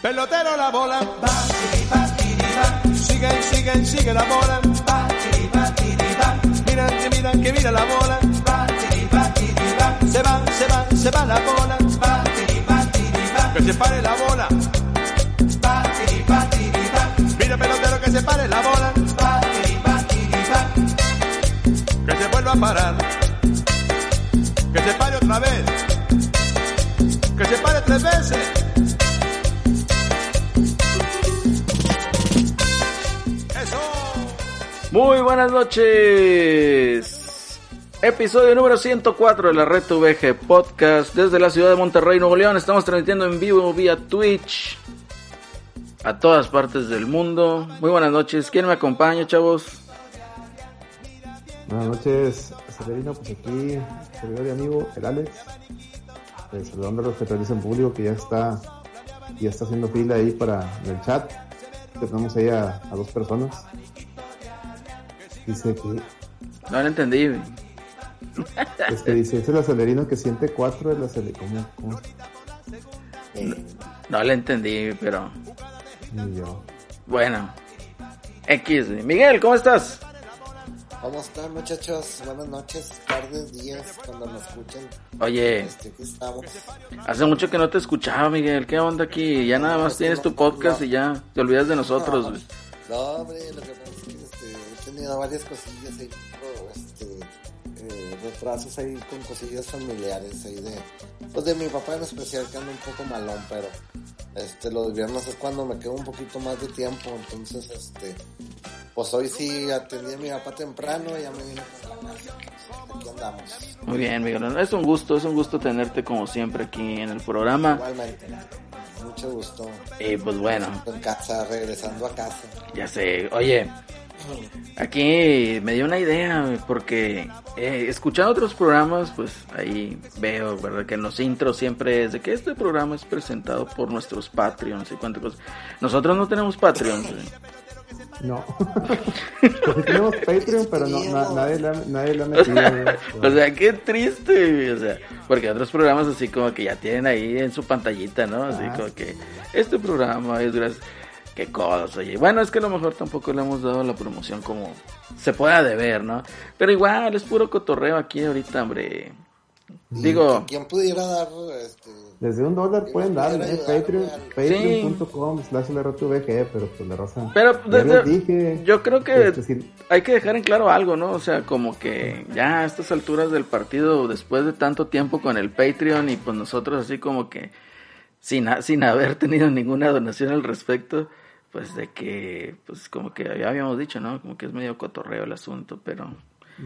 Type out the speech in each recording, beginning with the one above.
Pelotero la bola, va, tiri, va. Sigue, sigue, sigue la bola, va, tiri, va, tiri, va. Mira que mira que mira la bola, va, tiri, va. Se va, se va, se va la bola, que se pare otra vez, que se pare tres veces. Eso. Muy buenas noches. Episodio número 104 de la Red VG Podcast desde la ciudad de Monterrey, Nuevo León. Estamos transmitiendo en vivo vía Twitch a todas partes del mundo. Muy buenas noches. ¿Quién me acompaña, chavos? Buenas noches, Severino, pues aquí, servidor y amigo, el Alex, eh, saludando a los que realizan público que ya está, ya está haciendo fila ahí para en el chat. Tenemos ahí a, a dos personas. Dice que, No lo entendí. güey. este, dice, es el acelerino que siente cuatro del acelerino. ¿Cómo? ¿Cómo? No lo entendí, pero Ni yo. bueno. X. Miguel, ¿cómo estás? ¿Cómo están muchachos? Buenas noches, tardes, días, cuando nos escuchen. Oye, Este, hace mucho que no te escuchaba, Miguel. ¿Qué onda aquí? Ya nada más tienes tu podcast y ya te olvidas de nosotros. güey. No, hombre, lo que pasa es que este, he tenido varias cosillas ahí, este, eh, ahí con cosillas familiares ahí de, pues de mi papá en especial que anda un poco malón, pero este, los viernes es cuando me quedo un poquito más de tiempo, entonces este, pues hoy sí atendí a mi papá temprano y ya me vine. Aquí andamos. Muy bien, Miguel. Es un gusto, es un gusto tenerte como siempre aquí en el programa. Igualmente. Mucho gusto. Y pues bueno, En casa, regresando a casa. ya sé. Oye, aquí me dio una idea, porque eh, escuchando otros programas, pues ahí veo, ¿verdad? Que en los intros siempre es de que este programa es presentado por nuestros Patreons y cuántas cosas. Nosotros no tenemos Patreons. güey. No. pues tenemos Patreon, pero no, na- nadie, le ha, nadie metido. O sea, qué triste, o sea, porque otros programas así como que ya tienen ahí en su pantallita, ¿no? Así Ah. como que este programa es gracias. Qué cosas, oye. Bueno, es que a lo mejor tampoco le hemos dado la promoción como se pueda deber, ¿no? Pero igual, es puro cotorreo aquí ahorita, hombre. Digo, ¿Quién pudiera dar este, Desde un dólar pueden dar, ¿eh? patreon.com slash LRTVG, pero pues la raza. pero ya desde- les dije. yo creo que Este, sí, hay que dejar en claro algo, ¿no? O sea, como que ya a estas alturas del partido, después de tanto tiempo con el Patreon y pues nosotros así como que sin, sin haber tenido ninguna donación al respecto, pues de que, pues como que ya habíamos dicho, ¿no? Como que es medio cotorreo el asunto, pero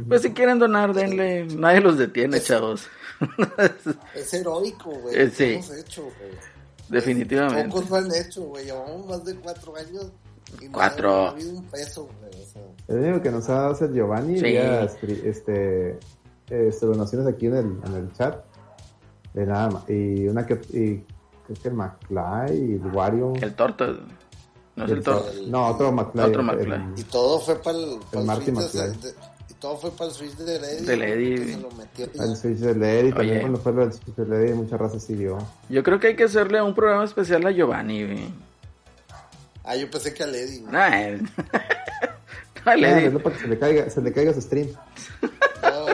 pues si quieren donar, denle, nadie los detiene, chavos. Es heroico, güey. Eh, sí. hemos hecho, güey. Definitivamente. Pocos lo han hecho, güey. Llevamos más de cuatro años. Y Cuatro. No ha habido un peso, güey. O sea, El único que nos ha dado es el Giovanni. Sí. vía escri- este, este, donaciones aquí en el, en el chat. De nada más. Y una que. Y, creo que el McFly y el Wario. El torto, no es el. No, otro McFly. Otro el- McFly. y todo fue para el, El Marty switch de, McFly. de- y todo fue para el switch de Lady. De Lady. que se lo metió. El Switch de Lady. Oye. También cuando fue el Switch de Lady, mucha raza dio. Yo creo que hay que hacerle un programa especial a Giovanni, güey. Ah, yo pensé que a Lady, güey. Nah, eh. No, di- es para que se le caiga, se le caiga su stream. No,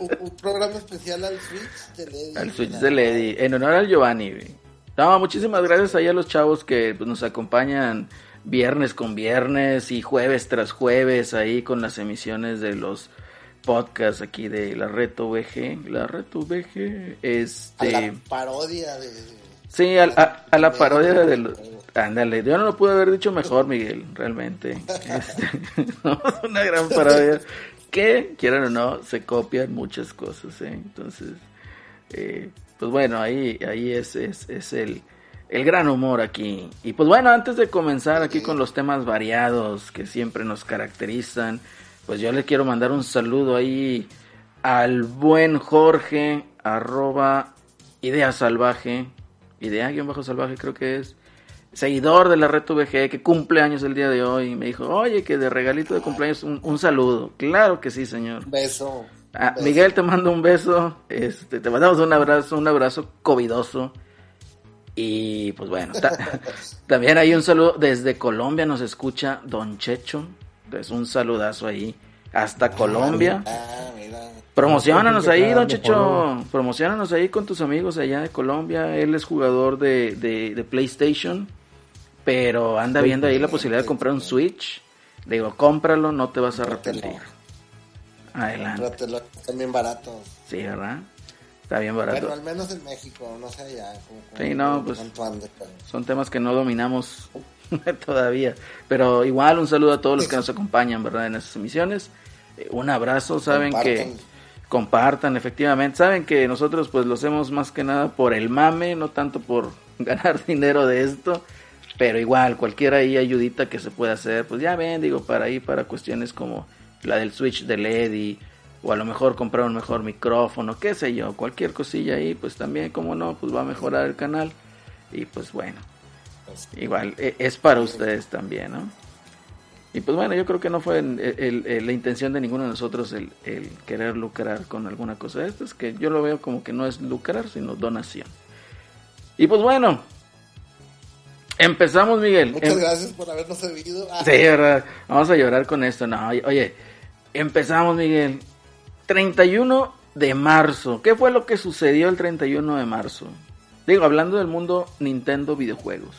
un, un- un programa especial al switch de Lady. al Switch de Lady, en honor al Giovanni. güey. No, muchísimas gracias ahí a los chavos que pues, nos acompañan viernes con viernes y jueves tras jueves ahí con las emisiones de los podcasts aquí de la Reto VG. La Reto VG, A este... la parodia de. Sí, a, a- a la parodia de los... Ándale, yo no lo pude haber dicho mejor, Miguel, realmente. Este, no, una gran parodia que, quieran o no, se copian muchas cosas, ¿eh? Entonces, eh, pues bueno, ahí, ahí es, es, es el, el gran humor aquí. Y pues bueno, antes de comenzar aquí con los temas variados que siempre nos caracterizan, pues yo le quiero mandar un saludo ahí al buen Jorge, arroba idea salvaje, idea-salvaje creo que es, seguidor de la red VG, que cumple años el día de hoy, y me dijo, oye, que de regalito de cumpleaños un, un saludo. Claro que sí, señor. Beso. Ah. Miguel, te mando un beso, este, te mandamos un abrazo, un abrazo covidoso. Y pues bueno, ta- también hay un saludo desde Colombia, nos escucha Don Checho. Es un saludazo ahí, hasta Colombia. Ah, mira. Promocionanos ahí, don Checho. Promocionanos ahí con tus amigos allá de Colombia. Él es jugador de, de, de PlayStation, pero anda viendo ahí la posibilidad de comprar un Switch. Le digo, cómpralo, no te vas a arrepentir. Adelante. Cómpratelo, están bien baratos. Sí, ¿verdad? Está bien Bueno, barato. al menos en México, no sé allá. Como, Sí, no, pues- pero- Son temas que no dominamos todavía. Pero igual un saludo a todos los que nos acompañan, ¿verdad? En esas emisiones. Eh, Un abrazo, saben que Compartan. compartan, efectivamente. Saben que nosotros pues lo hacemos más que nada por el mame, no tanto por ganar dinero de esto. Pero igual, cualquier ahí ayudita que se pueda hacer, pues ya ven, digo, para ahí, para cuestiones como la del Switch de LED o a lo mejor comprar un mejor micrófono, qué sé yo, cualquier cosilla ahí, pues también, como no, pues va a mejorar el canal. Y pues bueno, igual e- es para ustedes también, ¿no? Y pues bueno, yo creo que no fue el- el- el- la intención de ninguno de nosotros el, querer lucrar con alguna cosa de estas, que yo lo veo como que no es lucrar, sino donación. Y pues bueno, empezamos, Miguel. Muchas Em- gracias por habernos servido. Sí, verdad. Vamos a llorar con esto. No, oye, empezamos, Miguel. 31 de marzo. ¿Qué fue lo que sucedió el 31 de marzo? Digo, hablando del mundo Nintendo videojuegos.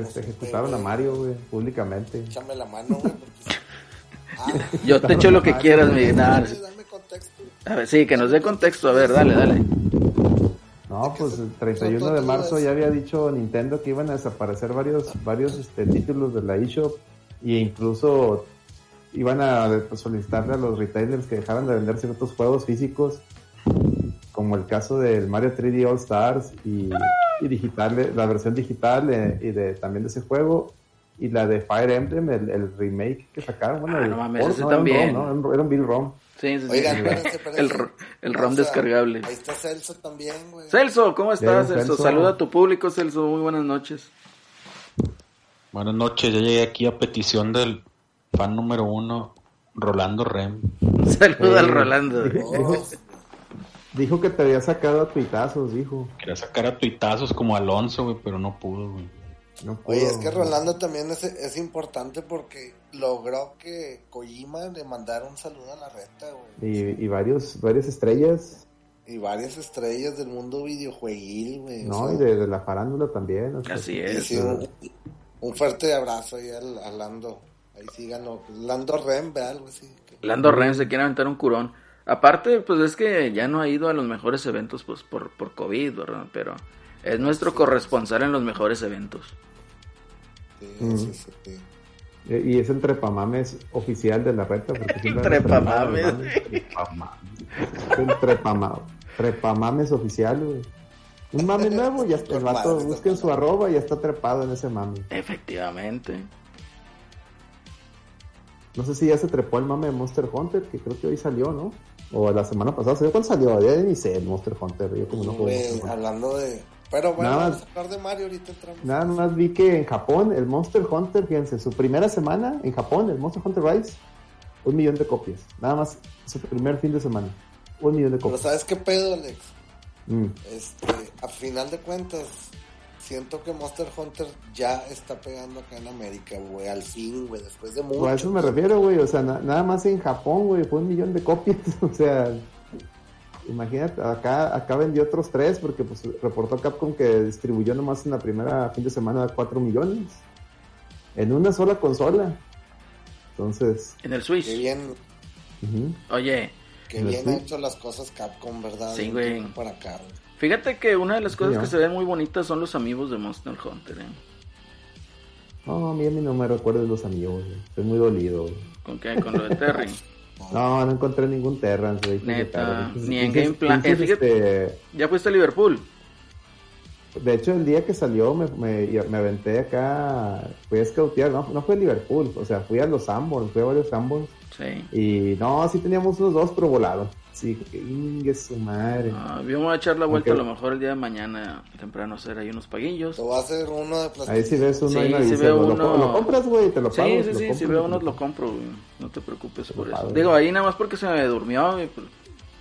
Este, ejecutaron a Mario, güey, públicamente. Échame la mano, güey. porque- Ah, Yo te echo lo que quieras, Miguel. Dame, dame contexto. a ver, sí, que nos dé contexto. A ver, dale, dale. No, pues el 31 son de marzo ya había dicho Nintendo que iban a desaparecer varios, varios este, títulos de la eShop e incluso iban a solicitarle a los retailers que dejaran de vender ciertos juegos físicos, como el caso del Mario 3D All Stars y, y digital, la versión digital eh, y de también de ese juego y la de Fire Emblem, el, el remake que sacaron. Bueno, Ah, el no mames, ese ¿no? Era un también. ROM, ¿no? Era un- Bill ROM. Sí, sí, sí. Oigan, sí. espérense, espérense. El, el ROM O sea, descargable. Ahí está Celso también, güey. Celso, ¿cómo estás, Celso? Celso. Saluda a tu público, Celso. Muy buenas noches. Buenas noches, ya llegué aquí a petición del fan número uno, Rolando Rem. Saluda al Eh, Rolando. Oh, Dijo que te había sacado a tuitazos, dijo. Quería sacar a tuitazos como Alonso, güey, pero no pudo, güey. No pudo. Oye, es que Rolando también es, es importante porque logró que Kojima le mandara un saludo a la reta, güey. Y, y varios, varias estrellas, Y varias estrellas del mundo videojueguil, güey. o ¿no? sea, Y de, de la farándula también. o sea, Así y es. sí, un, fuerte abrazo ahí al, a Lando. Ahí síganlo. Lando Rem, ve algo así. Lando Ren se quiere aventar un curón. Aparte, pues es que ya no ha ido a los mejores eventos pues por, por COVID, ¿verdad? Pero es nuestro corresponsal en los mejores eventos. Sí, Mm. sí, sí, sí. Y es el trepamames oficial de la reta. Porque anda Trepamames. Es el trepama- trepamames oficial, güey. Un mame nuevo, ya está, el vato, busquen su arroba y ya está trepado en ese mame. Efectivamente. No sé si ya se trepó el mame de Monster Hunter, que creo que hoy salió, ¿no? O la semana pasada, ¿salió cuándo salió? Ya ni sé el Monster Hunter, yo como no juego hablando de. Pero bueno, Nada vamos más. a hablar de Mario ahorita entramos. Nada más vi que en Japón, el Monster Hunter, fíjense, su primera semana en Japón, el Monster Hunter Rise, un millón de copias. Nada más su primer fin de semana. Un millón de Pero copias. ¿sabes qué pedo, Alex? Mm. Este, a final de cuentas, siento que Monster Hunter ya está pegando acá en América, güey. Al fin, güey, después de mucho. Pues a eso me refiero, güey. O sea, na- nada más en Japón, güey, fue un millón de copias. O sea, imagínate, acá, acá vendió otros tres porque pues reportó Capcom que distribuyó nomás en la primera fin de semana cuatro millones. En una sola consola. Entonces, En el Qué Switch. bien. Oye, qué Pero bien sí. ha hecho las cosas Capcom, ¿verdad? Sí, güey. Para acá, güey. fíjate que una de las cosas Sí, que ¿no? se ven muy bonitas son los amigos de Monster Hunter, ¿eh? no, a mí, a mí no me recuerdo de los amigos, güey. Estoy muy dolido, güey. ¿Con qué? Con lo de Terry. No, no encontré ningún Terrans, güey. Neta, ni en Game Plan- eh, fíjate- este, ¿Ya fuiste a Liverpool? De hecho, el día que salió me, me, me aventé acá, fui a scoutear, no, no fue a Liverpool, o sea, fui a los Sanborns, fui a varios Sanborns Sí. Y no, sí teníamos unos dos, pero volados. Sí, que ingue su madre. Ah, yo me voy a echar la vuelta a lo mejor el día de mañana temprano hacer ahí unos paguillos. Te voy a hacer uno de plástico. Ahí si ves uno, Sí, ahí avisas, veo lo, uno. lo compras, güey, te lo pago. Sí, sí, sí, si veo te unos lo- compro, güey. No te preocupes por eso. pago. Digo, ahí nada más porque se me durmió, güey, pues,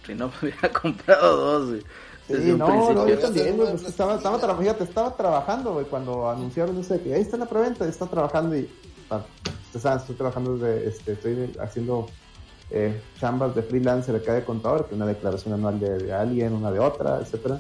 si no me hubiera comprado dos, güey. Desde Sí, un no, no, principio. yo Voy a también, güey, pues estaba, estaba, fíjate, estaba trabajando, güey, cuando anunciaron eso de que ahí está la preventa, está trabajando y, ah, usted sabe, estoy trabajando, de, este, estoy haciendo eh, chambas de freelancer acá de contador, que una declaración anual de, de alguien, una de otra, etcétera.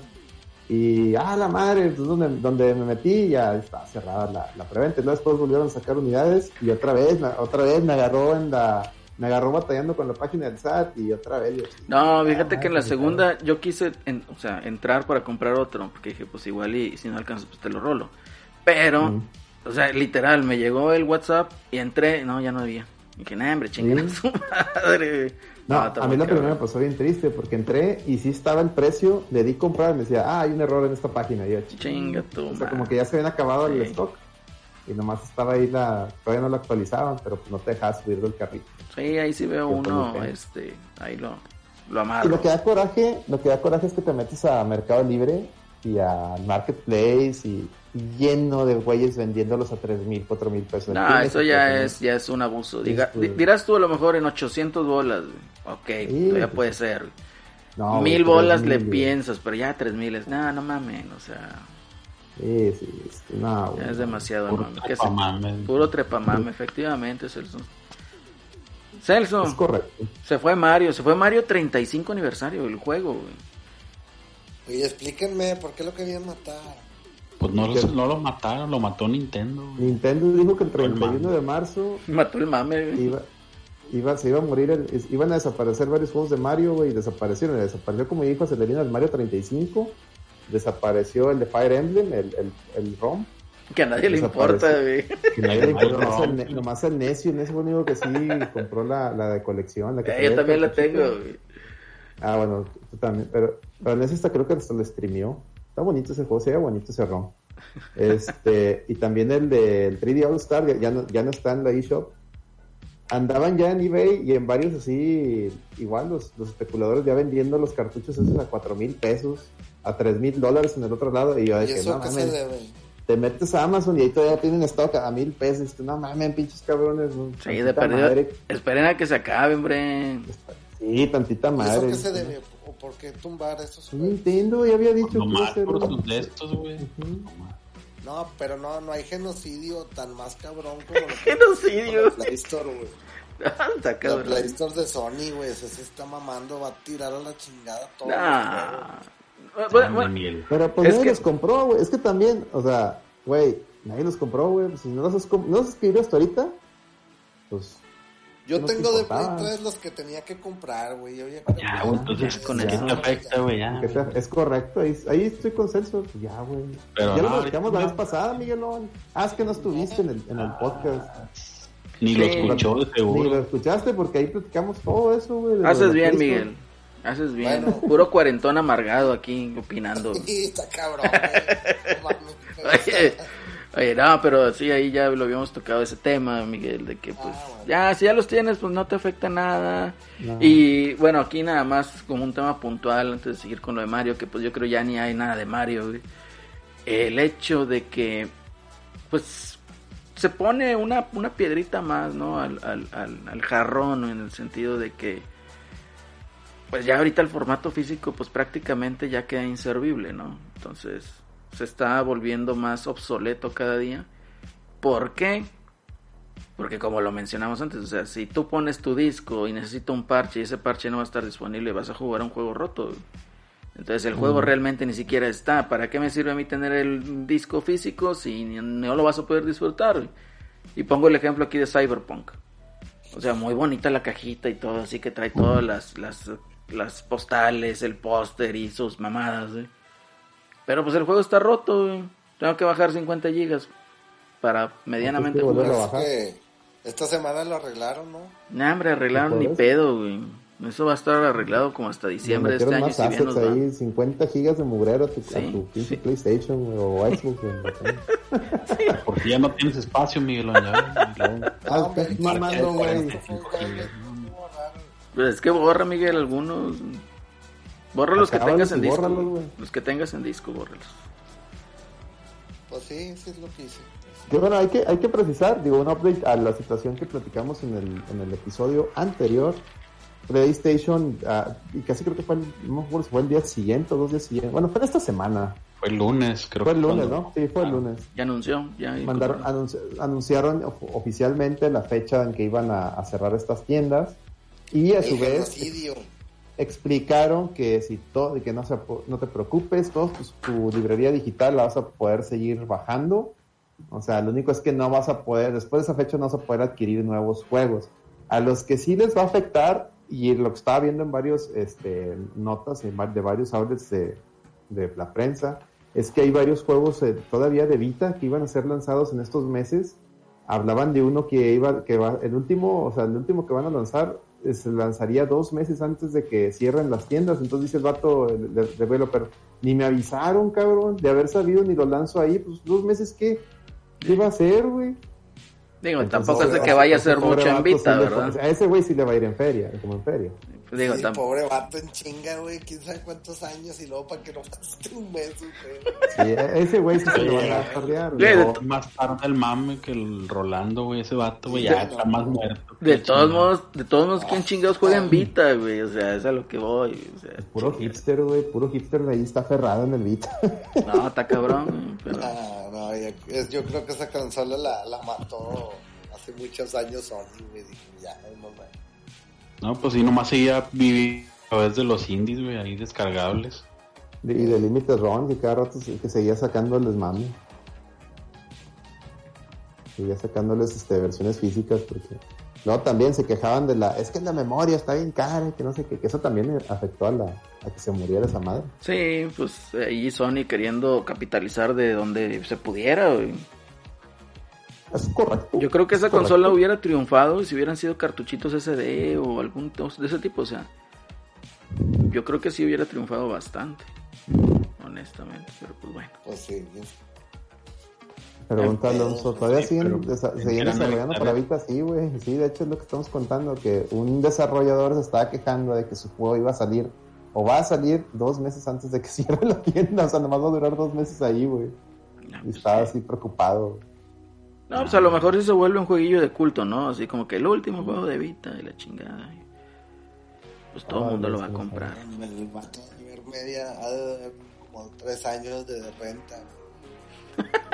Y, ah, la madre, donde, donde me metí ya está cerrada la, la preventa. Y luego después volvieron a sacar unidades y otra vez, me- otra vez me agarró en la, me agarró batallando con la página del SAT y otra vez. yo, No, ah, fíjate que en la segunda yo quise, en- o sea, entrar para comprar otro, porque dije, pues igual y si no alcanzas, pues te lo rolo. Pero, Mm. O sea, literal, me llegó el WhatsApp y entré, no, ya no había. Y dije, nah, hombre, chinguen a su madre. No, a mí la primera me pasó bien triste porque entré y sí estaba el precio, le di comprar y me decía, ah, hay un error en esta página. Y yo, Chinga tu O sea, como que ya se habían acabado el stock y nomás estaba ahí la, todavía no lo actualizaban, pero pues no te dejaba subir del carrito. Sí, ahí sí veo Yo uno, este, ahí lo, lo Y amarro. lo que da coraje, lo que da coraje es que te metes a Mercado Libre y a Marketplace y lleno de güeyes vendiéndolos a tres mil, cuatro mil pesos. No, eso ya es, ya es un abuso. Diga, dirás tú a lo mejor en 800 bolas. Ok, Sí, todavía pues. puede ser. no, Mil bolas le piensas, pero ya tres mil es, no, no mames, o sea, Sí, sí, es, no, ya güey. es demasiado, Puro se- trepamame. puro trepamame, efectivamente, Celso. Celso, Es correcto. se fue Mario, se fue Mario 35 aniversario del juego, güey. Oye, explíquenme por qué lo querían matar. Pues no, los- no lo mataron, lo mató Nintendo. güey. Nintendo dijo que el Fue el 31 de marzo Mató el mame, güey. iba, iba, se iba a morir, el- iban a desaparecer varios juegos de Mario, güey, y desaparecieron. Desapareció, como dijo Acelerino, el Mario 35, desapareció el de Fire Emblem, el, el, el ROM, Que a nadie le importa, güey. que nadie le importó, Ay, nomás, no. el, nomás el necio, el necio único que sí compró la, la de colección. La que Eh, Yo también la tengo, güey. Ah, bueno, tú también, pero, pero el necio hasta creo que hasta lo streameó. Está bonito ese juego, se ve bonito ese ROM. Este, y también el del 3D All Star, ya- ya no, ya no está en la eShop. Andaban ya en eBay y en varios así, igual los, los especuladores ya vendiendo los cartuchos esos a cuatro mil pesos, a tres mil dólares en el otro lado. Y yo ¿Y de que eso no mames, debe? te metes a Amazon y ahí todavía tienen stock a mil pesos. Y tú, no mames, pinches cabrones. no, Sí, de perdido. madre. Esperen a que se acabe, hombre. Sí, tantita ¿Y eso madre. qué se debe? ¿O por qué tumbar estos juegos? Nintendo ya había dicho que a Nomás ser por sus de estos, güey. Ujú. Nomás. No, pero no, no hay genocidio tan más cabrón como que Genocidio. la Play Store, güey. La cabrón. Play Store de Sony, güey, se está mamando, va a tirar a la chingada todo. Nah. Bueno, bueno. Pero pues Es nadie que- los compró, güey. Es que también, o sea, güey, nadie los compró, güey. Si no los has, no los has adquirido hasta ahorita, pues. Yo no te tengo de Play importaba. 3 los que tenía que comprar, güey. Ya Ya, güey, entonces, con ¿qué eso. te afecta, güey? Ya. es correcto, ahí, ahí estoy con Celso. Pues ya, güey. Ya no, lo platicamos la vez pasada, Miguelón. Ah, es que no estuviste en el, en el podcast. Ni lo escuchó, de Ni seguro. lo escuchaste porque ahí platicamos todo eso, güey. haces bien. Miguel. Haces bien. Bueno. Puro cuarentón amargado aquí opinando. Sí, está cabrón. Oye, oye, no, pero sí, ahí ya lo habíamos tocado ese tema, Miguel, de que pues Ah, bueno. ya, si ya los tienes, pues no te afecta nada. No. Y bueno, aquí nada más como un tema puntual antes de seguir con lo de Mario, que pues yo creo ya ni hay nada de Mario, güey. El hecho de que pues se pone una, una piedrita más, ¿no? Al, al, al, al jarrón, ¿no? en el sentido de que pues ya ahorita el formato físico pues prácticamente ya queda inservible, ¿no? Entonces se está volviendo más obsoleto cada día. ¿Por qué? Porque como lo mencionamos antes, o sea, si tú pones tu disco y necesita un parche y ese parche no va a estar disponible, vas a jugar a un juego roto. Entonces el juego realmente ni siquiera está. ¿Para qué me sirve a mí tener el disco físico si no lo vas a poder disfrutar? Y pongo el ejemplo aquí de Cyberpunk. O sea, muy bonita la cajita y todo, así que trae todas las, las, las postales, el póster y sus mamadas, güey. Pero pues el juego está roto, güey. Tengo que bajar 50 gigas para medianamente jugar. a Es bajar. que esta semana lo arreglaron, ¿no? Nah, hombre, arreglaron ni pedo, güey. Eso va a estar arreglado como hasta diciembre de este año, más si bien assets nos ahí, 50 gigas de mugrero a tu, a Sí, tu pinche sí. PlayStation güey, o Xbox. güey. Porque ya no tienes espacio, Miguel. Ah, mamando, güey. Pues es que borra, Miguel, algunos. Borra los que tengas en disco. bórralos. Los que tengas en disco, bórralos. Pues sí, sí es lo que hice. Que bueno, hay que, hay que precisar, digo, un update a la situación que platicamos en el, en el episodio anterior. PlayStation, ah, y casi creo que fue el, no fue el día siguiente o dos días siguientes. Bueno, fue esta semana. Fue el lunes, creo Fue el lunes, cuando- ¿no? Sí, fue el Ah, lunes. Ya anunció, ya. Mandaron, anunci- anunciaron of- oficialmente la fecha en que iban a, a cerrar estas tiendas. Y a El su vez genocidio. Explicaron que si todo, que no, se, no te preocupes, todo pues, tu librería digital la vas a poder seguir bajando. O sea, lo único es que no vas a poder, después de esa fecha no vas a poder adquirir nuevos juegos. A los que sí les va a afectar, y lo que estaba viendo en varios este, notas de varios outlets de, de la prensa, es que hay varios juegos eh, todavía de Vita que iban a ser lanzados en estos meses. Hablaban de uno que iba, que va, el último, o sea, el último que van a lanzar se lanzaría dos meses antes de que cierren las tiendas. Entonces dice el vato, el, el developer, ni me avisaron, cabrón, de haber sabido ni lo lanzo ahí. Pues dos meses, ¿qué? ¿Qué iba a hacer, güey? Digo, Entonces, tampoco es de que vaya a ser mucho en Vita, sí le- ¿verdad? A ese güey sí le va a ir en feria, como en feria. Digo, Sí, pobre vato en chinga, güey. Quién sabe cuántos años y luego para que no pasaste un mes, güey. Sí, a ese güey sí se lo van a de Llegó más tarde el mame que el Rolando, güey. Ese vato, güey, ya Sí, está no, más no. muerto. de todos modos, de todos modos, ¿quién chingados juega en Vita, güey? O sea, es a lo que voy. O sea, Puro hipster, güey, puro hipster de ahí está aferrado en el Vita. No, está cabrón, pero... Ah, no, ya- es- yo creo que esa consola la, la mató hace muchos años Sony, güey. Dije, ya, no pues sí, nomás seguía viviendo a través de los indies, güey, ahí descargables. De- y de Limited Run, que cada rato se- que seguía sacándoles mami. Seguía sacándoles este, versiones físicas porque... No, también se quejaban de la... Es que la memoria está bien cara, que no sé qué. Que eso también afectó a, la, a que se muriera esa madre. Sí, pues ahí Sony queriendo capitalizar de donde se pudiera, güey. Es correcto. Yo creo que esa correcto. consola hubiera triunfado si hubieran sido cartuchitos SD o algún tos- de ese tipo, o sea. Yo creo que sí hubiera triunfado bastante, honestamente, pero pues bueno. Pues sí. Pregunta Alonso, ¿todavía Sí, siguen, desa- desarrollando para Vita? Sí, güey. Sí, de hecho es lo que estamos contando, que un desarrollador se estaba quejando de que su juego iba a salir, o va a salir dos meses antes de que cierre la tienda. O sea, nomás va a durar dos meses ahí, güey. No, Y pues, estaba sí. así preocupado. No, pues a lo mejor sí se vuelve un jueguillo de culto, ¿no? Así como que el último juego de Vita y la chingada. Pues todo el Ay, mundo lo va a comprar. El vato de ver media, ha de haber como tres años de renta.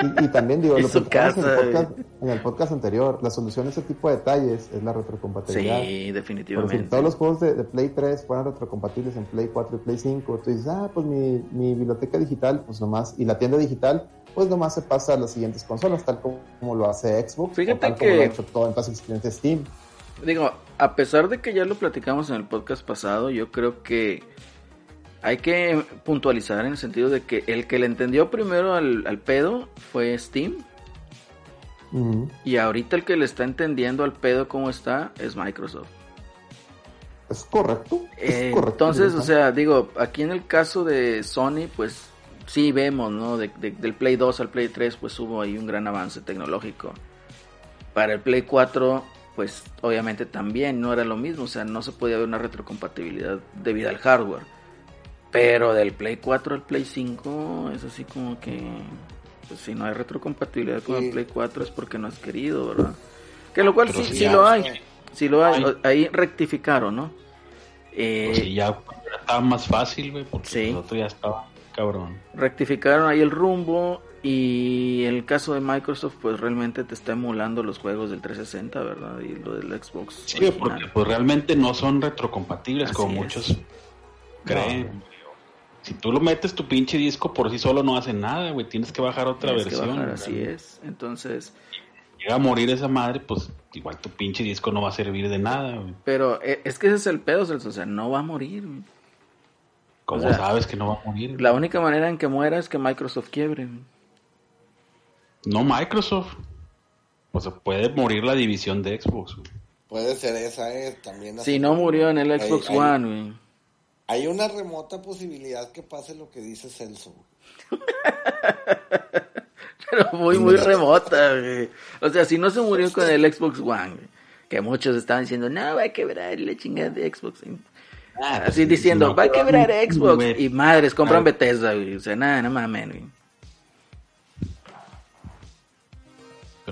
Y, y también digo, lo que en, casa, el podcast, en el podcast anterior, la solución a ese tipo de detalles es la retrocompatibilidad. Sí, Pero si definitivamente. todos los juegos de, de Play 3 fueran retrocompatibles en Play 4 y Play 5, tú dices, ah, pues mi, mi biblioteca digital, pues nomás, y la tienda digital, pues nomás se pasa a las siguientes consolas, tal como, como lo hace Xbox, Fíjate o tal que- como lo ha hecho todo en Pass Experience Steam. Digo, a pesar de que ya lo platicamos en el podcast pasado, yo creo que hay que puntualizar en el sentido de que el que le entendió primero al, al pedo fue Steam. Y ahorita el que le está entendiendo al pedo cómo está es Microsoft. Es correcto. es Eh, correcto, entonces, o sea, digo, aquí en el caso de Sony, pues sí vemos, ¿no? De- de- del Play 2 al Play 3, pues hubo ahí un gran avance tecnológico. Para el Play 4, pues obviamente también no era lo mismo, o sea, no se podía ver una retrocompatibilidad debido al hardware. Pero del Play 4 al Play 5 es así como que, pues si no hay retrocompatibilidad con Sí. el Play 4 es porque no has querido, ¿verdad? Que lo cual sí, sí lo hay, sí lo hay, Hay. ahí rectificaron, ¿no? Eh, Pues sí, ya ya estaba más fácil, güey, porque Sí. el otro ya estaba cabrón. rectificaron ahí el rumbo y el caso de Microsoft pues realmente te está emulando los juegos del 360, ¿verdad? Y lo del Xbox. Sí, original. porque pues realmente no son retrocompatibles Así como es. muchos creen. Si tú lo metes tu pinche disco por sí solo no hace nada, güey. Tienes que bajar otra Tienes que versión. bajar, así es. Entonces, Llega a morir esa madre, pues igual tu pinche disco no va a servir de nada, güey. pero eh, es que ese es el pedo, Celso, o sea, no va a morir. güey. ¿Cómo O sea, sabes que no va a morir? La única manera en que muera es que Microsoft quiebre. No Microsoft. O sea, puede morir la división de Xbox. güey. Puede ser esa, eh, también. Si no murió en el Hay- Xbox hay- One, güey. Hay una remota posibilidad que pase lo que dice Celso. Pero muy, muy remota, güey. O sea, si no se murió con el Xbox One, güey, Que muchos estaban diciendo, no, va a quebrar la chingada de Xbox. Ah, Así diciendo, no, va a quebrar Xbox. Y madres, compran. Bethesda, güey. O sea, nada, no mames, güey.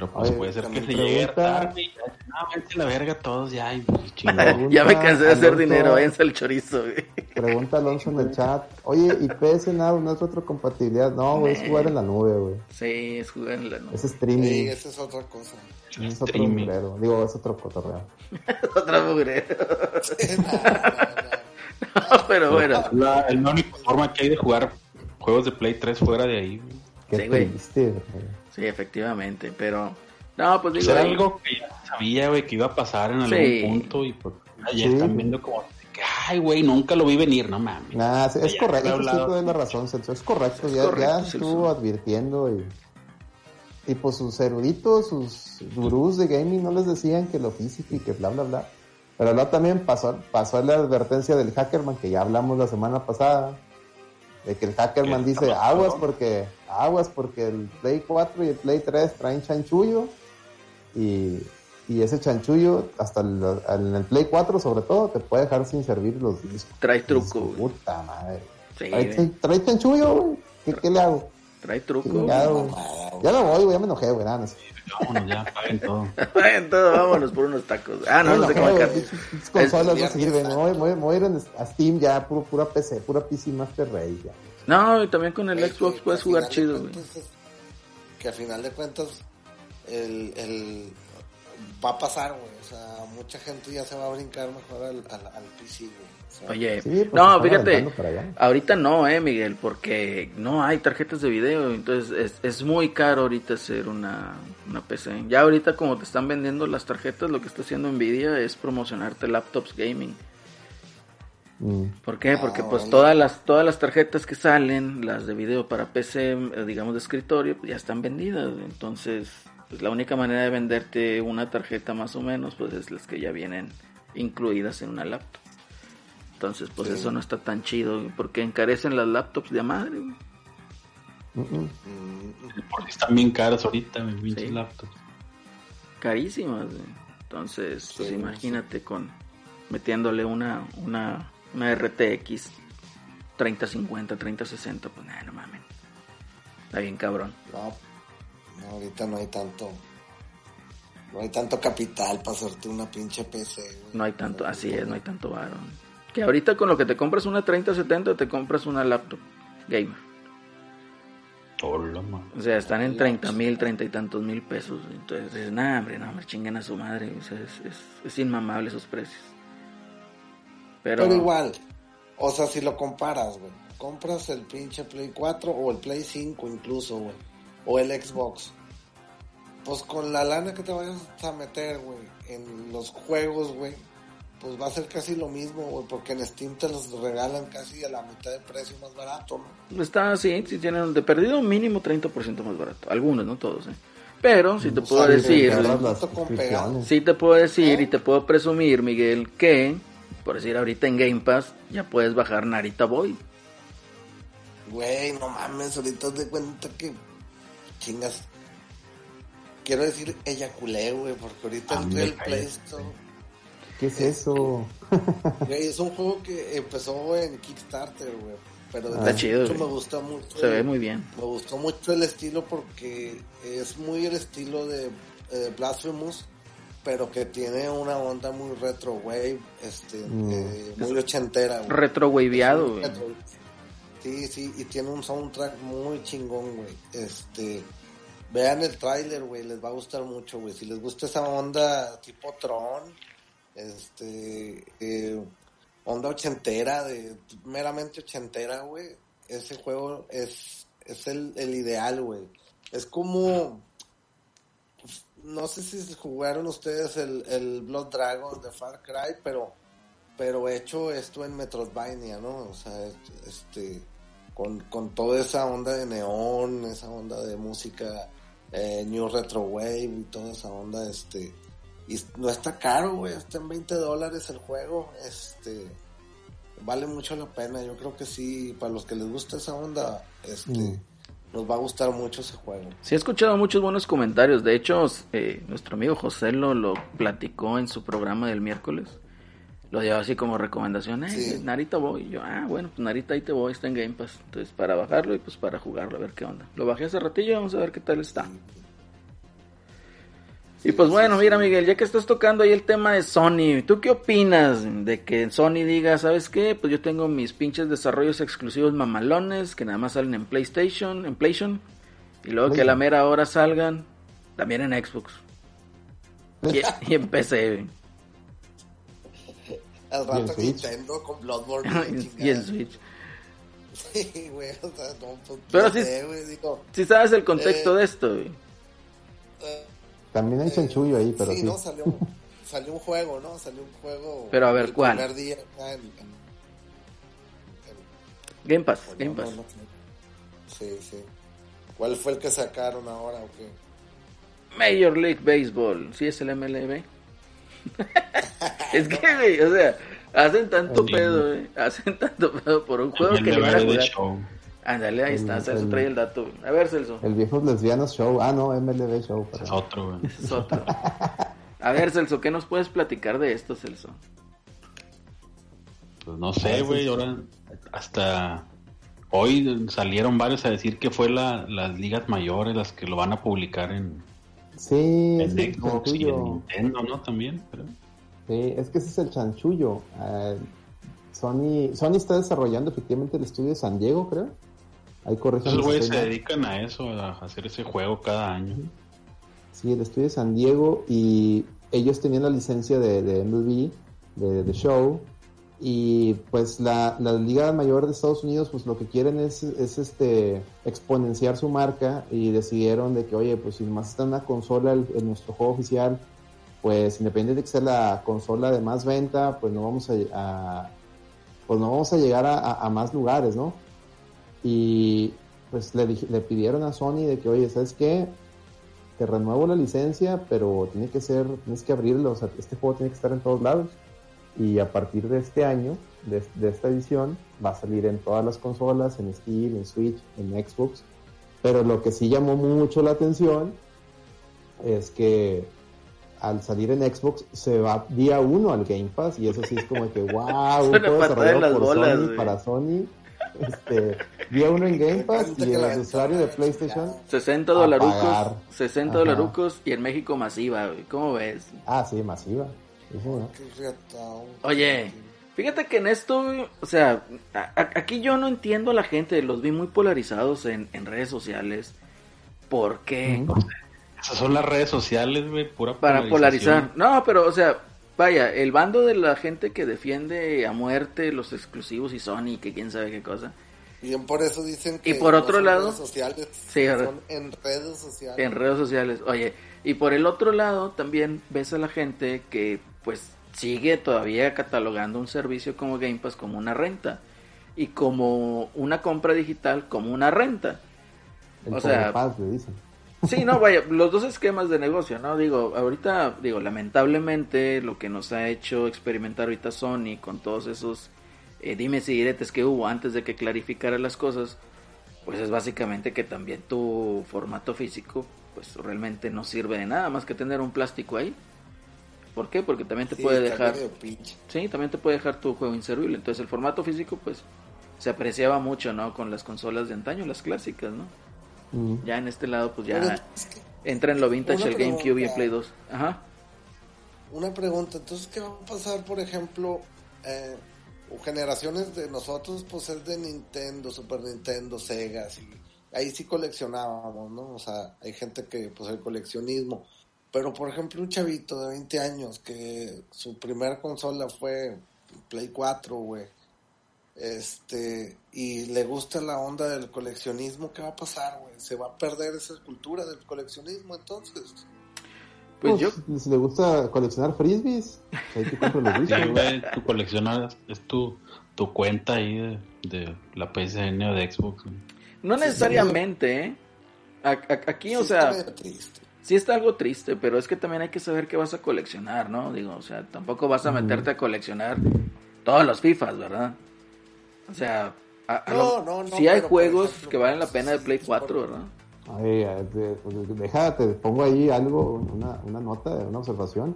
Pero pues Oye, puede ser que se llegue tarde y ya, no, váyanse la verga todos ya y pues, ya me cansé de hacer Alonso- dinero, váyanse al chorizo, güey. Pregunta Alonso en el chat. Oye, ¿y PS Now no es retrocompatibilidad? No, güey, es jugar en la nube, güey. Sí, es jugar en la nube. Es Sí, streaming. esa es otra cosa. Es otro Streaming. mugrero. Digo, es otro cotorreo. Otra mugre. No, no, no. Pero bueno. La, es la única forma que hay de jugar juegos de Play 3 fuera de ahí. güey. Qué Sí, güey. triste, güey. Sí, efectivamente. Pero. No, pues Pues digo. era algo que ya sabía, güey, que iba a pasar en algún Sí. punto y pues ya Sí. están viendo como ay, güey, nunca lo vi venir, no mames. Nah, sí, es correcto, he eso sí hablado. te doy la razón, Celso. Es correcto, Es ya, correcto, ya estuvo advirtiendo y, y pues sus eruditos, sus gurús de gaming no les decían que lo físico y que bla, bla, bla. Pero luego también pasó, pasó la advertencia del Hackerman que ya hablamos la semana pasada, de que el Hackerman ¿Qué dice aguas porque, aguas porque el Play 4 y el Play 3 traen chanchullo y, y ese chanchullo, hasta el- en el Play 4 sobre todo, te puede dejar sin servir los discos. Trae truco. Puta madre. Sí, Trae, chanchullo, güey. ¿Qué, ¿Qué le hago? Trae truco. Ya me voy, güey, ya me enojé, güey. nada, no sé. Vámonos ya, paguen todo. Entonces vámonos por unos tacos. Ah, no, Me no sé acá. pinches- pinches consolas no sirven. Me voy, me voy- a ir en- a Steam ya, puro, pura PC, pura PC Master Race ya. No, y también con el Güey, Xbox que- puedes jugar chido, güey. Que a final de cuentas el, el va a pasar, güey. O sea, mucha gente ya se va a brincar mejor al, al, al PC, güey. Oye, Sí, pues, no, fíjate, ahorita no, eh, Miguel, porque no hay tarjetas de video, entonces es, es muy caro ahorita hacer una, una PC. Ya ahorita como te están vendiendo las tarjetas, lo que está haciendo Nvidia es promocionarte laptops gaming. Mm. ¿Por qué? Ah, Porque pues órale. todas las todas las tarjetas que salen, las de video para PC, digamos de escritorio, pues ya están vendidas. Entonces, pues la única manera de venderte una tarjeta más o menos, pues es las que ya vienen incluidas en una laptop. Entonces, pues Sí. eso no está tan chido, porque encarecen las laptops de madre. güey. Porque están bien caras ahorita, mis pinches Sí. laptops. Carísimas. güey. Entonces, pues Sí, imagínate con metiéndole una una una RTX 3050, 3060, pues nada, no mames. Está bien cabrón. no, no, ahorita no hay tanto. No hay tanto capital para hacerte una pinche PC, güey. No hay tanto, así es, no hay tanto varón. Que ahorita con lo que te compras una 3070 te compras una laptop gamer. Hola, man. O sea, están en 30 mil, 30 y tantos mil pesos. Entonces, dices, nah, hombre, no, me chinguen a su madre. O sea, es, es, es inmamable esos precios. Pero, Pero igual, o sea, si lo comparas, güey, compras el pinche Play 4 o el Play 5 incluso, güey, o el Xbox, pues con la lana que te vayas a meter, güey, en los juegos, güey, pues va a ser casi lo mismo, güey, porque en Steam te los regalan casi a la mitad de precio más barato, ¿no? está así, si tienen de perdido mínimo 30% más barato. Algunos, no todos, ¿eh? Pero, si te O puedo sea, decir, sí te puedo decir ¿Eh? y te puedo presumir, Miguel, que, por decir ahorita en Game Pass, ya puedes bajar Narita Boy. Güey, no mames, ahorita te cuenta que chingas. Quiero decir eyaculé, güey, porque ahorita Ah, entré el. Play Store. ¿Qué es eso? Güey, es un juego que empezó en Kickstarter, güey. Pero desde Está hace chido, mucho me gusta mucho. Se ve muy bien. Me gustó mucho el estilo porque es muy el estilo de eh, Blasphemous, pero que tiene una onda muy retro wave, este, Mm. eh, muy ochentera, güey. Retro waveado, güey. retro. Sí, sí, y tiene un soundtrack muy chingón, güey. Este, vean el tráiler, güey, les va a gustar mucho, güey. Si les gusta esa onda tipo Tron, este, eh, onda ochentera, de meramente ochentera, güey. Ese juego es, es el, el ideal, güey. Es como, no sé si jugaron ustedes el, el Blood Dragon de Far Cry, pero, pero hecho esto en Metroidvania, ¿no? O sea, este, con, con toda esa onda de neón, esa onda de música eh, New Retro Wave y toda esa onda, este, y no está caro, güey, está en 20 dólares el juego, este, vale mucho la pena, yo creo que sí, para los que les gusta esa onda, este, Mm. nos va a gustar mucho ese juego. Sí, he escuchado muchos buenos comentarios. De hecho, eh, nuestro amigo José lo, lo platicó en su programa del miércoles. Lo dio así como recomendación. Eh, Sí. Narita voy. Y yo, ah, bueno, pues Narita ahí te voy, está en Game Pass. Entonces, para bajarlo y pues para jugarlo, a ver qué onda. Lo bajé hace ratillo, vamos a ver qué tal está. Y pues bueno, mira Miguel, ya que estás tocando ahí el tema de Sony, ¿tú qué opinas de que Sony diga, sabes qué? Pues yo tengo mis pinches desarrollos exclusivos mamalones que nada más salen en PlayStation, en PlayStation, y luego que a la mera hora salgan también en Xbox y, y en PC. Al en rato. Nintendo con Bloodborne. y en chingada. Switch. Sí, güey, o sea, no, pues, Pero sé, güey, digo, Si sabes el contexto Eh, de esto, güey. eh, También hay chanchullo ahí, pero sí, sí. no, salió, salió un juego, ¿no? Salió un juego. Pero a ver, el ¿cuál? primer día acá en- en- en- Game Pass, Game Pass. no, no. Sí, sí. ¿Cuál fue el que sacaron ahora o qué? Major League Baseball, ¿sí es el MLB? es que, güey, o sea, hacen tanto pedo, güey, hacen tanto pedo por un juego que ni van a jugar. Ándale, ahí está, El- Celso el- trae el dato. A ver, Celso, El Viejos Lesbianos Show. Ah, no, MLB Show. Es otro, güey. es otro. A ver, Celso, ¿qué nos puedes platicar de esto, Celso? Pues no sé, güey, ahora hasta hoy salieron varios a decir que fue la, las ligas mayores las que lo van a publicar en, Sí, en es Xbox y en. Nintendo, ¿no? También, pero... Sí, es que ese es el chanchullo. Eh, Sony, Sony está desarrollando efectivamente el estudio de San Diego, creo. Ahí corrijan Esos güeyes se dedican a eso, a hacer ese juego cada año. Sí, el estudio de San Diego y ellos tenían la licencia de, de MLB, de, de Show, y pues la, la Liga Mayor de Estados Unidos pues lo que quieren es, es este exponenciar su marca y decidieron de que oye pues si más está en una consola el- en nuestro juego oficial pues independientemente de que sea la consola de más venta pues no vamos a, a- pues no vamos a llegar a, a- a más lugares no y pues le, le pidieron a Sony de que oye sabes qué te renuevo la licencia, pero tiene que ser, tienes que abrirlo, o sea, este juego tiene que estar en todos lados. Y a partir de este año, de, de esta edición, va a salir en todas las consolas, en Steam, en Switch, en Xbox. Pero lo que sí llamó mucho la atención es que al salir en Xbox se va día uno al Game Pass y eso sí es como que wow, un juego desarrollado por bolas, Sony para Sony. Este, día uno en Game Pass y el usuario de PlayStation 60 A dolarucos, pagar. 60 Ajá. dolarucos y en México masiva, güey. ¿Cómo ves? Ah, sí, masiva. Oye, fíjate que en esto, o sea, a- a- aquí yo no entiendo a la gente, los vi muy polarizados en, en redes sociales. ¿Por qué? Esas son las redes sociales, güey, pura Para polarización. polarizar. No, pero, o sea, vaya, el bando de la gente que defiende a muerte los exclusivos y Sony, que quién sabe qué cosa. Bien, por eso dicen que Y por no otro son lado- redes sociales, Sí, son en redes sociales. En redes sociales. Oye, y por el otro lado también ves a la gente que pues sigue todavía catalogando un servicio como Game Pass como una renta y como una compra digital como una renta. El O sea, le dicen. Sí, no, vaya, los dos esquemas de negocio, ¿no? Digo, ahorita, digo, lamentablemente lo que nos ha hecho experimentar ahorita Sony con todos esos eh, dimes y diretes que hubo antes de que clarificara las cosas, pues es básicamente que también tu formato físico, pues realmente no sirve de nada más que tener un plástico ahí. ¿Por qué? Porque también te Sí, puede dejar, sí, también te puede dejar tu juego inservible. Entonces el formato físico, pues, se apreciaba mucho, ¿no? Con las consolas de antaño, las clásicas, ¿no? Mm. Ya en este lado, pues ya Pero es que entra en lo vintage el GameCube y el. Play 2. Ajá. Una pregunta, entonces, ¿qué va a pasar, por ejemplo, eh, o generaciones de nosotros, pues es de Nintendo, Super Nintendo, Sega, y ahí sí coleccionábamos, ¿no? O sea, hay gente que, pues el coleccionismo, pero por ejemplo, un chavito de 20 años que su primera consola fue Play 4, güey, este, y le gusta la onda del coleccionismo, ¿qué va a pasar, güey? ¿Se va a perder esa cultura del coleccionismo entonces? Pues Pues, yo, Si le gusta coleccionar frisbees, ahí te compras los Sí, discos. güey, tu coleccionar es tu, tu cuenta ahí de, de la PSN o de Xbox. güey. no necesariamente, ¿eh? A- a- Aquí, o Sí, sea, está medio triste. sí está algo triste, pero es que también hay que saber qué vas a coleccionar, ¿no? Digo, o sea, tampoco vas a meterte a coleccionar todos los FIFAs, ¿verdad? O sea, a- a No, lo- no, no, sí hay juegos ejemplo, que valen la pena de Play por- 4, ¿verdad? Ay, pues, deja, te pongo ahí algo, una, una nota, una observación.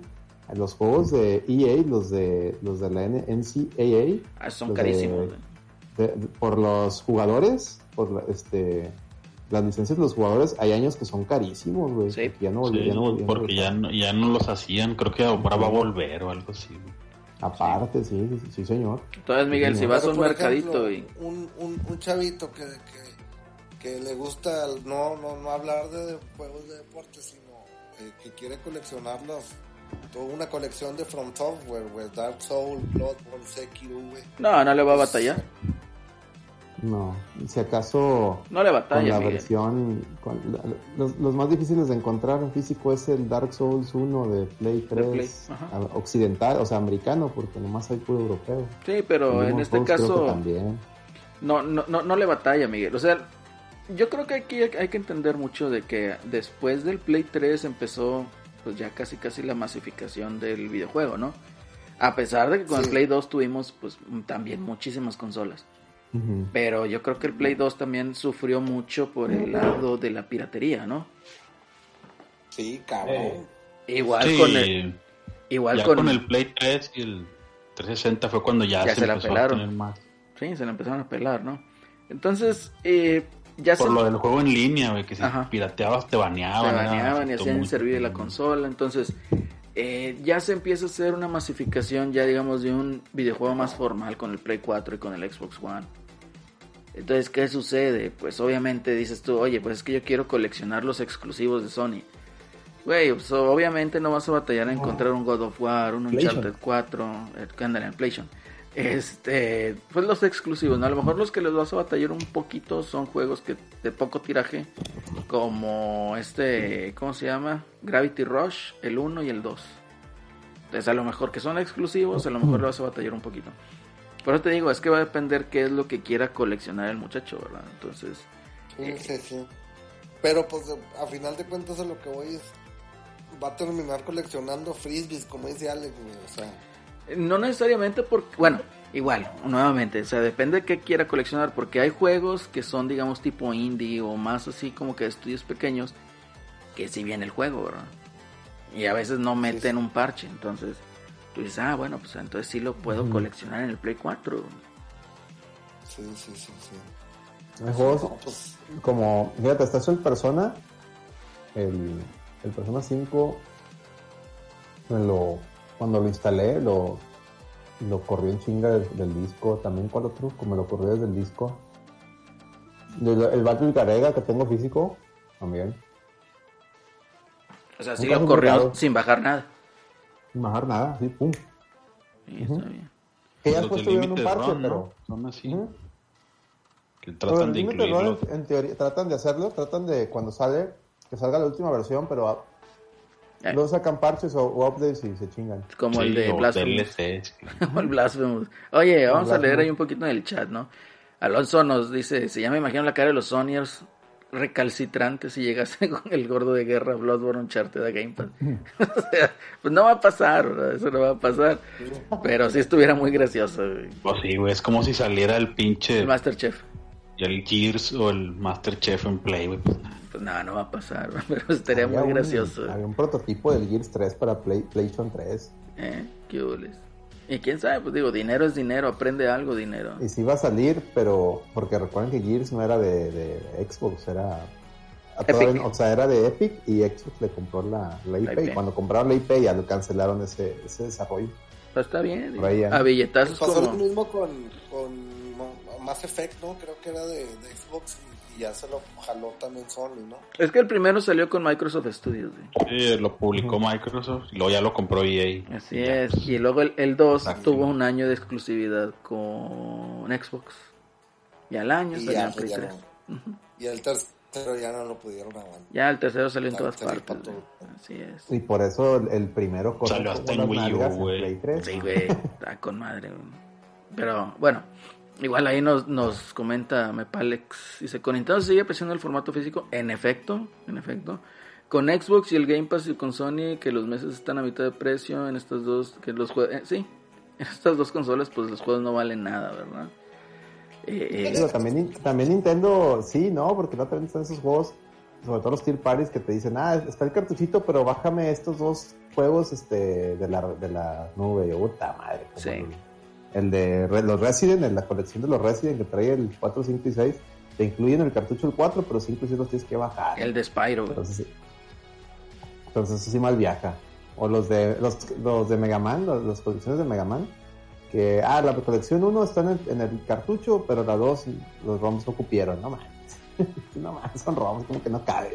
Los juegos de EA, los de los de la N- NCAA, Ah, son carísimos. de- de- por los jugadores, por la- este las licencias de los jugadores, hay años que son carísimos, güey. Sí. Ya no, volvi- Sí, ya no porque ya no, ya no los hacían. Creo que ahora va a volver o algo así. güey. Aparte, sí, sí, sí, señor. Entonces, Miguel, si Pero, vas a un mercadito ejemplo, y... un, un, un chavito que, que, que le gusta no, no, no hablar de juegos de deporte, sino eh, que quiere coleccionarlos. Toda una colección de From Software, güey. Dark Soul, Bloodborne, Sekiro, güey. No, no le va a batallar. No, si acaso No le con batalla, la Miguel. versión, con la- los, los más difíciles de encontrar en físico es el Dark Souls 1 de Play 3 Play, ajá. a- occidental, o sea, americano, porque nomás hay puro europeo. Sí, pero en este caso también. no, no, no, no le batalla, Miguel. O sea, yo creo que aquí hay que entender mucho de que después del Play 3 empezó pues ya casi casi la masificación del videojuego, ¿no? A pesar de que con el. Play 2 tuvimos pues también muchísimas consolas. Ujú. Pero yo creo que el Play 2 también sufrió mucho por el lado de la piratería, ¿no? Sí, cabrón. Igual Sí, con el, igual ya con, con... el Play 3 y el 360 fue cuando ya, Ya se, se la empezó pelaron. a tener más. Sí, se la empezaron a pelar, ¿no? Entonces, eh, ya Por se, lo del juego en línea, güey, que si Ajá. pirateabas te baneaban. era- baneaban y afectó hacían servir la consola. Entonces, eh, ya se empieza a hacer una masificación, ya digamos, de un videojuego más formal con el Play 4 y con el Xbox One. Entonces, ¿qué sucede? Pues obviamente dices tú, oye, pues es que yo quiero coleccionar los exclusivos de Sony. Güey, pues, obviamente no vas a batallar a encontrar un God of War, un. Uncharted 4, eh, que en PlayStation. Este, pues los exclusivos, ¿no? A lo mejor los que les vas a batallar un poquito son juegos que de poco tiraje, como este, ¿cómo se llama? Gravity Rush, el 1 y el 2. Entonces, a lo mejor que son exclusivos, a lo mejor le vas a batallar un poquito. Por eso te digo, es que va a depender qué es lo que quiera coleccionar el muchacho, ¿verdad? Entonces, Sí, sí, sí. Pero pues a final de cuentas a lo que voy es va a terminar coleccionando frisbees, como dice Alex, güey. O sea, No necesariamente porque, bueno, igual, nuevamente, o sea, depende de qué quiera coleccionar, porque hay juegos que son, digamos, tipo indie o más así como que de estudios pequeños, que si viene el juego, ¿verdad? Y a veces no meten un parche, entonces tú dices, ah, bueno, pues entonces sí lo puedo coleccionar en el Play 4. sí, sí, sí, sí. Hay juegos No, pues, como, fíjate, está el Persona, el, el Persona 5, me lo, cuando lo instalé, lo, lo corrió en chinga del, del disco, también cuál otro, como lo corrió desde el disco. Del- el Battle Garega que tengo físico, también, O sea, sí lo corrió complicado. sin bajar nada. sin bajar nada, así, pum. Sí, está bien. Que ya después de tuvieron un parche, Run, pero... ¿no? Son así. Que Pero tratan el de incluirlo. Run, en teoría, tratan de hacerlo, tratan de cuando sale, que salga la última versión, pero. Luego sacan parches o, o updates y se chingan. Como el de Blasphemous. DLCs. Como el Blasphemous. Oye, vamos a leer ahí un poquito en el chat, ¿no? Alonso nos dice, si ya me imagino la cara de los Sonyers recalcitrantes si llegase con el gordo de guerra Bloodborne Uncharted a Game Pass. o sea, pues no va a pasar, ¿verdad? Eso no va a pasar. Pero sí estuviera muy gracioso, güey. Pues sí, güey, es como si saliera el pinche. El Masterchef. el Gears o el Masterchef en Play, güey. Pues, no, no va a pasar, pero estaría Había muy un- gracioso. Había un prototipo del Gears 3 para Play, PlayStation 3. ¿Eh? ¿Qué hules? Y quién sabe, pues digo, dinero es dinero, aprende algo, dinero. Y sí iba a salir, pero porque recuerden que Gears no era de, de Xbox, era Epic. o sea, era de Epic y Xbox le compró la, la IP. La IP. Y cuando compraron la IP ya lo cancelaron ese, ese desarrollo. Pero está bien. A billetazos pasó lo como... mismo con, con Mass Effect, ¿no? Creo que era de, de Xbox y, y ya se lo jaló también Sony, ¿no? Es que el primero salió con Microsoft Studios, güey. sí, lo publicó Microsoft y luego ya lo compró EA. Así es. Y luego el, el 2 Exacto. tuvo un año de exclusividad con Xbox. Y al año Y salió ya, en Play pues, ya 3. no. Y el tercero ya no lo pudieron aguantar. Ya el tercero salió en todas partes. Así es. Y por eso el, el primero corrió hasta en Wii U, güey. Play 3. Sí, güey. Está con madre, güey. Pero bueno. Igual ahí nos, nos comenta Mepalex. Dice, con Nintendo sigue apreciando el formato físico. En efecto, en efecto. Con Xbox y el Game Pass y con Sony, que los meses están a mitad de precio en estas dos, que los juegos, sí, en estas dos consolas, pues los juegos no valen nada, ¿verdad? Eh, eh, también, también Nintendo, sí, ¿no? Porque no también están esos juegos, sobre todo los tier parties que te dicen, ah, está el cartuchito, pero bájame estos dos juegos este, de, la, de la nube. Puta madre. Sí. El, de los Resident, en la colección de los Resident que trae el 4, 5 y 6, te incluyen el cartucho el 4, pero 5 y 6 los tienes que bajar. el de Spyro, güey. Entonces, sí. Entonces eso sí mal viaja. O los de los, los de Mega Man, los- las colecciones de Mega Man, que ah, la colección 1 está en el, en el cartucho, pero la 2 los ROMs no cupieron, no mames. no mames, son ROMs como que no caben.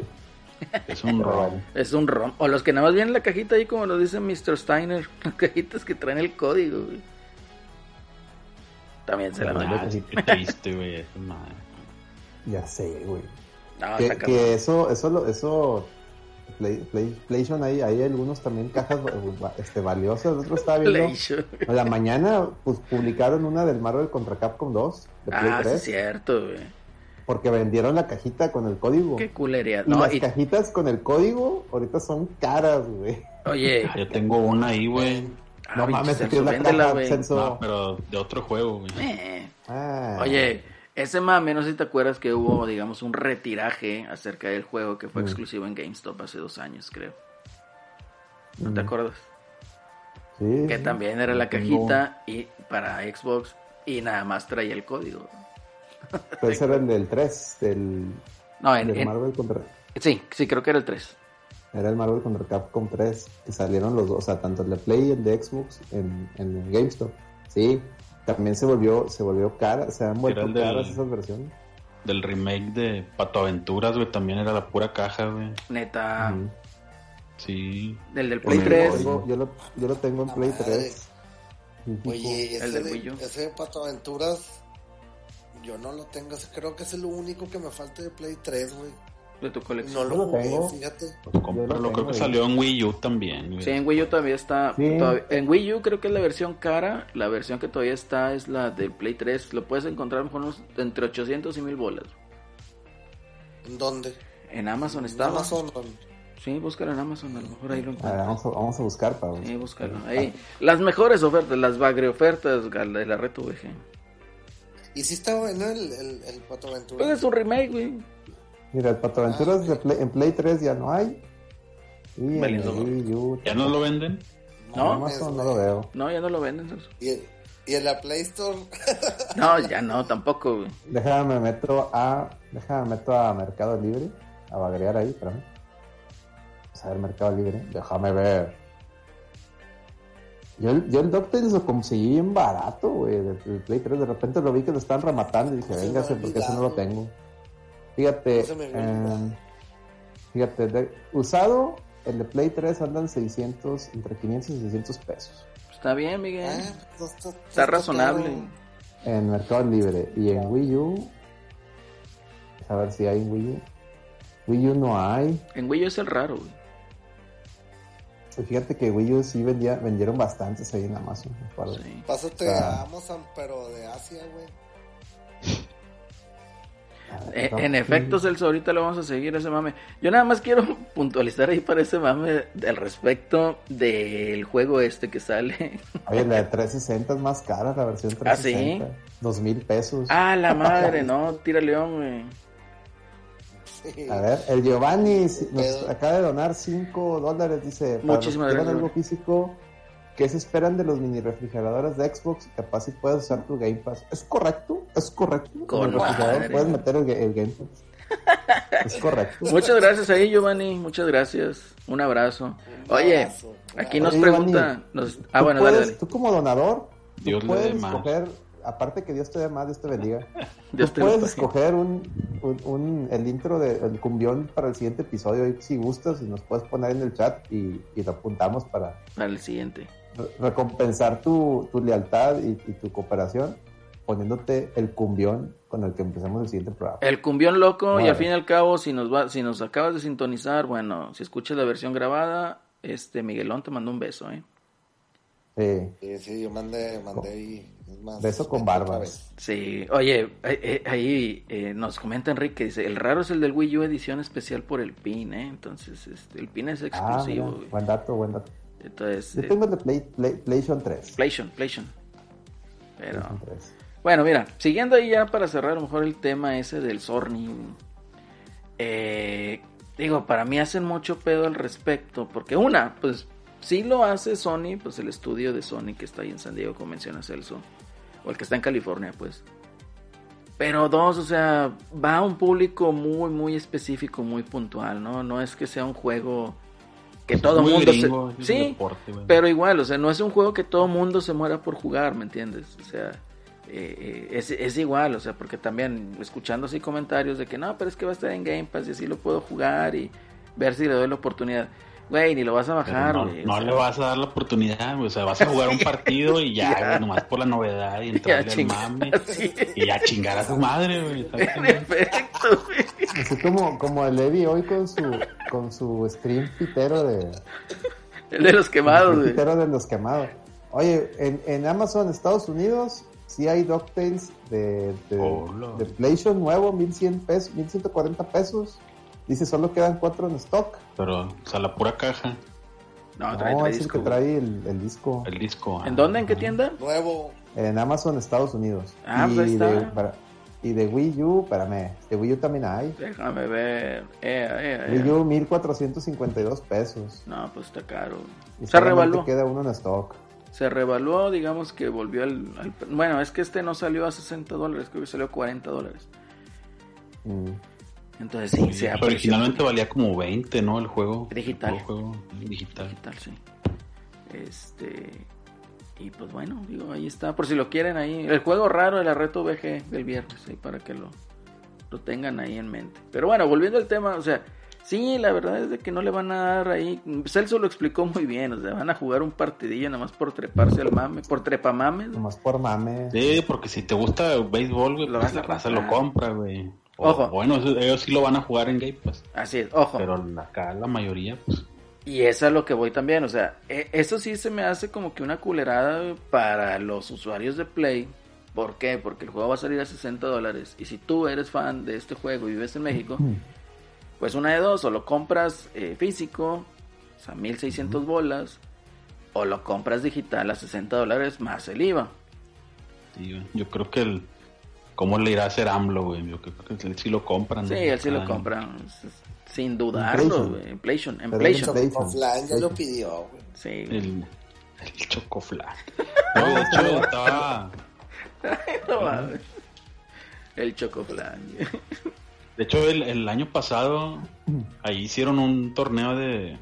Es un ROM. Es un ROM. O los que nada más vienen en la cajita ahí, como lo dice Mr. Steiner. Las cajitas que traen el código, güey. También se la qué triste, güey. Ya sé, güey. No, que, eso, eso, lo- eso, Play- Play- PlayStation ahí, hay algunos también cajas este, valiosas. Otro estaba viendo. En la mañana, pues publicaron una del Marvel contra Capcom 2 de Play Ah, sí, 3. es cierto, güey. Porque vendieron la cajita con el código. Qué culería. Y No, las y- cajitas con el código ahorita son caras, güey. oye, Yo tengo una ahí, güey. Ah, no pinche mames, tienes la véndela, güey. No, pero de otro juego, güey. Eh. Ah. Oye, ese mame, no sé si te acuerdas que hubo, digamos, un retiraje acerca del juego que fue Mm. exclusivo en GameStop hace dos años, creo. ¿No te Mm. acuerdas? Sí, Que sí. también era la cajita y para Xbox y nada más traía el código. Pero ese era el del 3, del, No, en, del en- Marvel contra... sí, sí, creo que era el 3. Era el Marvel contra Capcom 3, que salieron los dos, o sea, tanto el de Play y el de Xbox en, en GameStop. Sí, también se volvió, se volvió cara, se han vuelto el del- caras esas versiones. Del remake de Pato Aventuras, güey, también era la pura caja, güey. Neta. Sí. del del Play Yo lo 3. tengo- Yo lo, yo lo tengo en La Play madre. 3. Oye, El ese del de, ese de Pato Aventuras, yo no lo tengo. ese Creo que es el único que me falta de Play 3, güey. De tu No colección. lo Yo lo jugué, tengo. fíjate. Pues lo creo que salió en Wii U también, güey. Sí, en Wii U todavía está. Sí. todavía- en Wii U creo que es la versión cara. La versión que todavía está es la del Play 3. Lo puedes encontrar mejor unos entre 800 y 1000 bolas. ¿En dónde? En Amazon En estaba. Amazon. Sí, búscalo en Amazon, a lo mejor ahí lo A ver, encuentras. vamos, a, vamos a buscar para Sí, búscalo. Ahí. Las mejores ofertas, las bagre ofertas de la red VG. ¿Y si está bueno el, el, el Pato Pues Aventuras? es un remake, güey. Mira, el Pato Aventuras de Play- en Play 3 ya no hay. Y en Valiendo el Wii U ¿Ya no lo venden? ¿No? Amazon no lo veo. No, ya no lo venden. ¿Y, el- y en la Play Store? No, ya no, tampoco, güey. Déjame meto a. Déjame meto a Mercado Libre. A bagrear ahí, espérame. Vamos a ver Mercado Libre. Déjame ver. Yo, el- yo el DuckTales lo conseguí bien barato, güey, del del Play 3. De repente lo vi que lo están rematando y dije, véngase, porque ese no lo tengo. Fíjate, eh, fíjate, de- usado, el de Play 3 andan 600, entre 500 y 600 pesos Está bien, Miguel. Ah, no está, no Está razonable. en Mercado Libre. Y en Wii U, a ver si hay en Wii U. Wii U no hay. En Wii U es el raro, güey. Y Fíjate que Wii U sí vendía, vendieron bastantes ahí en Amazon. Sí. Pásate a Amazon, pero de Asia, güey. Eh, en efecto, Celso, ahorita lo vamos a seguir ese mame. Yo nada más quiero puntualizar ahí para ese mame al respecto del juego este que sale. Oye, la de 360 es más cara, la versión ¿Ah, sí? 360. Dos mil pesos. ah, la madre, no, tira león, güey. Sí. A ver, el Giovanni nos acaba de donar 5 dólares, dice. Muchísimas gracias, algo Giovanni. físico, ¿qué se esperan de los mini refrigeradores de Xbox? Capaz si puedes usar tu Game Pass. ¿Es correcto? ¿Es correcto? Con el refrigerador puedes meter el, el Game Pass. Es correcto. Muchas gracias ahí, Giovanni. Muchas gracias. Un abrazo. Oye, aquí nos Oye, pregunta. Nos... Ah, bueno, puedes- dale, dale. Tú como donador, tú Dios le puedes escoger, aparte que Dios te dé más, Dios te bendiga. Dios tú te puedes escoger un, un, un- el intro del cumbión para el siguiente episodio, si gustas, y nos puedes poner en el chat y, y lo apuntamos para Para el siguiente. Re- recompensar tu, tu lealtad y, y tu cooperación, poniéndote el cumbión con el que empezamos el siguiente programa. El cumbión loco, y al fin y al cabo, si nos va, si nos acabas de sintonizar, bueno, si escuchas la versión grabada, este Miguelón te mandó un beso, ¿eh? Sí. Sí, sí, yo mandé, mandé ahí. Es más, Beso con barba. Sí, oye, eh, eh, ahí eh, nos comenta Enrique, dice, el raro es el del Wii U edición especial por el PIN, ¿eh? Entonces, este, el PIN es Ah, exclusivo, buen dato, buen dato. Entonces, Yo tengo el de Play, Play- PlayStation 3. PlayStation, PlayStation. Pero, PlayStation 3. Bueno, mira, siguiendo ahí ya para cerrar a lo mejor el tema ese del Sony. Eh, digo, para mí hacen mucho pedo al respecto, porque una, pues sí lo hace Sony, pues el estudio de Sony que está ahí en San Diego, como menciona Celso, o el que está en California, pues. Pero dos, o sea, va a un público muy, muy específico, muy puntual, ¿no? No es que sea un juego que todo Muy mundo gringo, se... Sí, deporte, pero igual, o sea, no es un juego que todo mundo se muera por jugar, ¿me entiendes? O sea, eh, eh, es, es igual, o sea, porque también escuchando así comentarios de que no, pero es que va a estar en Game Pass y así lo puedo jugar y ver si le doy la oportunidad. Güey, ni lo vas a Pero bajar, no, güey. o no sea, le vas a dar la oportunidad, güey. O sea, vas a jugar un partido y ya, Ya. güey, nomás por la novedad y entrarle al chingar, mame. sí. Y ya chingar a tu madre, güey. güey. Así como, como el Eddie hoy con su, con su stream pitero de, El de los quemados, el güey. pitero de los quemados. Oye, en, en Amazon Estados Unidos sí hay DuckTales de, de, Hola. de PlayStation nuevo, 1100 pesos, 1140 pesos. Dice, solo quedan cuatro en stock. Pero, o sea, la pura caja, No, trae, No, trae es el disco, que güey. trae el, el disco. el disco. ¿En ah, dónde? ¿En qué tienda? Nuevo. En Amazon Estados Unidos. Ah, pues de, está. para- y de Wii U, espérame, de Wii U también hay. Déjame ver. Eh, eh, eh. Wii U 1452 pesos. No, pues está caro. Y Se revaluó. queda uno en stock. Se revaluó, digamos que volvió al, al- Bueno, es que este no salió a 60 dólares, creo que salió a 40 dólares. Mm. Entonces sí, Sí, se originalmente valía como 20, ¿no? El juego. Digital. El juego digital. Digital, sí. Este. Y pues bueno, digo, ahí está. Por si lo quieren ahí. El juego raro de la reto VG del viernes, ahí para que lo, lo tengan ahí en mente. Pero bueno, volviendo al tema, o sea, sí, la verdad es de que no le van a dar ahí. Celso lo explicó muy bien, o sea, van a jugar un partidillo nada más por treparse al mame, por trepamames. Nomás por mame. Sí, porque si te gusta el béisbol, güey, Lo pues vas a la raza lo compra, güey. Ojo. Bueno, ellos sí lo van a jugar en Game Pass. Así es, ojo. Pero acá la mayoría, pues. Y eso es lo que voy también, o sea, e- eso sí se me hace como que una culerada para los usuarios de Play. ¿Por qué? Porque el juego va a salir a 60 dólares. Y si tú eres fan de este juego y vives en México, pues una de dos, o lo compras eh, físico, o sea, 1600 bolas, o lo compras digital a 60 dólares más el IVA. sí, yo creo que el. ¿Cómo le irá a hacer AMLO, güey? Yo creo que él sí lo compran. Sí, él sí lo compran, sin dudarlo, Inflation. güey. Inflation, inflation. inflation. Offline ya lo pidió, güey. Sí. El, el chocoflan. No, de hecho, estaba. No mames. El chocoflan. De hecho, el, el año pasado, ahí hicieron un torneo de,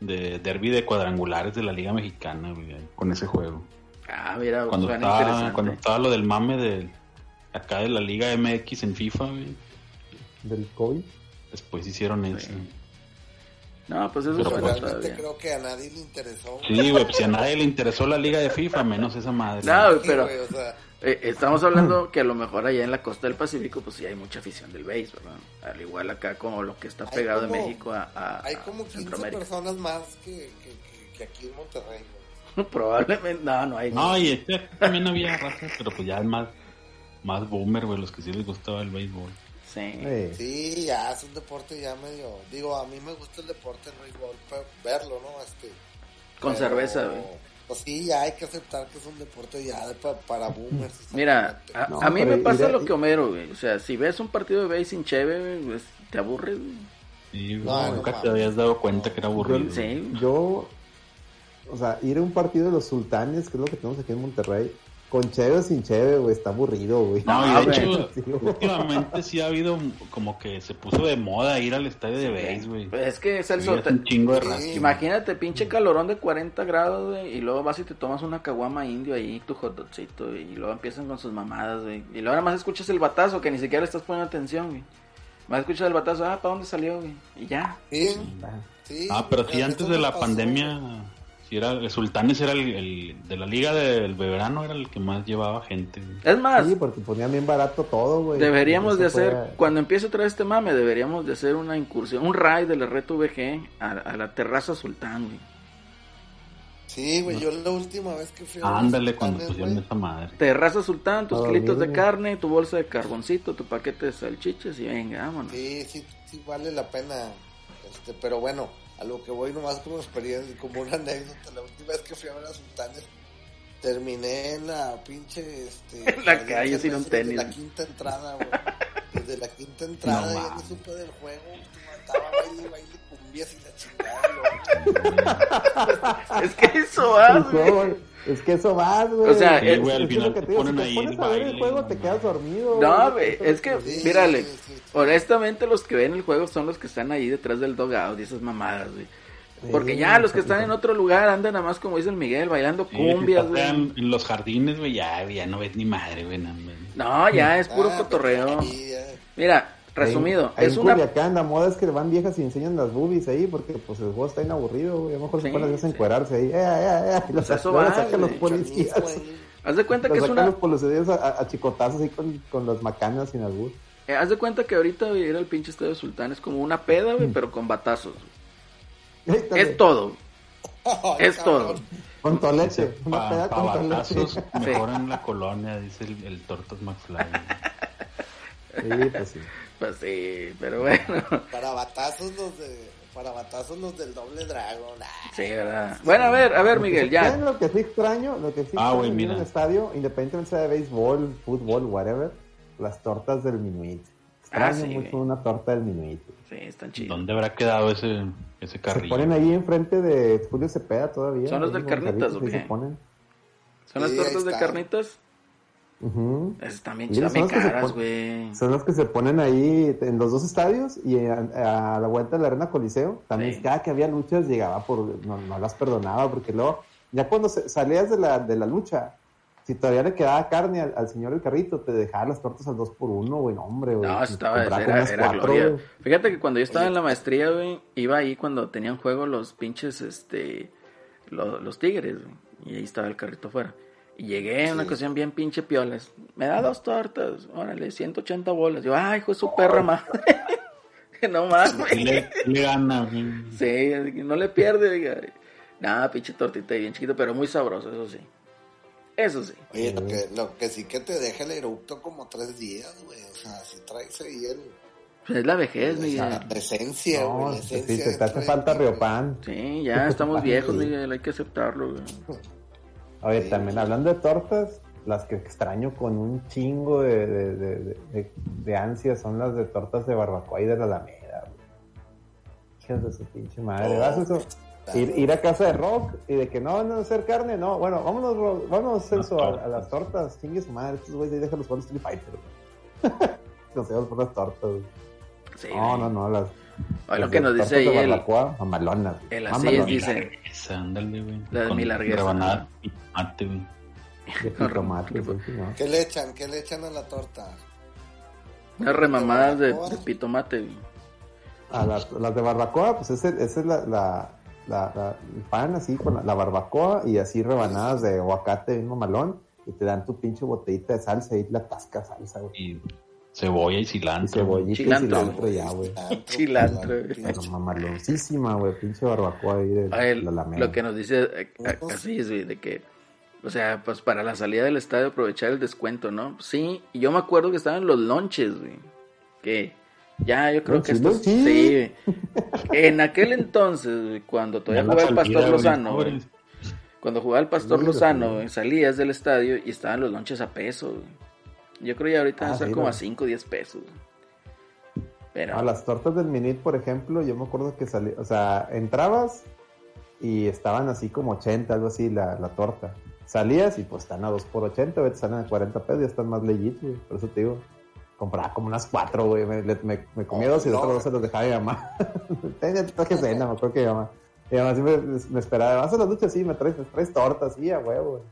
de derby de cuadrangulares de la Liga Mexicana, güey, con ese juego. Ah, mira, Cuando suena estaba, cuando estaba lo del mame de acá de la Liga MX en FIFA, güey, Del COVID. después hicieron eso. No, pues eso Pero suena pues, creo que a nadie le interesó. güey. Sí, güey, pues si a nadie le interesó la Liga de FIFA, menos esa madre. No, pero güey, o sea, eh, estamos hablando que a lo mejor allá en la costa del Pacífico, pues sí hay mucha afición del béis, ¿verdad? Al igual acá como lo que está pegado de como- México a, a- hay como 15 Centroamérica. personas más que, que, que, que aquí en Monterrey. güey. Probablemente, no, no hay. No, y este también había raza, pero pues ya es más, más boomer, güey, los que sí les gustaba el béisbol. Sí. Sí, ya es un deporte ya medio. Digo, a mí me gusta el deporte, igual pero verlo, ¿no? Este, Con pero, cerveza, güey. Pues sí, ya hay que aceptar que es un deporte ya de pa- para boomers. Mira, a, No, a mí me pasa lo que Homero, güey. O sea, si ves un partido de béis sin cheve, güey, pues, te aburres, güey. Sí, güey, No, no nunca te habías dado cuenta que era aburrido. Sí. yo, o sea, ir a un partido de los sultanes, que es lo que tenemos aquí en Monterrey, con cheve o sin cheve, güey, está aburrido, güey. No, y de hecho, Sí, últimamente sí ha habido como que se puso de moda ir al estadio de béis, güey. Pues es que, es te- un chingo de imagínate, pinche calorón de 40 grados, güey, y luego vas y te tomas una caguama indio ahí, tu hot dogcito, güey, y luego empiezan con sus mamadas, güey. Y luego nada más escuchas el batazo, que ni siquiera le estás poniendo atención, güey. Más escuchas el batazo, ah, ¿para dónde salió, güey? Y ya. Sí, sí, Ah, pero sí, antes de la pasó, pandemia, sí era, el Sultanes era el, el- de la liga del verano, era el que más llevaba gente. güey. Es más, Sí, porque ponían bien barato todo, güey. deberíamos de hacer, cuando empiece otra vez este mame, deberíamos de hacer una incursión, un raid de la Reto VG a, a la terraza Sultán, güey. Sí, güey, yo la última vez que fui a Ándale cuando pusieron esa madre. Terraza Sultán, tus kilitos de carne, tu bolsa de carboncito, tu paquete de salchichas y venga, vámonos. Sí, sí, sí vale la pena. Este, pero bueno, a lo que voy nomás como experiencia, como una anécdota, la última vez que fui a ver a Sultanes, terminé en la pinche. Este, En la calle sin no un es desde tenis. la quinta entrada, güey. Desde la quinta entrada No ya me supe del juego. Estaba baile, baile, cumbias y la chingada, güey. Es que eso va, Es que, Es que eso vas, güey. O sea, Es- güey, al es final lo que te ponen si ahí te pones a ver el juego, te quedas dormido. No, güey, es que, Sí, mírale, sí, sí. honestamente los que ven el juego son los que están ahí detrás del dogout y esas mamadas, güey. Porque Sí, ya los que están en otro lugar andan nada más como dice el Miguel, bailando Sí, cumbias, güey. En los jardines, güey, ya, ya no ves ni madre, güey. no. No, ya es puro Ah, cotorreo. ya. Mira, resumido, Ahí es en una... Culiacán, la moda es que van viejas y enseñan las boobies ahí, porque pues el juego está bien aburrido, güey. A lo mejor Sí, se ponen a sí. encuerarse ahí. Eh, eh, eh, y los, Pues eso va, sacan los güey. policías. Haz de cuenta que es una... los policías a, a chicotazos ahí con, con las macanas sin albur. eh, haz de cuenta que ahorita güey, ir al pinche estadio Sultán es como una peda, Mm. güey, pero con batazos. Ahí Es todo, es todo. Con tolete. Una pa- peda pa con batazos, mejor en la colonia, dice el, el Tortas McFly. Sí, pues sí. Pues sí, pero bueno. Para batazos los de. Para batazos los del doble dragón. Ah, Sí, ¿verdad? Bueno, a ver, a ver, Miguel, ¿Saben ya. lo que sí extraño? Lo que sí Ah, extraño en al estadio, independientemente sea de béisbol, fútbol, whatever, las tortas del Minuit. Extraño Ah, sí, mucho güey. una torta del Minuit. Sí, están chidos. ¿Dónde habrá quedado ese, ese Se carrillo? ponen ahí enfrente de Julio Cepeda todavía. ¿Son los del Carnitas o qué? se ponen. ¿Son las Sí, ahí tortas de están. Esas también Mira, chidas, bien son caras, güey. Los que se ponen ahí en los dos estadios y a, a la vuelta de la Arena Coliseo. También Sí. cada que había luchas llegaba por... No, no las perdonaba porque luego, ya cuando salías de la, de la lucha, si todavía le quedaba carne al, al señor del carrito, te dejaba las tortas al 2 por 1 güey, hombre, güey. No, estaba, era, unas era cuatro, gloria. Fíjate que cuando yo estaba Oye. en la maestría, güey, iba ahí cuando tenían juego los pinches, este, lo- los, tigres, güey, y ahí estaba el carrito afuera. Y llegué en una Sí. ocasión bien pinche piolas. Me da dos tortas, órale, 180 bolas. Yo, ay, hijo de su perra madre. que no más, ¿Qué güey. le, le gana? güey? Sí, no le pierde, diga. Nada, pinche tortita bien chiquito, pero muy sabroso, eso sí. Eso sí. Oye, lo que, lo que sí que te deja el eructo como tres días, güey. O sea, si traes ahí el. Pues es la vejez, Miguel. La esencia, No, güey. La sí, esencia. te, te hace falta Riopan. Sí, ya estamos viejos, Sí. Miguel, hay que aceptarlo, güey. Oye, Sí, también hablando de tortas, las que extraño con un chingo de, de, de, de, de- de ansia son las de tortas de barbacoa y de la Alameda. Hijas de su pinche madre. Oh, ¿Vas eso? Ir, ir a casa de Rock y de que no, no hacer carne, no. Bueno, vámonos, Rock, vámonos Celso, a, a las tortas. Chingue su madre, estos güeyes ahí déjalos jugar Street Fighter. Nos vemos por las tortas. Sí, No, no, no, las. Oye, lo que nos dice ahí el, barbacoa, mamalonas, güey. el Mamalonas. Asís dice- ándale, güey. La de Con mi largueza. Y tomate, güey. De jitomate, ¿no? ¿Qué le echan? ¿Qué le echan a la torta? unas remamadas de, de pitomate, güey. A las, las de barbacoa, pues ese, esa es la, la, la- la- el pan así con la, la barbacoa y así rebanadas de aguacate bien mamalón y te dan tu pinche botellita de salsa y la tasca salsa, güey. Y cebolla y Y cilantro. cebollita Cilantro, y cilantro ya, güey. Cilantro, la güey. Pero pinche- mamaloncísima, güey, pinche barbacoa ahí de la lo que nos dice eh, eh, así es, güey, de que, o sea, pues para la salida del estadio aprovechar el descuento, ¿no? Sí, y yo me acuerdo que estaban los lonches, güey. Que ya, yo creo que lonches. sí, güey. En aquel entonces, güey, cuando todavía jugaba el Pastor Lozano, güey. Cuando jugaba el Pastor Sí, Lozano, sí. güey, salías del estadio y estaban los lonches a peso, güey. Yo creo que ahorita Ah, van a estar sí, como a 5 o 10 pesos. Pero, A las tortas del Minit, por ejemplo, yo me acuerdo que salí, o sea, entrabas y estaban así como 80, algo así, la, la torta. Salías y pues están a 2 por 80, güey, te salen a 40 pesos, ya están más legit, güey. Por eso te digo, compraba como unas 4, güey. Me, me, me comía Oh, dos y los no. otros dos se los dejaba mi mamá. Tenía traje cena, me acuerdo que mi mamá. Mi mamá siempre me, esperaba, vas a la ducha, sí, me traes, me traes tortas, sí, a huevo, güey.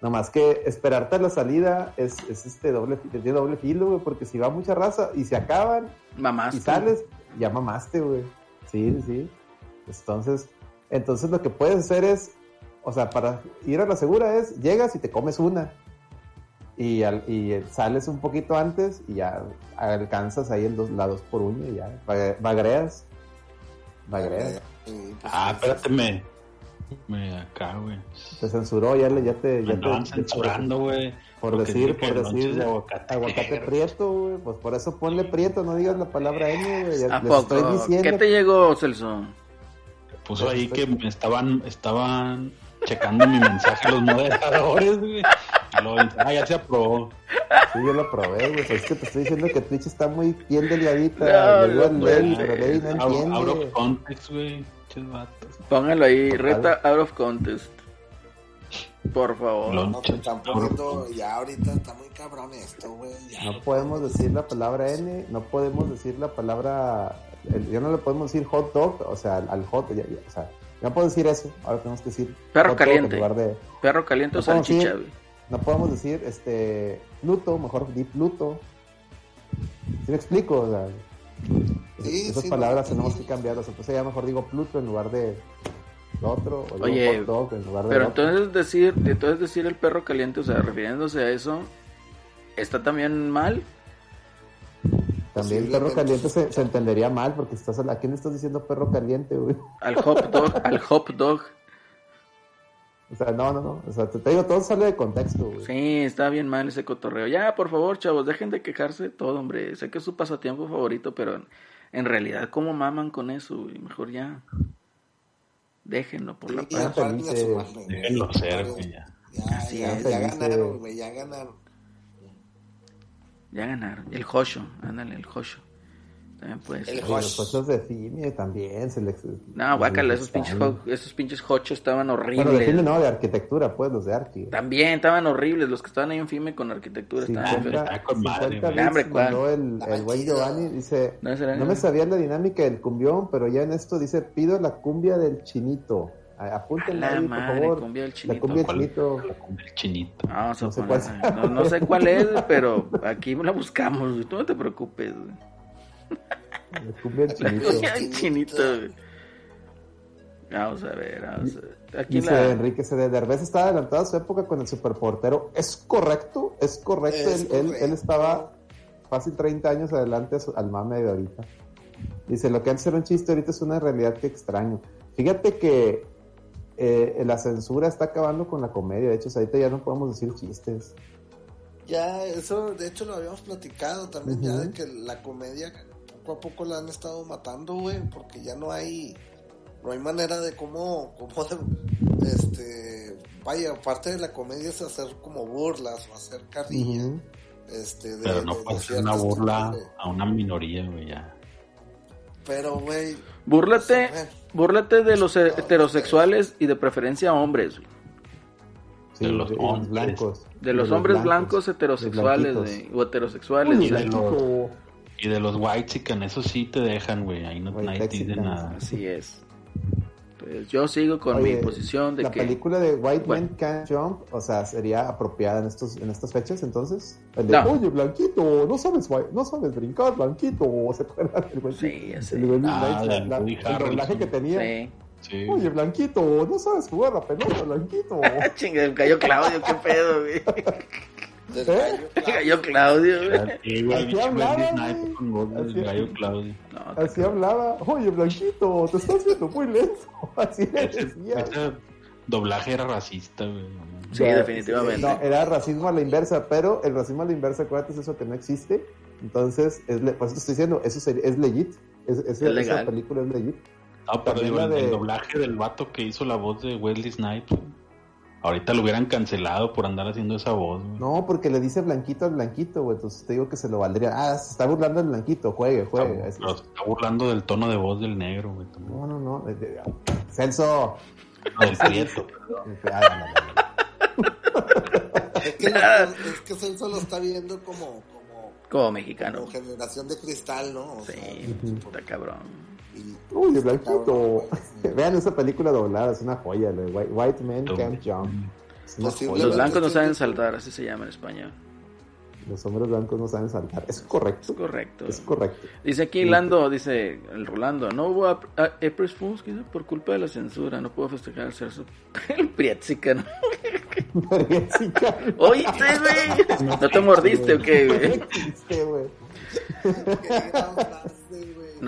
Nomás que esperarte a la salida es, es este doble, tiene doble filo, güey, porque si va mucha raza y se acaban, mamás. y sales, ya mamaste, güey. Sí, sí, sí. Entonces, entonces lo que puedes hacer es, o sea, para ir a la segura es, llegas y te comes una. Y, al- y sales un poquito antes y ya alcanzas ahí el dos, la dos por uno y ya. Bagreas. Bagreas. Pues, Ah, espérate, me. Me acá, güey. Te censuró, ya, le, ya te. Me Ya te censurando, güey. Por decir, por decir. de aguacate. Aguacate prieto, güey. Pues por eso ponle prieto, no digas la palabra N, güey. Estoy diciendo. ¿Qué te llegó, Celso? Puso ahí que me estaban, estaban checando mi mensaje a los moderadores, güey. Ah, ya se aprobó. Sí, yo lo probé, güey. Pues es que te estoy diciendo que Twitch está muy bien delgadita. No, no pero no Out, out entiende. of context, güey. Póngalo ahí, Total. reta out of contest. Por favor. Lo- No, pues tampoco, ya ahorita está muy cabrón esto, güey. ya. No podemos decir la palabra N, no podemos decir la palabra. el- ya no le podemos decir hot dog, o sea, al, al hot, ya, ya, o sea, no podemos decir eso. Ahora tenemos que decir Perro caliente. En lugar de, Perro caliente o salchicha, güey. no podemos decir este Pluto, mejor di Pluto. ¿Sí me explico? O sea, Sí, esas sí, palabras no, tenemos sí. que cambiarlas. Entonces ya mejor digo Pluto en lugar de otro, o digo Oye, hot dog en lugar de Pero otro. entonces decir, entonces decir el perro caliente, o sea, refiriéndose a eso, está también mal. También perro posiblemente. caliente se, se entendería mal porque estás a quién le estás diciendo perro caliente, güey. Al hot dog, al hot dog. O sea, no, no, no. O sea, te, te digo, todo sale de contexto, güey. Sí, está bien mal ese cotorreo. Ya, por favor, chavos, dejen de quejarse de todo, hombre. Sé que es su pasatiempo favorito, pero en, en realidad, ¿cómo maman con eso? güey? Mejor ya. Déjenlo por la Sí, paz. paz. Déjenlo ser, güey. ya. Ya, ya, ya ganaron, güey, ya ganaron. Ya ganaron. El Josho, ándale, el Josho. También puede ser. El los Josh. coches de cine también se les... No, guácala, esos pinches, esos pinches Jochos estaban Bueno, de horribles. cine no, de arquitectura, pues, los de arqui. También estaban horribles, los que estaban ahí en FIME con arquitectura. estaban feos. 50, está con madre, 50 güey. bits Hombre, ¿cuál? mandó el, chido. Giovanni, dice, No, no me sabía la dinámica del cumbión, pero ya en esto dice, pido la cumbia del chinito. Apúntenla la ahí, por madre, favor. cumbia del La chinito. cumbia del chinito. El chinito. Vamos a No sé poner- cuál no, no sé cuál es, pero aquí la buscamos, güey. Tú no te preocupes, güey. La cumbia del La chinito. cumbia del chinito, güey. Vamos a ver, vamos a ver. Aquí Dice la... Enrique C. de Derbez estaba adelantado a su época con el superportero. ¿Es correcto? Es correcto. Es él, él- correcto. él estaba fácil 30 años adelante al mame de ahorita. Dice, lo que antes era un chiste ahorita es una realidad que extraño. Fíjate que eh, la censura está acabando con la comedia. De hecho, ahorita ya no podemos decir chistes. Ya, eso de hecho lo habíamos platicado también, ya de que la comedia poco a poco la han estado matando, güey, porque ya no hay, no hay manera de cómo, cómo de- este, vaya, parte de la comedia es hacer como burlas o hacer carrilla, Ujú. este, de, Pero no de- de puede ser una burla a una minoría, güey, ya. Pero, güey, Búrlate, Pues, búrlate de los heterosexuales y de preferencia hombres, güey. Sí, De los de, hombres. blancos. De los hombres blancos heterosexuales, Los güey. O heterosexuales, Uy, güey. blanquito. Y de los white chicken, eso sí te dejan, güey. Ahí no nadie te dice Mexicans. nada. Así es. Pues yo sigo con Oye, mi posición de la que... película de White Bueno. Men Can't Jump, o sea, sería apropiada en estos en estas fechas, entonces. El de, No. oye, Blanquito, no sabes no sabes brincar, Blanquito, ¿se acuerdan? El güey- Sí, sé. el güey- Ah, la- del la- el doblaje que tenía. Sí. Sí. Oye, Blanquito, no sabes jugar la pelota, Blanquito. Ah, chinga, el cayó Claudio, qué pedo, güey. del ¿Eh? gallo, El Claudio, güey. Sí, güey, Así hablaba, Así- gallo Claudio. No, Así hablaba. Oye, Blanquito, te estás viendo muy lento. Así le Ese, decía. ese doblaje era racista, güey. Sí, definitivamente. No, era racismo a la inversa, pero el racismo a la inversa, acuérdate, es eso que no existe. Entonces, es le- por eso te estoy diciendo, eso sería- es legit. Es, es- Es legal. Esa película es legit. No, pero digo, la el, de- el doblaje del vato que hizo la voz de Wesley Snipes. Ahorita lo hubieran cancelado por andar haciendo esa voz, güey. No, porque le dice blanquito al blanquito, güey. Entonces te digo que se lo valdría. Ah, se está burlando el blanquito, juegue, juegue. Está- Es- pero se está burlando del tono de voz del negro, güey. también. No, no, no. Celso. No, del prieto. Ah, no, no, no. Es que, lo- es que Celso lo está viendo como, como, Como mexicano. como generación de cristal, ¿no? O sea, Sí, está cabrón. Uy, está blanquito. Vean esa película doblada, es una joya. de White, White Men Can't Jump. Joya. Los blancos no saben saltar, así se llama en español. Los hombres blancos no saben saltar. Es correcto. Es correcto. Es correcto. Dice aquí Lando, dice el Rolando, no hubo ap- a- April Fools por culpa de la censura, no puedo festejar el cerzo. El Prietzica, ¿no? Jessica. Oíste, güey. ¿No te mordiste o qué, güey?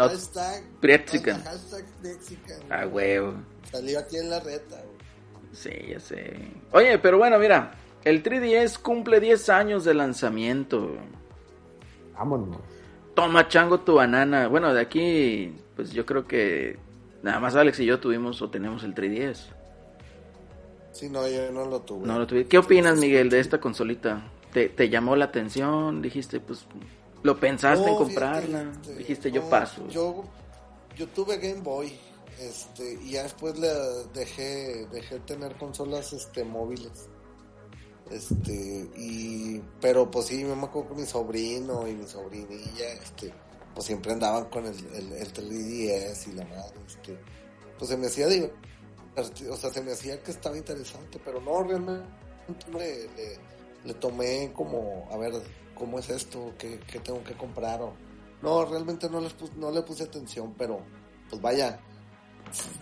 Existe, güey. Que diga una frase, güey. No, Hashtag, Prietzican. hashtag Prietzican, güey. Ah, huevo. Salió aquí en la reta, güey. Sí, ya sé. Oye, pero bueno, mira, el 3DS cumple 10 años de lanzamiento. Vámonos. Toma chango tu banana. Bueno, de aquí, pues yo creo que nada más Alex y yo tuvimos o tenemos el 3DS. Sí, no, yo no lo tuve. No lo tuve. ¿Qué opinas, Miguel, de esta consolita? ¿Te, te llamó la atención? Dijiste, pues, ¿lo pensaste en comprarla? fíjate, Dijiste, yo paso. Yo, yo tuve Game Boy, este, y ya después le dejé, dejé tener consolas, este, móviles. Este, y, pero pues sí, me acuerdo que mi sobrino y mi sobrinilla, este, pues siempre andaban con el, el, el 3DS y la madre, este, pues se me hacía, digo, o sea, se me hacía que estaba interesante, pero no, realmente le, le, le tomé como, a ver, ¿cómo es esto? ¿Qué, qué tengo que comprar? O, no, realmente no, les pus- no le puse atención, pero pues vaya,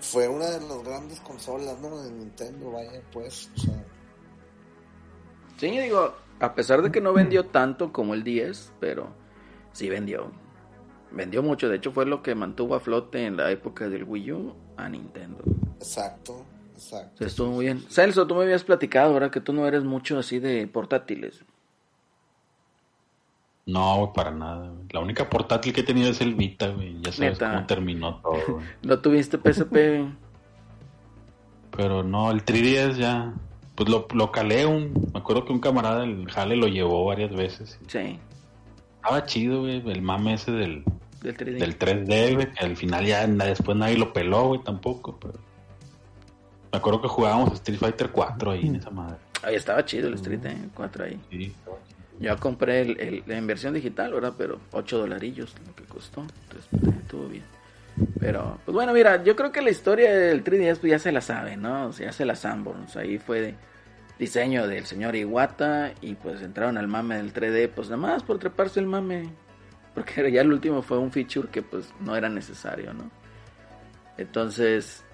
fue una de las grandes consolas, ¿no? De Nintendo, vaya, pues, o sea, Sí, digo, a pesar de que no vendió tanto como el 10, pero sí vendió. Vendió mucho, de hecho fue lo que mantuvo a flote en la época del Wii U a Nintendo. exacto, exacto. sea, estuvo muy bien. Celso, tú me habías platicado, ahora que tú no eres mucho así de portátiles. No, güey, para nada. güey. La única portátil que he tenido es el Vita, güey. Ya sabes Neta. cómo terminó todo, güey. ¿No tuviste PSP? Pero no, el 3DS ya. Pues lo, lo calé un. Me acuerdo que un camarada del Jale lo llevó varias veces. sí, Estaba chido, güey. El mame ese del, del 3D. del 3D, güey. Que al final ya después nadie lo peló, güey, tampoco. Pero... Me acuerdo que jugábamos Street Fighter 4 ahí en esa madre. Ahí estaba chido el Street eh, 4 ahí. Sí, estaba chido. Yo compré el, el- la inversión digital, ¿verdad? Pero 8 dolarillos lo que costó. Entonces, estuvo bien. Pero, pues bueno, mira, yo creo que la historia del 3DS pues ya se la sabe, ¿no? O sea, ya se la Sanborns. Ahí fue diseño del señor Iwata y pues entraron al mame del 3D, pues nada más por treparse el mame. Porque ya el último fue un feature que pues no era necesario, ¿no? Entonces,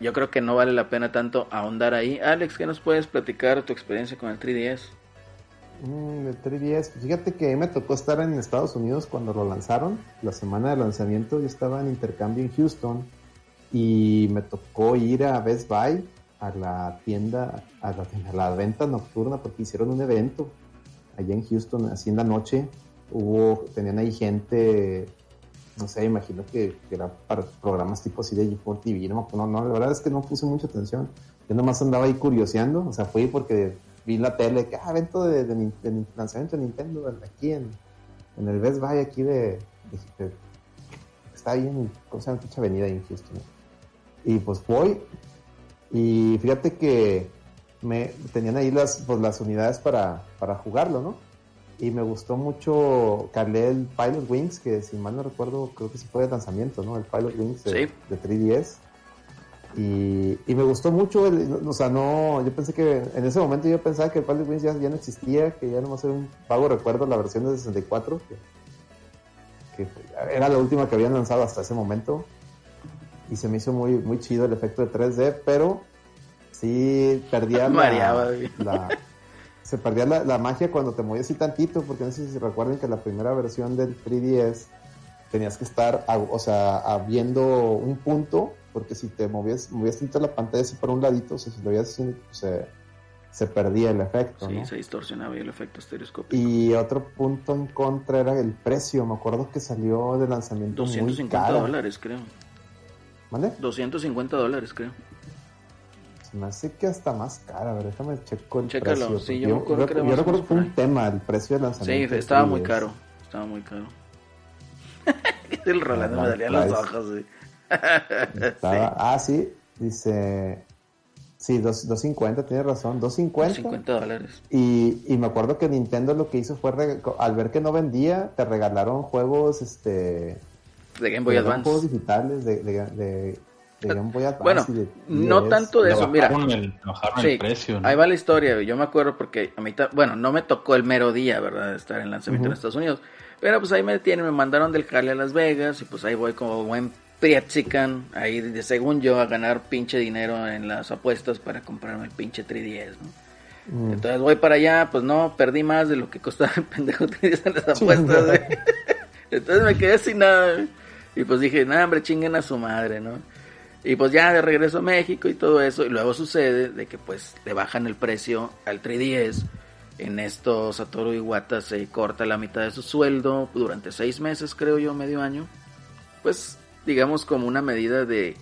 yo creo que no vale la pena tanto ahondar ahí. Alex, ¿qué nos puedes platicar tu experiencia con el 3DS? Mm, el 3DS, fíjate que me tocó estar en Estados Unidos cuando lo lanzaron, la semana de lanzamiento, yo estaba en intercambio en Houston y me tocó ir a Best Buy, a la tienda, a la, a la venta nocturna, porque hicieron un evento allá en Houston, así en la noche, hubo, tenían ahí gente, no sé, imagino que, era para programas tipo así de G4 TV, no, no, la verdad es que no puse mucha atención, yo nomás andaba ahí curioseando, o sea, fui porque vi la tele, que, ah, evento de, lanzamiento de Nintendo aquí en, en el Best Buy aquí de, está ahí en, ¿cómo se llama? Pinche avenida ahí en Houston. Y pues voy, y fíjate que me tenían ahí las, pues, las unidades para, para jugarlo, ¿no? Y me gustó mucho, calé el Pilot Wings, que si mal no recuerdo, creo que sí fue de lanzamiento, ¿no? El Pilot Wings de, Sí. de 3DS. Y, y me gustó mucho, el- o sea, no, yo pensé que en ese momento yo pensaba que el Pilot Wings ya, ya no existía, que ya nomás era un vago recuerdo la versión de 64, que, que era la última que habían lanzado hasta ese momento. Y se me hizo muy, muy chido el efecto de 3D, pero sí perdía Mareaba, la, la- se perdía la, la magia cuando te movías así tantito, porque no sé si recuerden que la primera versión del 3DS tenías que estar, a- o sea, viendo un punto, porque si te movías, movías tantito la pantalla así por un ladito, o sea, si lo veías así, se, se perdía el efecto, Sí, ¿no? se distorsionaba el efecto estereoscópico. Y otro punto en contra era el precio, me acuerdo que salió de lanzamiento muy 250 caro. dólares, creo. ¿Vale? 250 dólares, creo. Se me hace que hasta más cara, a ver, déjame checo el Chécalo, precio. sí, yo que yo recuerdo que fue por un tema el precio de Sí, lanzamiento. del estaba muy 3DS. caro. Estaba muy caro. el Rolando Ah, me daría los ojos, güey. Estaba- Ah, sí, dice... Sí, dos- 250, tienes razón, 250. 50 dólares. Y, y me acuerdo que Nintendo lo que hizo fue, al ver que no vendía, te regalaron juegos, este... De Game Boy regalaron juegos Advance. digitales de, de, de- de Game Boy Advance. Bueno, de no 10. tanto de eso, mira. bajaron el, bajaron Sí, el precio, ¿no? ahí va la historia. Yo me acuerdo porque a mí, bueno, no me tocó el mero día, ¿verdad? De estar en lanzamiento en. Estados Unidos. Pero pues ahí me tienen, me mandaron del jale a Las Vegas y pues ahí voy como buen Prietzican, ahí de, según yo a ganar pinche dinero en las apuestas para comprarme el pinche 3DS, ¿no? Mm. Entonces voy para allá, pues no, perdí más de lo que costaba el pendejo 3DS en las apuestas, güey. Entonces me quedé sin nada, güey. Y pues dije, no, hombre, chinguen a su madre, ¿no? Y pues ya de regreso a México y todo eso, y luego sucede de que pues le bajan el precio al 3DS. En esto Satoru Iwata se corta la mitad de su sueldo durante seis meses, creo yo, medio año. Pues digamos como una medida de,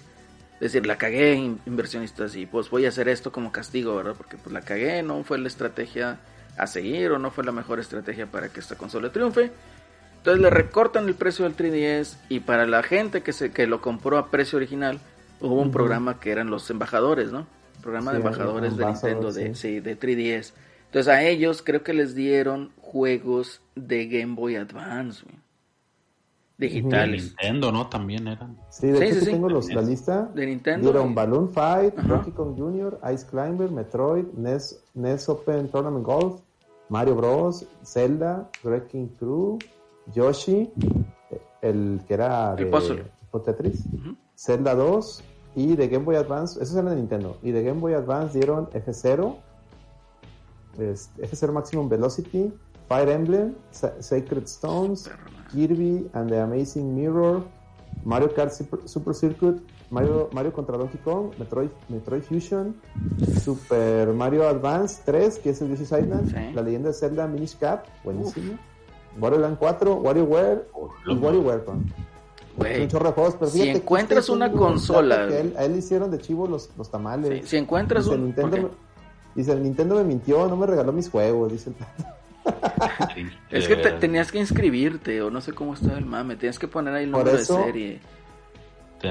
decir, la cagué, in- inversionistas, y pues voy a hacer esto como castigo, ¿verdad? Porque pues la cagué, no fue la estrategia a seguir o no fue la mejor estrategia para que esta consola triunfe. Entonces le recortan el precio del 3DS y para la gente que se que lo compró a precio original hubo un programa que eran los embajadores, ¿no? Programa de embajadores de Nintendo de, sí, de 3DS. Entonces a ellos creo que les dieron juegos de Game Boy Advance, güey. De Digitales. Nintendo, ¿no? También eran. Sí, de Sí, hecho sí, sí. tengo los, la lista. De Nintendo. Dieron Balloon Fight, Ajá. Donkey Kong Jr., Ice Climber, Metroid, NES, NES Open Tournament Golf, Mario Bros, Zelda, Wrecking Crew, Yoshi, el que era El de puzzle. tipo Tetris. Zelda 2 y de Game Boy Advance, esos eran de Nintendo, y de Game Boy Advance dieron F0, es- F0 Maximum Velocity, Fire Emblem, Sa- Sacred Stones. Kirby and the Amazing Mirror, Mario Kart Super, Super Circuit, Mario, Mario contra Donkey Kong, Metroid, Metroid Fusion, Super Mario Advance 3, que es el Yoshi's Island, Sí. La Leyenda de Zelda Minish Cap, buenísimo, Wario Land 4, WarioWare y WarioWare. con- Güey, Un chorro de juegos, pero si fíjate encuentras una un consola, que él- a él le hicieron de chivo los, los tamales. si, si encuentras dice, un... Nintendo, dice, el Nintendo me mintió, no me regaló mis juegos, dice el Es que te- tenías que inscribirte o no sé cómo está el mame. Tenías que poner ahí el número eso- de serie.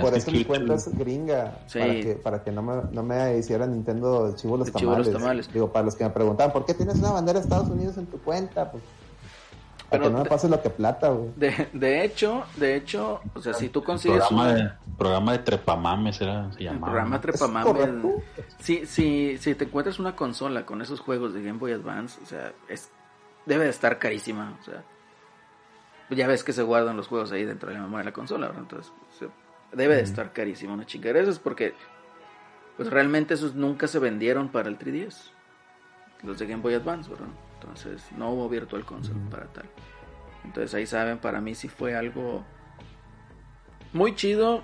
Por que eso mi cuenta en- es gringa, Sí. para que, para que no, me, no me hiciera Nintendo el chivo los El chivo los tamales. Digo, para los que me preguntaban, ¿por qué tienes una bandera de Estados Unidos en tu cuenta? Pues, Pero que no me pase lo que plata, güey. De, de hecho, de hecho, o sea, si tú consigues programa una- de, programa de trepamames era, se el llamaba. programa ¿no? Trepamames, si, si, si te encuentras una consola con esos juegos de Game Boy Advance, o sea, es, debe de estar carísima, o sea, ya ves que se guardan los juegos ahí dentro de la memoria de la consola, ¿verdad? entonces o sea, debe de estar carísima una chingadera, eso es porque pues realmente esos nunca se vendieron para el 3DS, los de Game Boy Advance, ¿verdad? Entonces no hubo Virtual Console para tal. Entonces ahí saben, para mí sí fue algo muy chido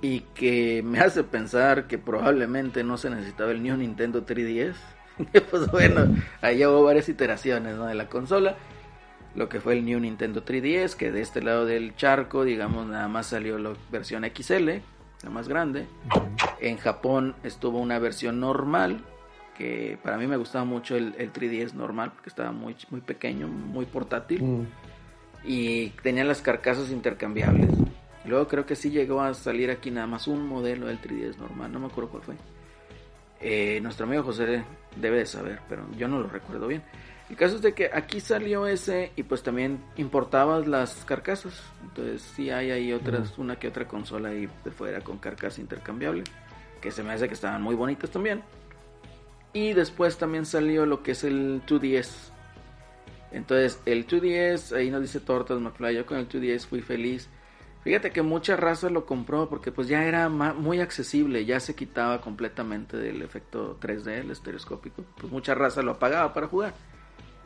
y que me hace pensar que probablemente no se necesitaba el New Nintendo 3DS. pues bueno, ahí hubo varias iteraciones ¿no? de la consola. Lo que fue el New Nintendo 3DS, que de este lado del charco, digamos, nada más salió la versión XL, la más grande. En Japón estuvo una versión normal, que para mí me gustaba mucho el, el 3DS normal, porque estaba muy, muy pequeño, muy portátil Mm. y tenía las carcasas intercambiables. Luego creo que sí llegó a salir aquí nada más un modelo del 3DS normal, no me acuerdo cuál fue. Eh, nuestro amigo José debe de saber, pero yo no lo recuerdo bien. El caso es de que aquí salió ese y pues también importabas las carcasas. Entonces sí hay ahí otras, una que otra consola ahí de fuera con carcasa intercambiable, que se me hace que estaban muy bonitas también. Y después también salió lo que es el 2DS, entonces, el 2DS, ahí nos dice Tortas McFly, yo con el 2DS fui feliz. Fíjate que mucha raza lo compró porque pues ya era muy accesible, ya se quitaba completamente del efecto 3D, el estereoscópico. Pues mucha raza lo apagaba para jugar.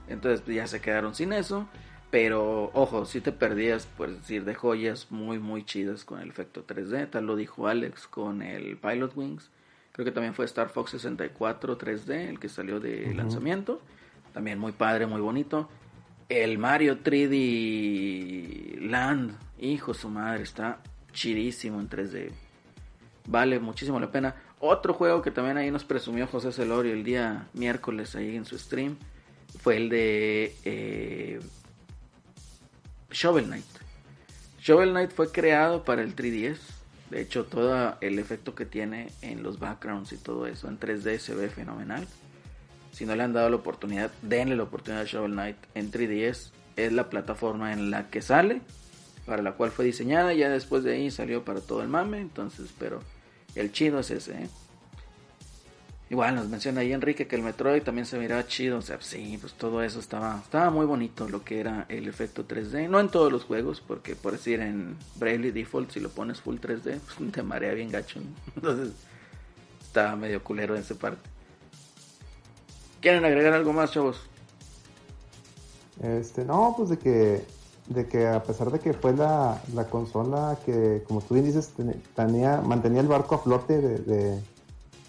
Entonces pues, ya se quedaron sin eso. Pero ojo, si te perdías, por decir, de joyas muy muy chidas con el efecto 3D. Tal lo dijo Alex con el Pilot Wings. Creo que también fue Star Fox 64 3D, el que salió de lanzamiento. También muy padre, muy bonito. El Mario 3D Land, hijo su madre, está chidísimo en 3D. Vale muchísimo la pena. Otro juego que también ahí nos presumió José Celorio el día miércoles ahí en su stream fue el de eh, Shovel Knight. Shovel Knight fue creado para el 3DS. De hecho, todo el efecto que tiene en los backgrounds y todo eso en 3D se ve fenomenal. Si no le han dado la oportunidad, denle la oportunidad a Shovel Knight en 3DS. Es la plataforma en la que sale, para la cual fue diseñada. Ya después de ahí salió para todo el mame. Entonces, pero el chido es ese. ¿eh? Igual nos menciona ahí Enrique que el Metroid también se miraba chido. O sea, sí, pues todo eso estaba, estaba muy bonito lo que era el efecto 3D. No en todos los juegos, porque por decir en Bravely Default, si lo pones full 3D, pues te marea bien gacho. Entonces, estaba medio culero en esa parte. ¿Quieren agregar algo más, chavos? Este, no, pues de que, de que a pesar de que fue la, la consola que, como tú bien dices, ten- tenía, mantenía el barco a flote de,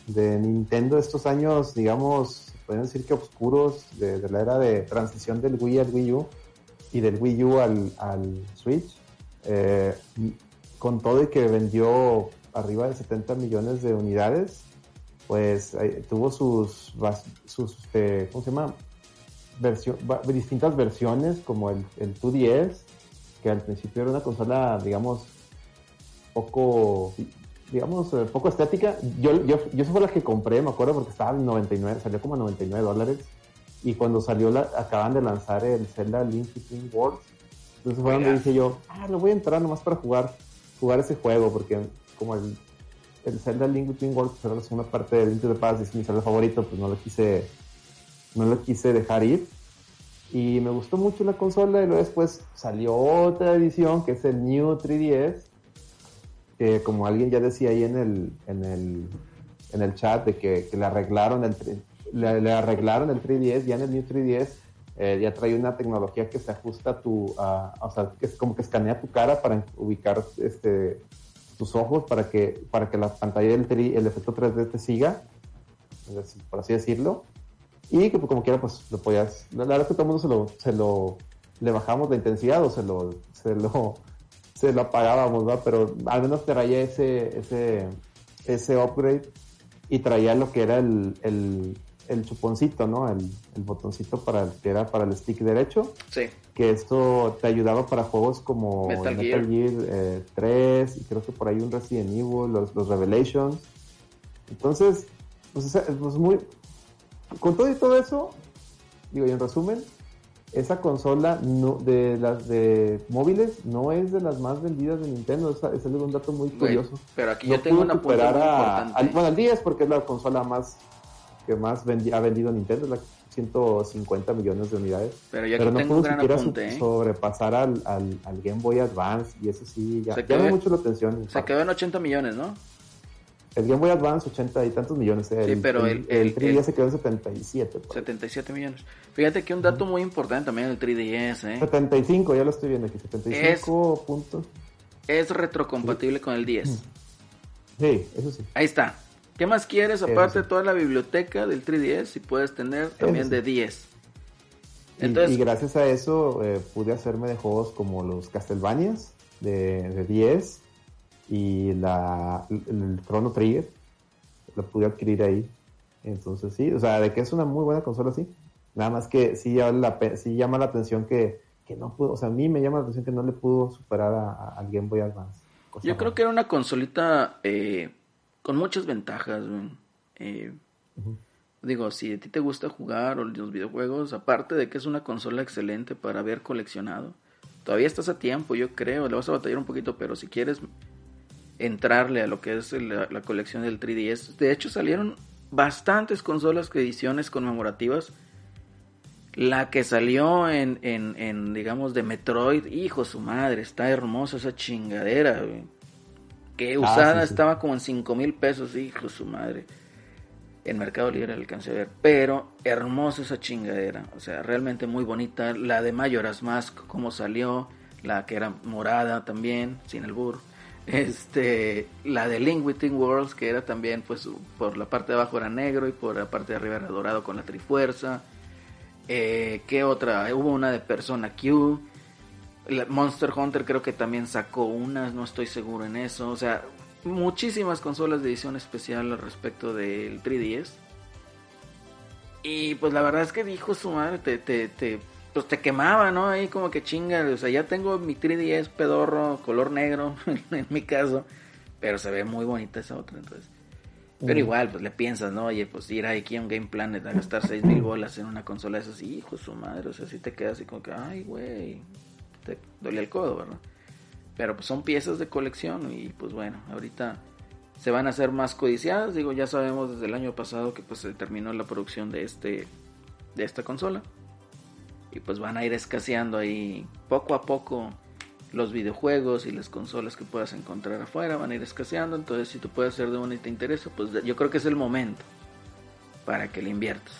de, Nintendo estos años, digamos, pueden decir que oscuros, de, la era de transición del Wii al Wii U y del Wii U al, al Switch, eh, con todo y que vendió arriba de 70 millones de unidades, pues eh, tuvo sus, sus este, ¿cómo se llama? Versión, distintas versiones, como el, el 2DS, que al principio era una consola, digamos, poco, digamos, eh, poco estética. Yo, yo, yo esa fue la que compré, me acuerdo, porque estaba en 99, salió como a 99 dólares. Y cuando salió, la, acaban de lanzar el Zelda Link Between Worlds. Entonces fue donde dije yo, ah, lo voy a entrar nomás para jugar, jugar ese juego, porque como el, el Zelda Link Between Worlds era la segunda parte de Link to the Past, es mi Zelda favorito, pues no lo quise, no lo quise dejar ir. Y me gustó mucho la consola y luego después salió otra edición que es el New 3DS, que como alguien ya decía ahí en el, en el, en el chat de que, que le arreglaron el le, arreglaron el 3DS, ya en el New 3DS eh, ya trae una tecnología que se ajusta a tu, a- o sea, que es como que escanea tu cara para ubicar este tus ojos para que para que la pantalla del el efecto 3D te siga, por así decirlo. Y que pues, como quiera, pues lo podías. La verdad es que todo el mundo se lo, se lo. Le bajamos la intensidad o se lo. Se lo, se lo apagábamos, ¿va? Pero al menos traía ese, ese, ese upgrade y traía lo que era el, el, el chuponcito, ¿no? El, el botoncito para el, que era para el stick derecho. Sí. Que esto te ayudaba para juegos como Metal Metal, Gear. Gear, eh, 3 y creo que por ahí un Resident Evil, los, los Revelations. Entonces, pues, esa- pues muy, con todo y todo eso, digo, y en resumen, esa consola no, de las de móviles no es de las más vendidas de Nintendo. Ese es un dato muy curioso. pero aquí No yo tengo una superar a, al, bueno, al 10 porque es la consola más que más vendi- ha vendido Nintendo, la 150 millones de unidades. pero aquí Pero no pudo siquiera apunte, ¿eh? sobrepasar al, al, al Game Boy Advance y eso sí ya Se llama quedó- mucho la atención. Se quedó en 80 millones, ¿no? El Game Boy Advance 80 y tantos millones. eh, Sí, el, pero el, el- el- 3DS el- se quedó en 77. por ahí. 77 millones. Fíjate que un dato muy importante también del 3DS, ¿eh? 75, ya lo estoy viendo aquí. 75 puntos. Es retrocompatible con el 10. Sí, eso sí. Ahí está. ¿Qué más quieres aparte sí. de toda la biblioteca del 3DS? Y puedes tener también sí. de 10. Y- Entonces, y, gracias a eso eh, pude hacerme de juegos como los Castlevanias de, de 10 y la, el, Chrono Trigger. Lo pude adquirir ahí. Entonces sí, o sea, de que es una muy buena consola, sí. Nada más que sí, la sí llama la atención que, que no pudo, o sea, a mí me llama la atención que no le pudo superar a- al Game Boy Advance. Yo creo que era una consolita eh, con muchas ventajas. Eh, Digo, si a ti te gusta jugar o los videojuegos, aparte de que es una consola excelente para haber coleccionado, todavía estás a tiempo, yo creo. Le vas a batallar un poquito, pero si quieres entrarle a lo que es la, la colección del 3DS, de hecho salieron bastantes consolas que ediciones conmemorativas. La que salió en, en, en, digamos, de Metroid, hijo su madre, está hermosa esa chingadera, güey. Que Ah, usada sí, sí. estaba como en 5 mil pesos, hijo su madre. En Mercado Libre la alcancé a ver. Pero hermosa esa chingadera. O sea, realmente muy bonita. La de Majora's Mask, como salió. La que era morada también, sin el burro. Este, la de Between Worlds, que era también, pues, por la parte de abajo era negro y por la parte de arriba era dorado con la trifuerza. Eh, ¿Qué otra? Hubo una de Persona Q. Monster Hunter creo que también sacó unas, no estoy seguro en eso. O sea, muchísimas consolas de edición especial al respecto del 3DS. Y pues la verdad es que dijo su madre, te, te, te, pues te quemaba, ¿no? Ahí como que chinga, o sea, ya tengo mi 3DS pedorro, color negro, en mi caso. Pero se ve muy bonita esa otra, entonces. Pero igual, pues le piensas, ¿no? Oye, pues ir aquí a un Game Planet a gastar seis mil bolas en una consola, eso sí, hijo de su madre, o sea, sí te quedas así como que, ay, güey, te dolía el codo, ¿verdad? Pero pues son piezas de colección y pues bueno, ahorita se van a hacer más codiciadas, digo, ya sabemos desde el año pasado que pues se terminó la producción de este de esta consola. Y pues van a ir escaseando ahí poco a poco los videojuegos y las consolas que puedas encontrar afuera van a ir escaseando, entonces si tú puedes hacer de una y te interesa, pues yo creo que es el momento para que le inviertas.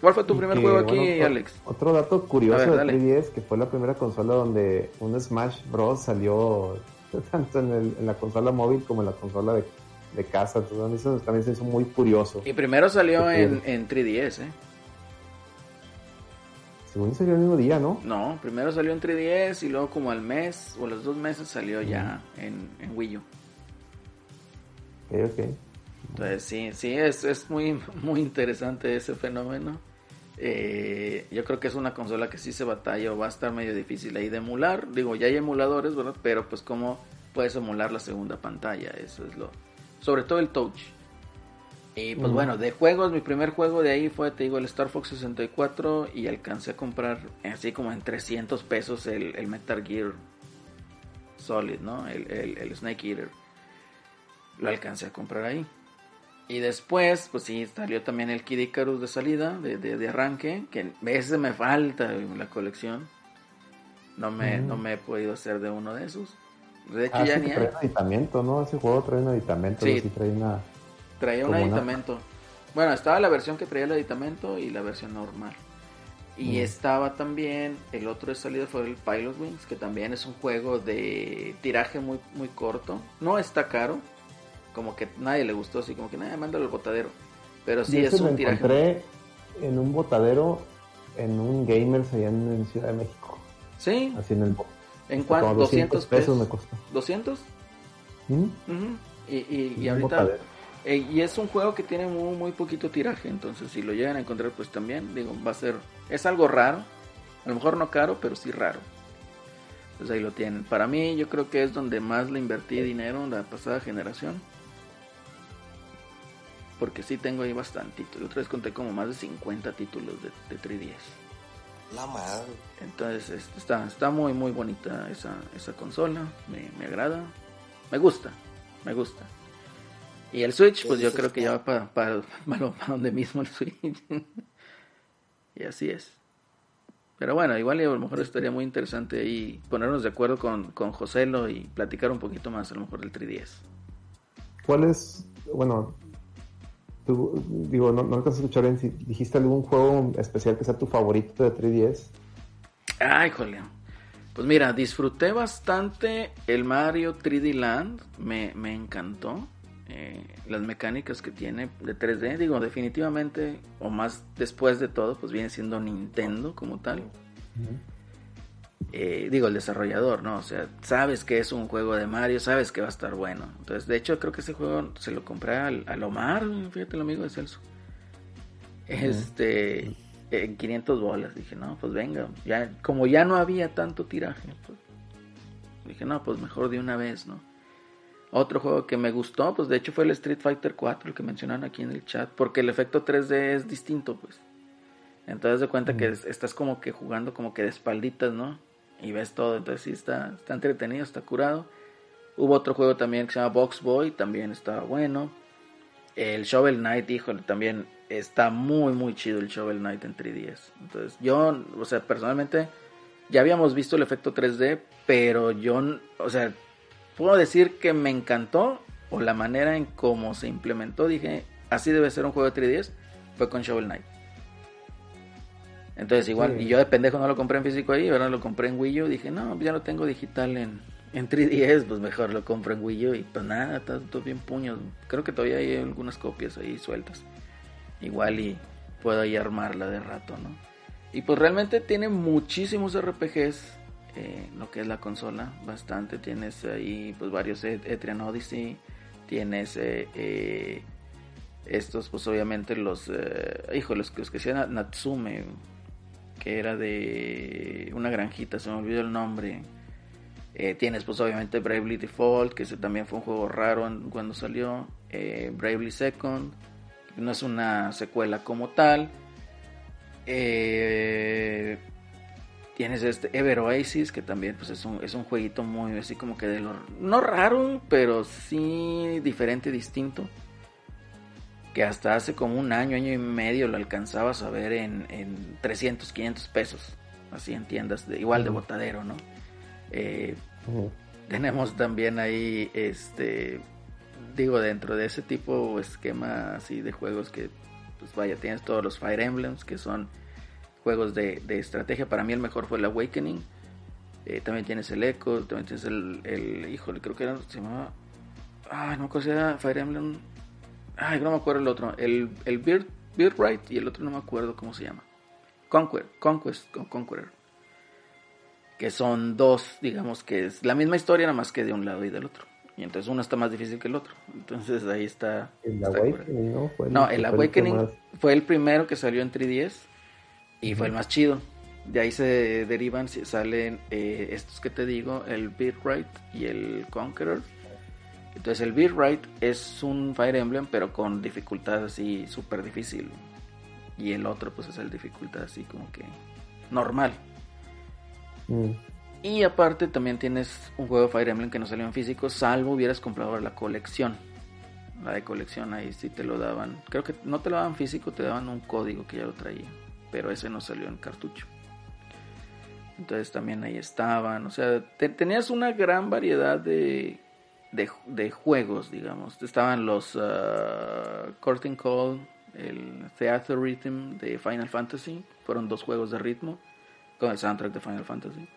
¿Cuál fue tu Y primer que, juego aquí, bueno, Alex? Otro dato curioso ver, de dale. 3DS, que fue la primera consola donde un Smash Bros. salió tanto en, el- en la consola móvil como en la consola de, de casa. Entonces, a mí eso también se hizo muy curioso. Y primero salió en, en 3DS, ¿eh? Según salió el mismo día, ¿no? No, primero salió en 3DS y luego como al mes o los dos meses salió ya en, en Wii U. Ok, ok. Entonces sí, sí, es, es muy, muy interesante ese fenómeno. Eh, yo creo que es una consola que sí se batalla o va a estar medio difícil ahí de emular. Digo, ya hay emuladores, ¿verdad? Pero pues cómo puedes emular la segunda pantalla, eso es lo... Sobre todo el touch. Y pues bueno, de juegos, mi primer juego de ahí fue, te digo, el Star Fox 64 y alcancé a comprar así como en 300 pesos el, el Metal Gear Solid, ¿no? El, el, el Snake Eater. Lo alcancé a comprar ahí. Y después, pues sí, salió también el Kid Icarus de salida, de, de, de arranque, que ese me falta en la colección. No me, no me he podido hacer de uno de esos. De hecho, Ah, ya sí, ni hay. trae un aditamento, ¿no? Ese juego trae un aditamento, Sí. sí. sí trae una... Traía un aditamento. Bueno, estaba la versión que traía el aditamento y la versión normal. Y Mm. estaba también, el otro de salida fue el Pilot Wings, que también es un juego de tiraje muy, muy corto. No está caro, como que nadie le gustó, así como que nada, mándalo al botadero. Pero sí es ese lo un tiraje. encontré en un botadero en un Gamers allá en, en Ciudad de México. Sí, Así en el... ¿en cuánto? 200 pesos. me costó. ¿200? ¿Mm? Y, y, y Un ahorita... botadero. Eh, y es un juego que tiene muy, muy poquito tiraje, entonces si lo llegan a encontrar, pues también, digo, va a ser... Es algo raro, a lo mejor no caro, pero sí raro. Pues ahí lo tienen. Para mí, yo creo que es donde más le invertí dinero en la pasada generación. Porque sí tengo ahí bastantito. La otra vez conté como más de 50 títulos de, de 3DS. La madre. Entonces está, está muy muy bonita esa, esa consola, me, me agrada, me gusta, me gusta. Y el Switch, ¿Qué pues yo creo que ya va para, para, para, para donde mismo el Switch. y así es. Pero bueno, igual a lo mejor estaría muy interesante ahí ponernos de acuerdo con, con Joselo y platicar un poquito más a lo mejor del 3DS. ¿Cuál es, bueno, tú, digo, no, no te has escuchado bien si dijiste algún juego especial que sea tu favorito de 3DS? Ay, jole. Pues mira, disfruté bastante el Mario 3D Land. Me, me encantó. Eh, las mecánicas que tiene de 3D. Digo, definitivamente, o más después de todo, pues viene siendo Nintendo como tal. Eh, digo, el desarrollador, ¿no? O sea, sabes que es un juego de Mario, sabes que va a estar bueno. Entonces, de hecho, creo que ese juego se lo compré al, al Omar, fíjate el amigo de Celso. Este, en 500 bolas. Dije, no, pues venga, ya, como ya no había tanto tiraje, pues, dije, no, pues mejor de una vez, ¿no? Otro juego que me gustó, pues de hecho fue el Street Fighter 4, el que mencionaron aquí en el chat, porque el efecto 3D es distinto, pues. Entonces de cuenta que es- estás como que jugando como que de espalditas, ¿no? Y ves todo, entonces sí está, está entretenido, está curado. Hubo otro juego también que se llama Box Boy, también estaba bueno. El Shovel Knight, híjole, también está muy, muy chido el Shovel Knight en 3DS. Entonces, yo, o sea, personalmente, ya habíamos visto el efecto 3D, pero yo, o sea, puedo decir que me encantó, o la manera en cómo se implementó, dije, así debe ser un juego de 3DS, fue con Shovel Knight. Entonces, igual, Sí. y yo de pendejo no lo compré en físico ahí, ahora lo compré en Wii U, dije, no, ya lo tengo digital en, en 3DS, pues mejor lo compro en Wii U, y pues nada, está todo bien puños. Creo que todavía hay algunas copias ahí sueltas. Igual y puedo ahí armarla de rato, ¿no? Y pues realmente tiene muchísimos RPGs, eh, lo que es la consola, bastante. Tienes ahí pues varios E- Etrian Odyssey, tienes eh, eh, estos pues obviamente los, eh, híjole, los, que- los que hacían Natsume, que era de una granjita, se me olvidó el nombre. Tienes pues obviamente Bravely Default, que ese también fue un juego raro cuando salió. Bravely Second, no es una secuela como tal. Eh, tienes este Ever Oasis, que también pues, es, un, es un jueguito muy así como que de lo... No raro, pero sí diferente, distinto. Que hasta hace como un año, año y medio lo alcanzabas a ver en, en 300, 500 pesos. Así en tiendas, de, igual de botadero, ¿no? Eh, tenemos también ahí, este, digo, dentro de ese tipo esquema así de juegos que, pues vaya, tienes todos los Fire Emblems, que son juegos de, de estrategia. Para mí el mejor fue el Awakening. Eh, también tienes el Echo, también tienes el, el híjole, creo que era, se llamaba, ay, no me acuerdo si era Fire Emblem, ay, no me acuerdo el otro, el, el Bird, Birthright y el otro no me acuerdo cómo se llama. Conquer, Conquest, Con- Conqueror. Que son dos, digamos que es la misma historia, nada más que de un lado y del otro. Y entonces uno está más difícil que el otro. Entonces ahí está. El está. Awakening, ¿no? Fue No, el Awakening fue el primero que salió en 3DS y fue el más chido. De ahí se derivan, si- salen eh, estos que te digo, el Beatright y el Conqueror. Entonces el Beatright es un Fire Emblem pero con dificultad así súper difícil. Y el otro pues es el dificultad así como que normal. Mm. Y aparte también tienes un juego de Fire Emblem que no salió en físico, salvo hubieras comprado la colección. La de colección ahí sí te lo daban. Creo que no te lo daban físico, te daban un código que ya lo traía. Pero ese no salió en cartucho. Entonces también ahí estaban. O sea, te- tenías una gran variedad de, de, juegos, digamos. Estaban los uh, Curtain Call, el Theater Rhythm de Final Fantasy. Fueron dos juegos de ritmo con el soundtrack de Final Fantasy.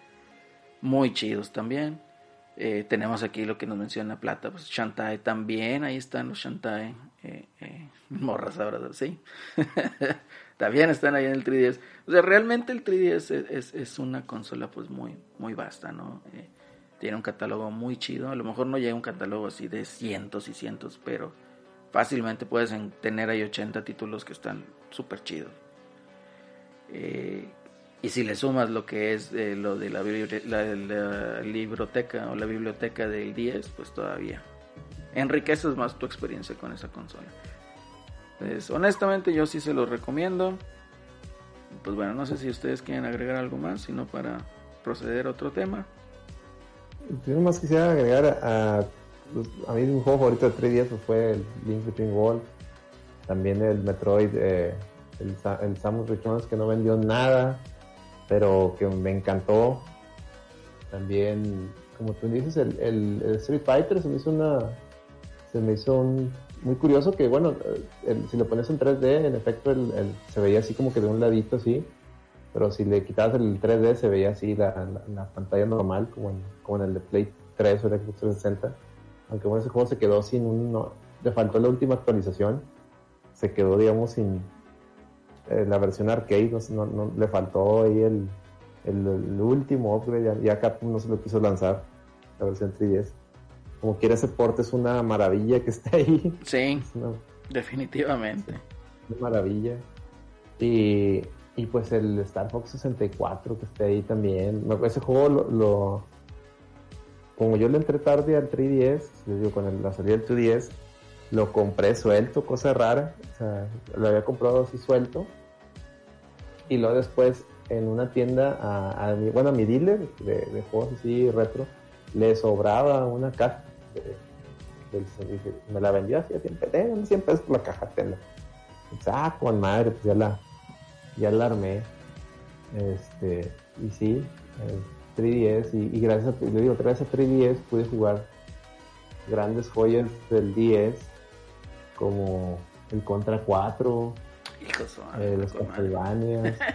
Muy chidos también. Eh, tenemos aquí lo que nos menciona Plata, pues Shantae también, ahí están los Shantae, eh, eh, morras ahora, sí. también están ahí en el 3DS. O sea, realmente el 3DS es, es, una consola pues muy, muy vasta, ¿no? Eh, tiene un catálogo muy chido, a lo mejor no llega un catálogo así de cientos y cientos, pero fácilmente puedes en- tener ahí 80 títulos que están súper chidos. Eh, y si le sumas lo que es eh, lo de la, la, la libroteca o la biblioteca del 10, pues todavía enriqueces más tu experiencia con esa consola. Pues honestamente yo sí se los recomiendo. Pues bueno, no sé si ustedes quieren agregar algo más, sino para proceder a otro tema. Yo nomás quisiera agregar a, pues, a mí mi juego favorito de 3DS pues, fue el Link Between Worlds, también el Metroid, eh, el, el Samus Returns que no vendió nada, pero que me encantó. También, como tú dices, el, el- el Street Fighter se me hizo una, se me hizo un- muy curioso que bueno, eh, el- si lo pones en 3D, en efecto se veía así como que de un ladito así, pero si le quitabas el 3D se veía así la, la- la pantalla normal, como en, como en el de Play 3 o el Xbox 360. Aunque bueno, ese juego se quedó sin un... no- le faltó la última actualización. Se quedó, digamos, sin eh, la versión arcade. No, no- le faltó ahí el último upgrade. Ya, ya Capcom no se lo quiso lanzar, la versión 3DS. Como quiera ese port es una maravilla que esté ahí. Sí, una, definitivamente. una maravilla. Y, y pues el Star Fox 64 que esté ahí también. Ese juego lo, lo- como yo le entré tarde al 3DS, les digo, con el- la salida del 2DS, lo compré suelto, cosa rara. O sea, lo había comprado así suelto. Y luego después en una tienda, a, a mi, bueno, a mi dealer de, de juegos así retro, le sobraba una caja. Del me la vendía así a 100 pesos, eh, 100 pesos por la caja, tela. Ah, con madre, pues ya la, ya la armé. Este, y sí, eh, 3DS, y, y gracias a, le digo, gracias a 3DS pude jugar grandes joyas del 10, como el Contra 4, Hijo de su eh, madre, los. Castlevanias.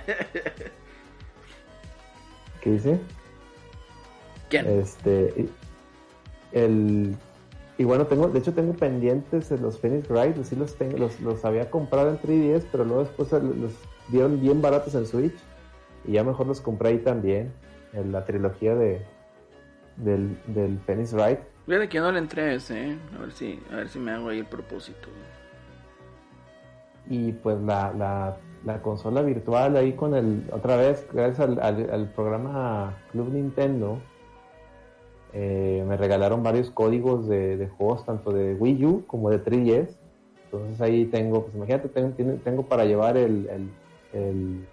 ¿Qué dice? ¿Quién? Este, y, el, y bueno, tengo, de hecho tengo pendientes de los Phoenix Wright, sí los, tengo, los, los había comprado en 3DS, pero luego después los dieron bien baratos en Switch y ya mejor los compré ahí también, en la trilogía de del, del Phoenix Wright. Fíjate que no le entré ese, ¿eh? A ver si, a ver si me hago ahí el propósito. y pues la, la, la consola virtual ahí con el, otra vez, gracias al, al- al programa Club Nintendo, eh, me regalaron varios códigos de, de juegos, tanto de Wii U como de 3DS. Entonces ahí tengo, pues imagínate, tengo, tengo para llevar el, el, el,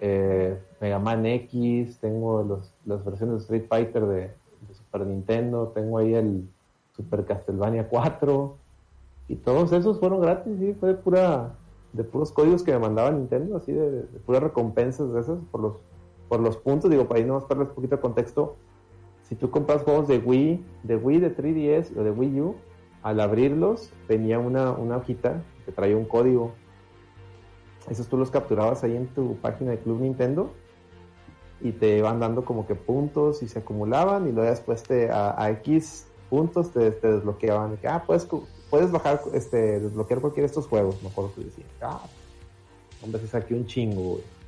eh, Mega Man X, tengo los, las versiones de Street Fighter de, Super Nintendo, tengo ahí el Super Castlevania 4, y todos esos fueron gratis, sí, fue de pura, de puros códigos que me mandaba Nintendo, así de, de puras recompensas de esas por los, por los puntos, digo, para ahí nomás darles un poquito de contexto, si tú compras juegos de Wii, de Wii, de 3DS o de Wii U, al abrirlos venía una, una hojita que traía un código. Esos tú los capturabas ahí en tu página de Club Nintendo y te iban dando como que puntos y se acumulaban y luego después te, a, X puntos te, te desbloqueaban. De que, ah, puedes, puedes bajar, este, desbloquear cualquiera de estos juegos. Me acuerdo que decía, ah, hombre, se saqué un chingo, güey.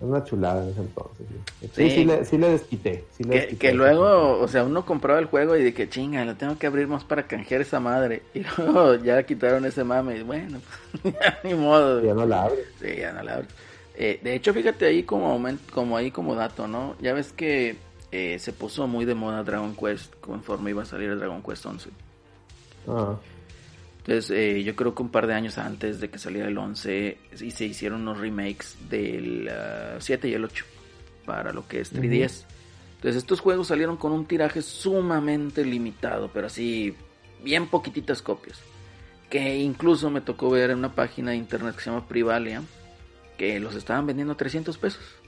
Es una chulada en ese entonces. Sí, sí, Sí. le, sí le desquité. Le Que, desquité. que luego, o sea, uno compraba el juego y de que chinga, lo tengo que abrir más para canjear esa madre. Y luego ya quitaron ese mame. Y bueno, pues, ya ni modo. Ya no la abre. Sí, ya no la abro. Eh, de hecho, fíjate ahí como, como ahí como dato, ¿no? Ya ves que eh, se puso muy de moda Dragon Quest conforme iba a salir el Dragon Quest 11. Ah, Entonces, eh, yo creo que un par de años antes de que saliera el 11, y se hicieron unos remakes del ah, 7 y el 8 para lo que es 3DS. Entonces, estos juegos salieron con un tiraje sumamente limitado, pero así, bien poquititas copias. Que incluso me tocó ver en una página de internet que se llama Privalia, que los estaban vendiendo a 300 pesos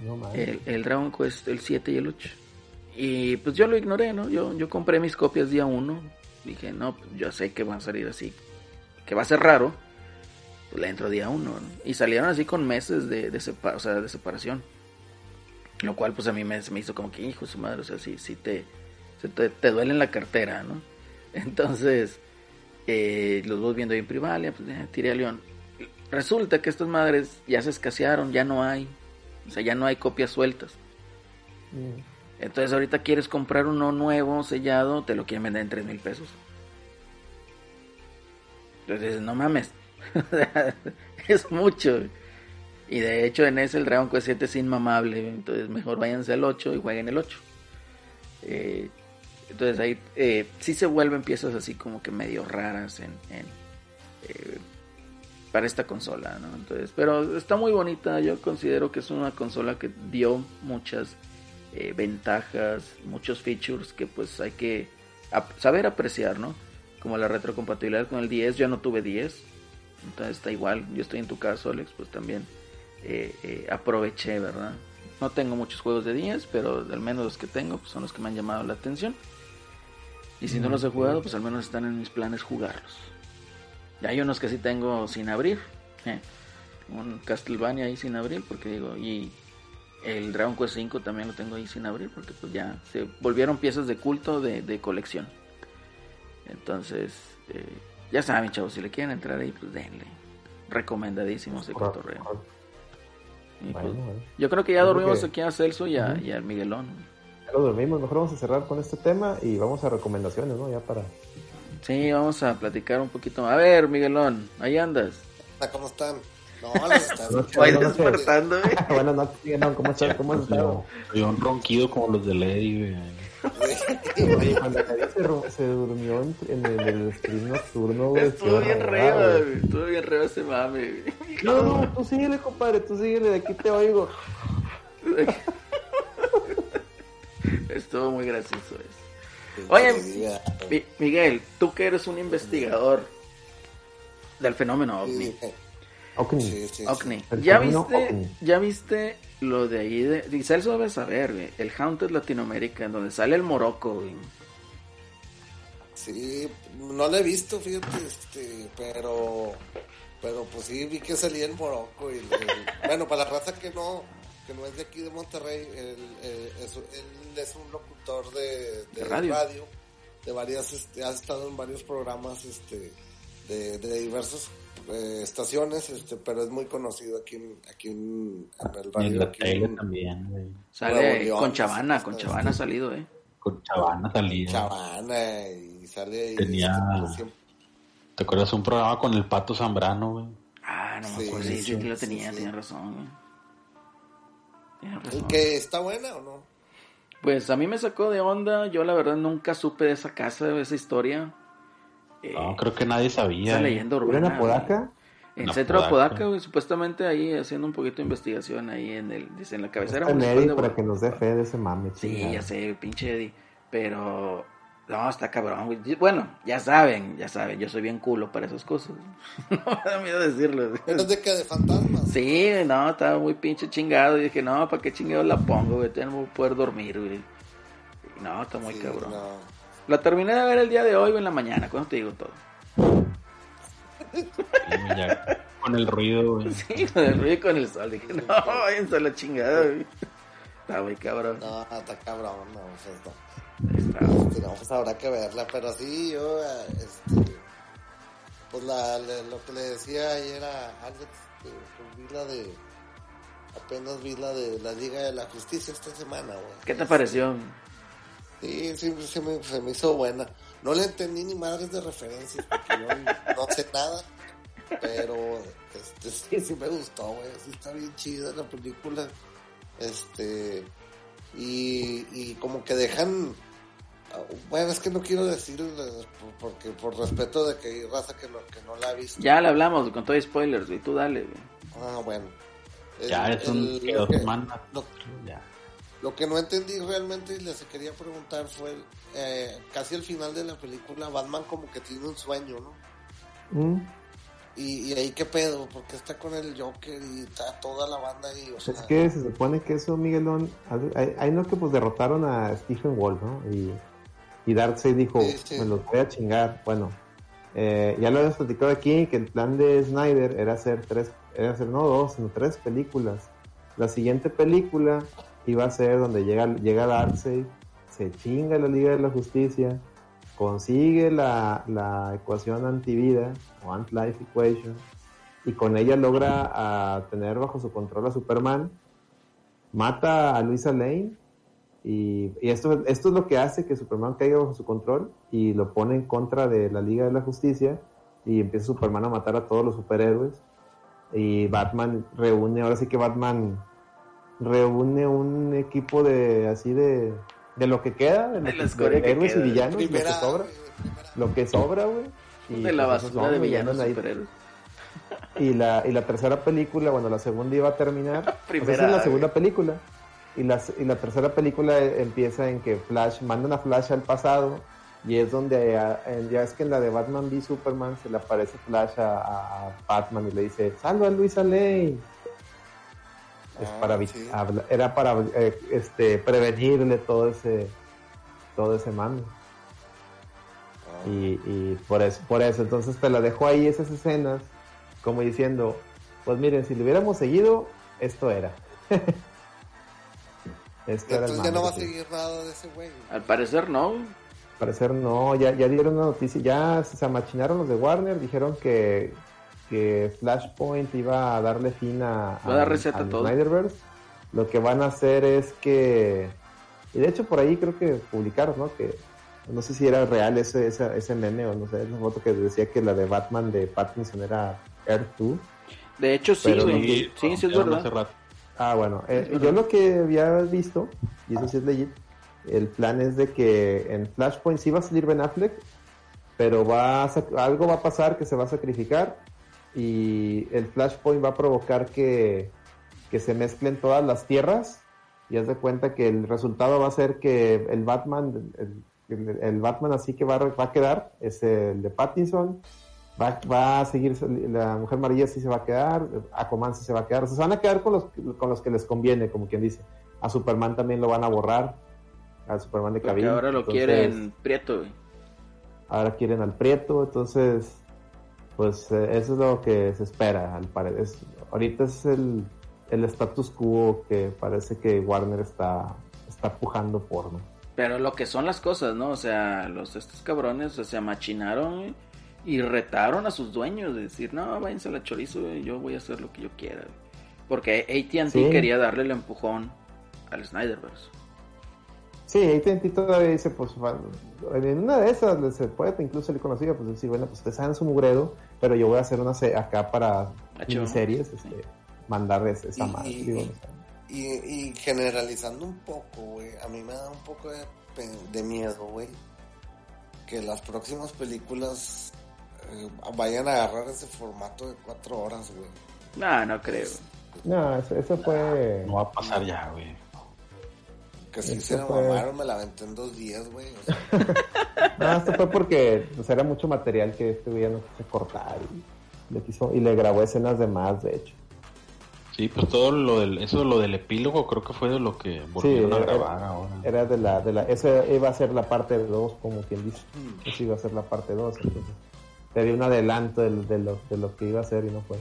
no mames. el, el Dragon Quest, el 7 y el 8. Y pues yo lo ignoré, ¿no? Yo, yo compré mis copias día 1. Dije, no, pues yo sé que van a salir así. Que va a ser raro. Pues le entro día 1. Y salieron así con meses de, de, sepa- o sea, de separación. Lo cual pues a mí me, me hizo como que, hijo su madre, o sea, sí, sí te, te, te duele en la cartera, ¿no? Entonces, eh, los dos viendo ahí en Privalia, pues eh, tiré a León. Resulta que estas madres ya se escasearon, ya no hay. O sea, ya no hay copias sueltas. Mm. Entonces ahorita quieres comprar uno nuevo, sellado, te lo quieren vender en 3 mil pesos. Entonces no mames. es mucho. Y de hecho en ese el Dragon Quest 7 es inmamable. Entonces mejor váyanse al 8 y jueguen el 8. Eh, entonces ahí eh, sí se vuelven piezas así como que medio raras en, en, eh, para esta consola, ¿no? Entonces, pero está muy bonita. Yo considero que es una consola que dio muchas eh, ventajas, muchos features que pues hay que ap- saber apreciar, ¿no? Como la retrocompatibilidad con el 10, yo no tuve 10, entonces está igual, yo estoy en tu caso, Alex, pues también eh, eh, aproveché, ¿verdad? No tengo muchos juegos de 10, pero al menos los que tengo pues, son los que me han llamado la atención. Y si no los he jugado, pues al menos están en mis planes jugarlos. Y hay unos que sí tengo sin abrir. eh. Un Castlevania ahí sin abrir, porque digo, y el Dragon Quest 5 también lo tengo ahí sin abrir, porque pues ya se volvieron piezas de culto de, de colección. Entonces, eh, ya saben, chavos, si le quieren entrar ahí, pues denle. Recomendadísimo ese cotorreo. pues, Bueno, yo creo que ya dormimos que- aquí a Celso y a, y al Miguelón. Ya lo dormimos. Mejor vamos a cerrar con este tema y vamos a recomendaciones, ¿no? Ya para. Sí, vamos a platicar un poquito. A ver, Miguelón, ahí andas. ¿Cómo están? No, buenas noches. despertando, eh. Buenas noches, Miguelón. ¿Cómo estás? ¿Cómo estado? Yo un ronquido como los de Lady, güey. Oye, cuando Karim se, se durmió en, en el, el stream nocturno, güey. Estuvo bien reba, güey. güey. Estuvo bien reba ese mame, güey. No, no, tú síguele, compadre. Tú síguele. De aquí te oigo. Estuvo muy gracioso eso. Oye, Mi- Miguel, tú que eres un investigador del fenómeno ovni. Sí, Ocni. sí. El ¿Ya viste, ya viste lo de ahí de... y Celso debe saber, güey, el Haunted Latinoamérica, en donde sale el Morocco, güey. Sí, no lo he visto, fíjate, este, pero, pero pues sí vi que salía en Morocco y, el- bueno, para la raza que no, que no es de aquí de Monterrey, él, es, él es un locutor de, de De radio. radio. de varias, este, ha estado en varios programas, este, de, de diversas eh, estaciones, este, pero es muy conocido aquí en, aquí en, en el en radio. la aquí tele en también, güey. Sale con Chavana, está- con Chavana ha salido, eh. Con Chavana salía. Chavana y sale ahí. Tenía- este, siempre- ¿Te acuerdas un programa con el Pato Zambrano, güey? Ah, no me Sí, acuerdo, sí, sí, sí, que lo sí, tenía, sí. tenía razón, güey. Tienes razón. ¿Que está buena o no? Pues a mí me sacó de onda, yo la verdad nunca supe de esa casa, de esa historia. Eh, No, creo que nadie sabía. esa güey. leyenda ¿Era urbana. en Apodaca? En En Centro Apodaca. Apodaca, güey, supuestamente ahí haciendo un poquito de investigación ahí en el, dice, en la cabecera Neri de para que nos dé fe de ese mame, Sí, chingada. ya sé, pinche Eddie. Pero, no, está cabrón, güey. Bueno, ya saben, ya saben, yo soy bien culo para esas cosas. no me da miedo decirlo. ¿Es de que de fantasmas? Sí, no, estaba muy pinche chingado. Y dije, no, ¿para qué chingados la pongo, güey? No voy a poder dormir, güey. Y No, está muy Sí, cabrón. no. La terminé de ver el día de hoy o en la mañana, cuando te digo todo. Ya con el ruido, güey. Sí, con el ruido y con el sol. Dije, no, váyanse a la chingada, güey. Está muy cabrón. No, está cabrón, no, o sea, está- Está- este, no, pues habrá que verla, pero sí, yo, este, pues la, la- lo que le decía ayer a Alex, este, pues vi la de, apenas vi la de la Liga de la Justicia esta semana, güey. ¿Qué te pareció? Sí, sí, sí me, se me hizo buena. No le entendí ni madres de referencias porque yo no sé nada. Pero este, sí, sí me gustó, güey. Sí está bien chida la película. Este. Y, y como que dejan. Bueno, es que no quiero decir porque por respeto de que hay raza que no, que no la ha visto. Ya le hablamos con todo spoilers, güey. Tú dale, güey. Ah, bueno. ya, es un el- que, lo- Ya. Lo que no entendí realmente y les quería preguntar fue eh, casi al final de la película Batman como que tiene un sueño, ¿no? Mm, Y, y ahí qué pedo, porque está con el Joker y está toda la banda ahí, o sea, Es que se supone que eso, Miguelón, hay, hay no que pues derrotaron a Stephen Wolf, ¿no? Y, y Darkseid dijo, Sí, sí. me los voy a chingar. Bueno, eh, ya lo habíamos platicado aquí, que el plan de Snyder era hacer tres, era hacer no dos, sino tres películas. La siguiente película iba a ser donde llega, llega Darkseid, se chinga la Liga de la Justicia, consigue la, la ecuación antivida o anti-life equation y con ella logra tener bajo su control a Superman, mata a Luisa Lane y, y esto, esto es lo que hace que Superman caiga bajo su control y lo pone en contra de la Liga de la Justicia y empieza Superman a matar a todos los superhéroes y Batman reúne, ahora sí que Batman reúne un equipo de así de, de lo que queda, de, lo De que- de héroes queda. y villanos, lo que primera, sobra, primera. lo que sobra, güey. y De la pues basura de villanos ahí. superhéroes. Y la, y la tercera película, bueno, la segunda iba a terminar. Primera, esa es la güey. segunda película. Y la, y la tercera película eh, empieza en que Flash, mandan a Flash al pasado. Y es donde, en- ya es que en la de Batman v Superman se le aparece Flash a Batman y le dice: Salva a Luisa Lane. Es Ah, para, vi- sí. habla- era para eh, este, prevenirle todo ese, todo ese mando. Ah, Y, y por eso, por eso, entonces te la dejo ahí esas escenas, como diciendo, pues miren, si le hubiéramos seguido, esto era. esto era el Entonces ya no va a seguir nada de ese güey. Al parecer no. Al parecer no, ya, ya dieron una noticia, ya se amachinaron los de Warner, dijeron que, que Flashpoint iba a darle fin a, a a todo. Snyderverse. Lo que van a hacer es que, y de hecho por ahí creo que publicaron, ¿no? Que no sé si era real ese, ese, ese meme o no sé, esa foto que decía que la de Batman de Pattinson era Earth 2. De hecho, sí, güey. no- Sí, sí, es anunciaron hace verdad. Ah, bueno, eh, Es yo lo que había visto, y eso sí es legit, el plan es de que en Flashpoint sí va a salir Ben Affleck, pero va a algo va a pasar que se va a sacrificar y el Flashpoint va a provocar que, que se mezclen todas las tierras y haz de cuenta que el resultado va a ser que el Batman, el, el- el Batman así que va, va a quedar, es el de Pattinson, va, va a seguir, la Mujer Maravilla sí se va a quedar, Aquaman sí se va a quedar, o sea, se van a quedar con los, con los que les conviene, como quien dice. A Superman también lo van a borrar, al Superman de Cavill. ahora lo entonces, quieren prieto. Ahora quieren al Prieto, entonces, pues eh, eso es lo que se espera, al parecer. Ahorita es el, el status quo que parece que Warner está, está pujando por, ¿no? Pero lo que son las cosas, ¿no? O sea, los estos cabrones o se amachinaron güey, y retaron a sus dueños de decir, no, váyanse a la chorizo, yo voy a hacer lo que yo quiera. güey". Porque AT&T Sí. quería darle el empujón al Snyderverse. Sí, AT&T todavía dice, pues, en una de esas se puede incluso salir conocida, pues decir, bueno, pues ustedes saben su mugredo, pero yo voy a hacer una acá para miniseries, este, mandarles esa madre. y- digo, y-. Y, y generalizando un poco, güey, a mí me da un poco de, miedo, güey, que las próximas películas eh, vayan a agarrar ese formato de cuatro horas, güey. No, no creo. No, eso, eso fue... No va a pasar ya, güey. Que si Eso se la fue- mamaron, me la aventé en dos días, güey. O sea, No, esto fue porque pues, era mucho material que este güey no quiso cortar y le, quiso, y le grabó escenas de más, de hecho. Sí, pues todo lo del, eso lo del epílogo creo que fue de lo que volvieron a era- grabar ahora. Era de la, de la, esa iba a ser la parte 2, como quien dice. Eso iba a ser la parte 2, entonces. Te dio un adelanto de, de lo, de lo que iba a hacer y no fue.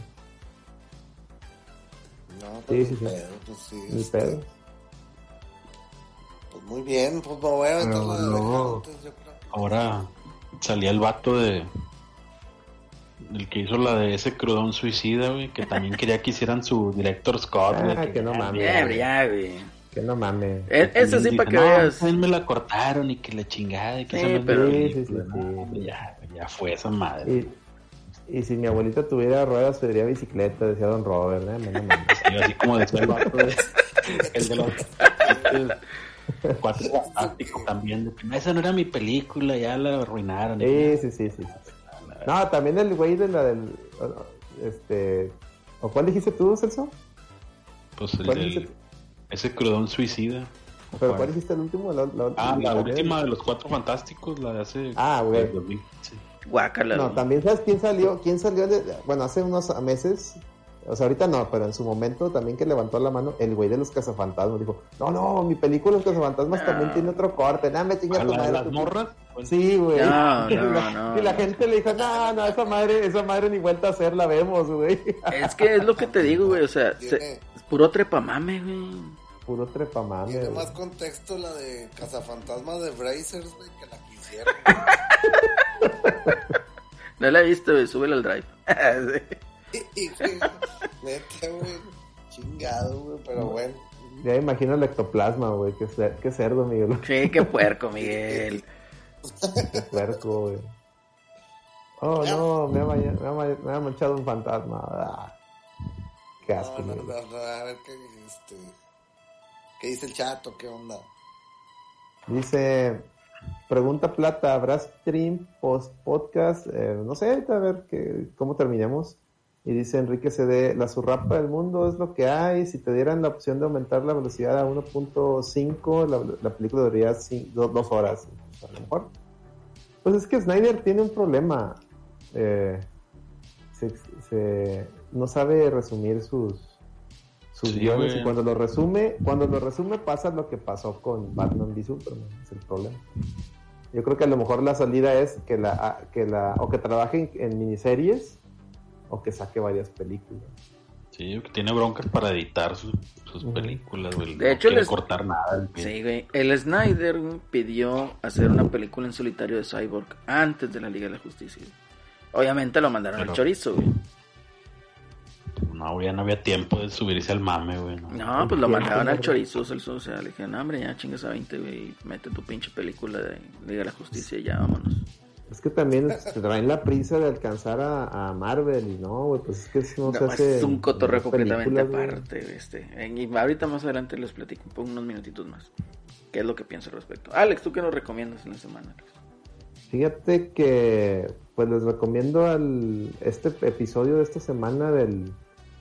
no, Sí, pues sí, sí. pedo, pues sí. Ni este, pedo. Pues muy bien, pues me voy a aventar la de no. Dejar antes, yo creo. Ahora salía el vato de el que hizo la de ese crudón suicida, güey, que también quería que hicieran su director Scott, güey. Ah, que no mames. Ya, ya, güey. Que no mames. E- Ese sí, para que no, veas. pues, me la cortaron y que la chingada y que Sí, esa pero- Sí, sí, película. sí, No, ya, ya fue esa madre. Y, y si mi abuelita tuviera ruedas, tendría bicicleta, decía Don Robert, ¿eh? No mames. Sí, así como decía el vato de- el de los cuatro fantásticos también. de que, "No, esa no era mi película, ya la arruinaron. Sí, sí, sí, sí. No, también el güey de la del. Este. ¿O cuál dijiste tú, Celso? Pues el ¿Cuál del- ese crudón suicida. ¿Pero cuál dijiste el último? La, la- Ah, la de- última de los cuatro fantásticos, la de hace. Ah, güey. del 2015. Guácala. No, también sabes quién salió, quién salió de, bueno, hace unos meses, o sea, ahorita no, pero en su momento también que levantó la mano el güey de los cazafantasmas, dijo, no, no, mi película Los cazafantasmas Ah. también tiene otro corte, nada, me chinga ¿A tu madre. las tu- morras? Sí, güey. No, y, no, la, no, y la no. gente le dijo, no, no, esa madre, esa madre ni vuelta a hacer, la vemos, güey. Es que es lo que te digo, güey. O sea, se- es puro trepamame, güey. Puro trepamame. tiene más contexto la de Cazafantasmas de Brazers, güey, que la que hicieron. No la he visto, güey. Súbela al drive. Güey, neta, güey, chingado, güey, pero bueno. Ya imagino el ectoplasma, güey, qué, cer- qué cerdo, Miguel, sí, qué puerco, Miguel. qué puerco, güey. Oh, no, me ha, me ha me ha manchado un fantasma. Ah, qué asco, No, no, no, no, a ver qué, este, qué dice el chato, qué onda. Dice, pregunta Plata, ¿habrá stream post podcast? Eh, no sé, ahorita a ver que, cómo terminemos. Y dice Enrique CD, la surrapa del mundo es lo que hay. Si te dieran la opción de aumentar la velocidad a 1.5, la, la película duraría cin- do- dos horas. A lo mejor. Pues es que Snyder tiene un problema. Eh, se- se- no sabe resumir sus, sus Sí, guiones y cuando lo resume, cuando lo resume pasa lo que pasó con Batman v Superman, es el problema. Yo creo que a lo mejor la salida es que la, que la o que trabaje en, en miniseries o que saque varias películas. Sí, que tiene broncas para editar sus, películas, güey. De no hecho, les- cortar nada. güey. Sí, güey. El Snyder pidió hacer una película en solitario de Cyborg antes de la Liga de la Justicia. Obviamente lo mandaron al Pero- chorizo, güey. No, ya no había tiempo de subirse al mame, güey. No. No, pues lo mandaban al chorizo. O sea, le dije, no, hombre, ya chingas a 20, güey. y Mete tu pinche película de Liga de la Justicia y ya vámonos. Es que también se traen la prisa de alcanzar a, a Marvel y no, güey, pues es que eso no, No, se hace. es un cotorreo completamente aparte. güey, Este. En- Y ahorita más adelante les platico por unos minutitos más. ¿Qué es lo que pienso al respecto? Alex, ¿tú qué nos recomiendas en la semana? Alex? Fíjate que pues les recomiendo al, este episodio de esta semana del,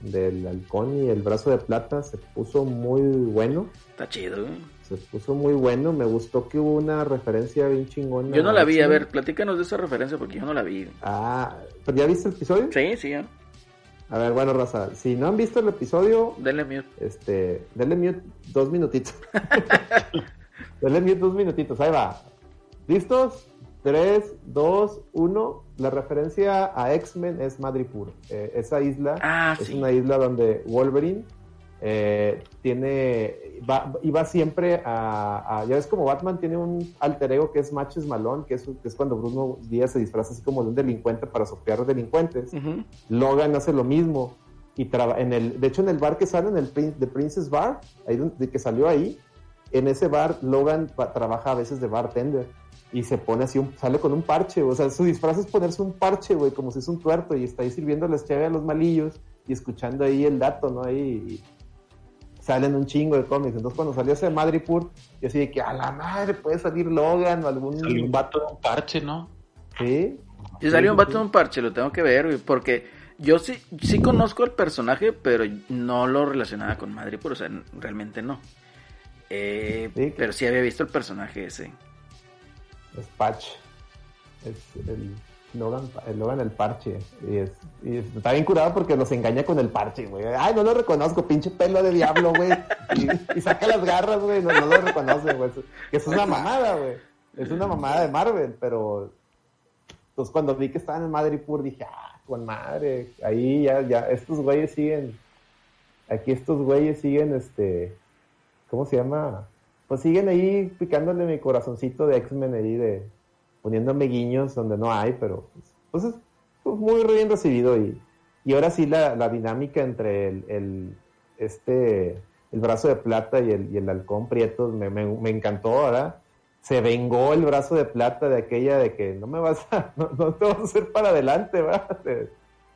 del halcón y el brazo de plata se puso muy bueno, Está chido, güey. Se puso muy bueno, me gustó que hubo una referencia bien chingona. Yo no la vi, a ver, platícanos de esa referencia porque yo no la vi. Ah, ¿pero ya viste el episodio? Sí, sí, ya. A ver, bueno, Raza, si no han visto el episodio, Denle mute. este, denle mute dos minutitos. denle mute dos minutitos, ahí va. ¿Listos? 3, 2, 1. La referencia a X-Men es Madripoor. Eh, esa isla Ah, es sí. una isla donde Wolverine eh, tiene. Va, y va siempre a, a- Ya ves como Batman tiene un alter ego que es Matches Malone, que es, que es cuando Bruno Díaz se disfraza así como de un delincuente para sopear delincuentes. Ujú. Logan hace lo mismo. Y traba- en el, de hecho, en el bar que sale, en el The Princess Bar, ahí donde, que salió ahí, en ese bar, Logan pa- trabaja a veces de bartender. Y se pone así, un- sale con un parche. O sea, su disfraz es ponerse un parche, güey, como si es un tuerto. Y está ahí sirviendo las chaves a los malillos y escuchando ahí el dato, ¿no? Ahí y salen un chingo de cómics. Entonces, cuando salió ese Madripoor, yo así de que a la madre puede salir Logan o algún. Salió un vato de un parche, ¿no? Sí. Si salió un vato de un parche, lo tengo que ver, güey, porque yo sí, sí conozco el personaje, pero no lo relacionaba con Madrid, o sea, realmente no. Eh, Sí, Pero sí había visto el personaje ese. Es Patch. Es el Logan, el Logan el parche. Y, es, y es- está bien curado porque los engaña con el parche, güey. Ay, no lo reconozco, pinche pelo de diablo, güey. Y, saca las garras, güey. No, lo reconoce, güey. Es una mamada, güey. Es una mamada de Marvel, pero. Pues cuando vi que estaban en Madripoor dije, ah, con madre. Ahí ya, ya, estos güeyes siguen. Aquí estos güeyes siguen, este. ¿Cómo se llama? Pues siguen ahí picándole mi corazoncito de X-Men ahí de poniéndome guiños donde no hay, pero pues, es- pues, muy bien recibido y, y ahora sí la, la dinámica entre el, el, este el brazo de plata y el, y el halcón prieto me, me, encantó, ¿verdad? Se vengó el brazo de plata de aquella de que no me vas a, no, no te vas a hacer para adelante, ¿verdad? De,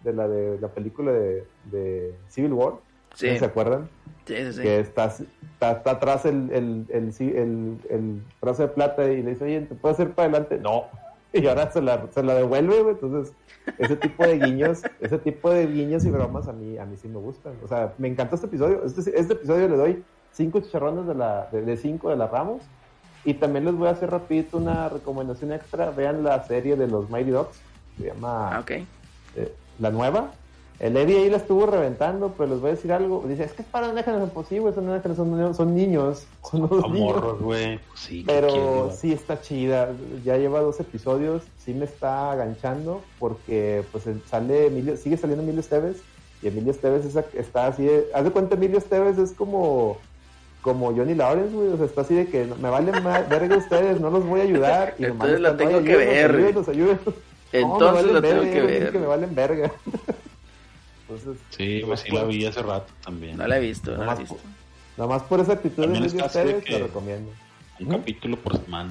de la de la película de, de Civil War. Sí. ¿No ¿Se acuerdan? Sí, sí, sí. Que está, está, está atrás el, el, el, el, brazo de plata y le dice, oye, ¿te puedo hacer para adelante? No. Y ahora se la, se la devuelve, güey. Entonces, ese tipo de guiños, ese tipo de guiños y bromas a mí, a mí sí me gustan. O sea, me encantó este episodio. Este, este episodio le doy cinco chicharrones de, la, de, de cinco de la Ramos. Y también les voy a hacer rapidito una recomendación extra. Vean la serie de los Mighty Dogs. Se llama Ah, eh, la nueva. El Eddie ahí la estuvo reventando, pero les voy a decir algo. Dice, es que es para déjanos posible, son, déjanos, son, son niños. Son unos niños. morros, güey. Pues sí, ¿qué Pero sí está chida. Ya lleva dos episodios. Sí me está aganchando porque pues sale Emilio, sigue saliendo Emilio Esteves. Y Emilio Esteves es- está así de, haz de cuenta Emilio Esteves es como como Johnny Lawrence, güey, o sea, está así de que me valen más verga ustedes, no los voy a ayudar. Y Entonces la tengo "Oye, que ver, ayúdenos, ayúdenos, ayúdenos". No, me Entonces lo tengo que ver. que me valen verga. Entonces, Sí, pues sí la vi hace rato también. No la he visto, no la he visto. Nada más por esa actitud de También de Esteves, que- lo recomiendo. Un capítulo por semana.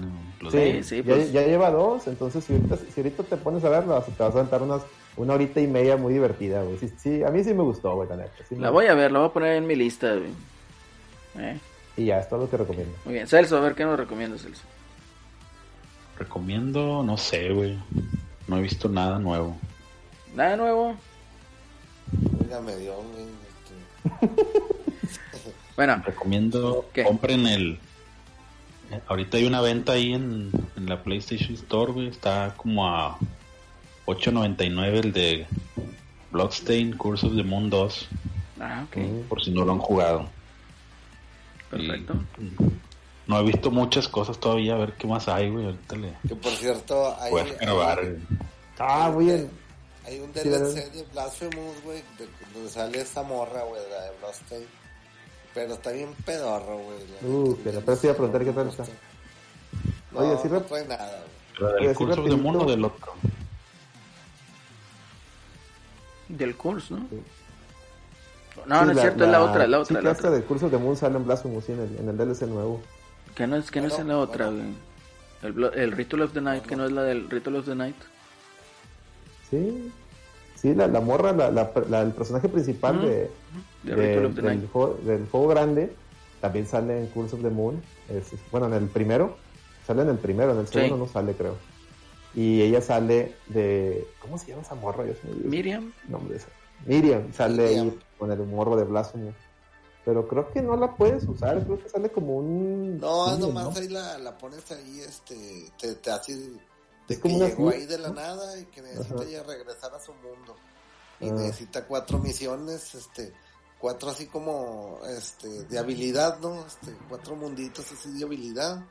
Sí, Sí, ya, pues. ya lleva dos, entonces si ahorita, si ahorita te pones a verlo, te vas a aventar unas, una horita y media muy divertida, güey. Sí, sí, a mí sí me gustó, güey, la neta. sí La voy a ver, la voy a poner en mi lista, güey. Eh, Y ya, es todo lo que recomiendo. muy bien. Celso, a ver, ¿qué nos recomiendas, Celso? Recomiendo, no sé, güey. No he visto nada nuevo. ¿Nada nuevo? Oiga, me dio un... este, Bueno, Recomiendo, ¿Qué? compren el... eh, Ahorita hay una venta ahí en, en la PlayStation Store, güey. Está como a 8.99 el de Bloodstain Curse of the Moon 2. ah, ok. Mm. Por si no lo han jugado. Perfecto. Y, no he visto muchas cosas todavía. A ver qué más hay, güey. Ahorita le que por cierto, hay, a grabar. hay, güey. Ah, bien. Hay un Sí, DLC ¿verdad? de Blasphemous, güey, de- donde sale esta morra, güey, la de Bloodstained. Pero está bien pedorro, güey. Uh, pero pero sí a preguntar qué tal está. No, Oye, sí no trae nada, güey. ¿Pero Voy a del the rapidito. Moon o del otro? Del curso, ¿no? Sí. No, Sí, no es cierto, es la otra, la otra, chica la otra. del curso de Moon sale en Blasphemous sí, en el, en el DLC nuevo. Que no es, que no es en la otra, bueno. güey. El, el Ritual of the Night, que no es la del Ritual of the Night. Sí, sí, la, la morra, la, la- la- el personaje principal de, De del, juego, del juego grande también sale en Curse of the Moon. Es- es- bueno, en el primero, sale en el primero, en el segundo Sí. no sale, creo. Y ella sale de. ¿Cómo se llama esa morra? Yo Miriam. nombre de esa. Miriam sale Miriam. ahí con el morro de Blasphemous. Pero creo que no la puedes usar, creo que sale como un. No, niño, nomás ¿no? ahí la, la pones ahí, este, te, te hace de que una llegó ahí de la nada y que necesita Ajá. ya regresar a su mundo. Y Ah. necesita cuatro misiones, este, cuatro así como, este, de habilidad, ¿no? Este, cuatro munditos así de habilidad.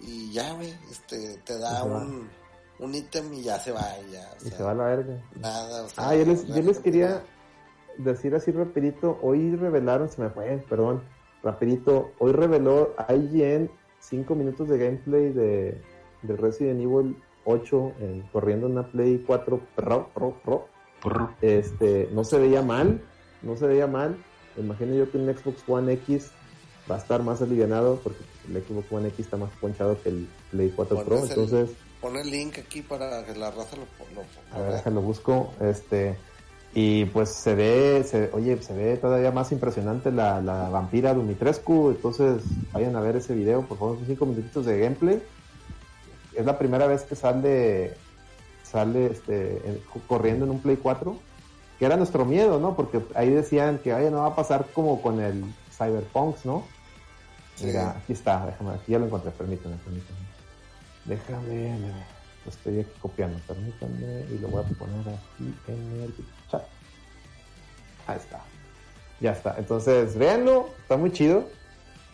Y ya, güey, este, te da un, un ítem y ya se va, y ya. o Y sea, se va a la verga. Nada, o sea, Ah, yo les, yo les quería decir así rapidito, hoy revelaron, se me fue, perdón, rapidito, hoy reveló IGN 5 minutos de gameplay de, de Resident Evil 8 en- corriendo en una Play 4 Pro, Pro, Pro. Prr. Este, no se veía mal, no se veía mal. Me imagino yo que un Xbox One X va a estar más alivianado porque el Xbox One X está más ponchado que el Play 4 Pro, el- entonces... Pon el link aquí para que la raza lo, lo, A lo ver, déjalo busco. Este, y pues se ve, se, oye, se ve todavía más impresionante la, la vampira Dumitrescu. Entonces, vayan a ver ese video, por favor, son cinco minutitos de gameplay. Es la primera vez que sale, sale este, en- corriendo en un Play 4, que era nuestro miedo, ¿no? Porque ahí decían que, oye, no va a pasar como con el Cyberpunk, ¿no? Sí. Mira, aquí está, déjame, aquí ya lo encontré, permítame, permítame. Déjame, lo estoy aquí copiando, permítanme, y lo voy a poner aquí en el chat. Ahí está. Ya está. Entonces, véanlo, está muy chido.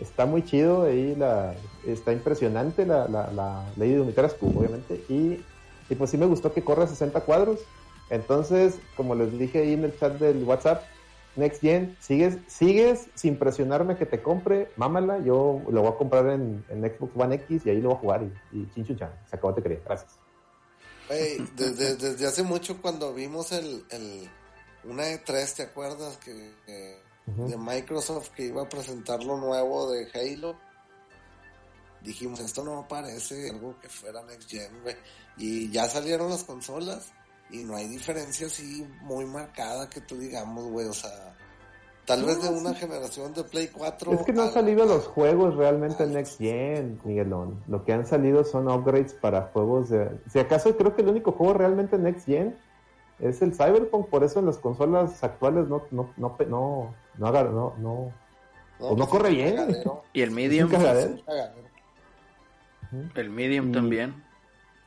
Está muy chido, ahí la, está impresionante la, la, la Lady Dumitrescu, obviamente, y, y pues sí me gustó que corra 60 cuadros. Entonces, como les dije ahí en el chat del WhatsApp, Next Gen, sigues, sigues sin presionarme que te compre, mámala, yo lo voy a comprar en, en Xbox One X y ahí lo voy a jugar y, y se acabó te quería, gracias. Desde, desde hace mucho cuando vimos el, el una E3, ¿te acuerdas? Que, que De Microsoft que iba a presentar lo nuevo de Halo. Dijimos, esto no parece algo que fuera Next Gen, güey. Y ya salieron las consolas y no hay diferencia así muy marcada que tú digamos, güey. O sea, tal vez de una generación de Play 4. Es que no han salido los juegos realmente en Next Gen, Miguelón. Lo que han salido son upgrades para juegos de... Si acaso creo que el único juego realmente Next Gen es el Cyberpunk, por eso en las consolas actuales no no no no no, haga- no, no, pues no pues corre bien. cagadero, Y el Medium, Es un cagadero. es un cagadero. el Medium Y- también.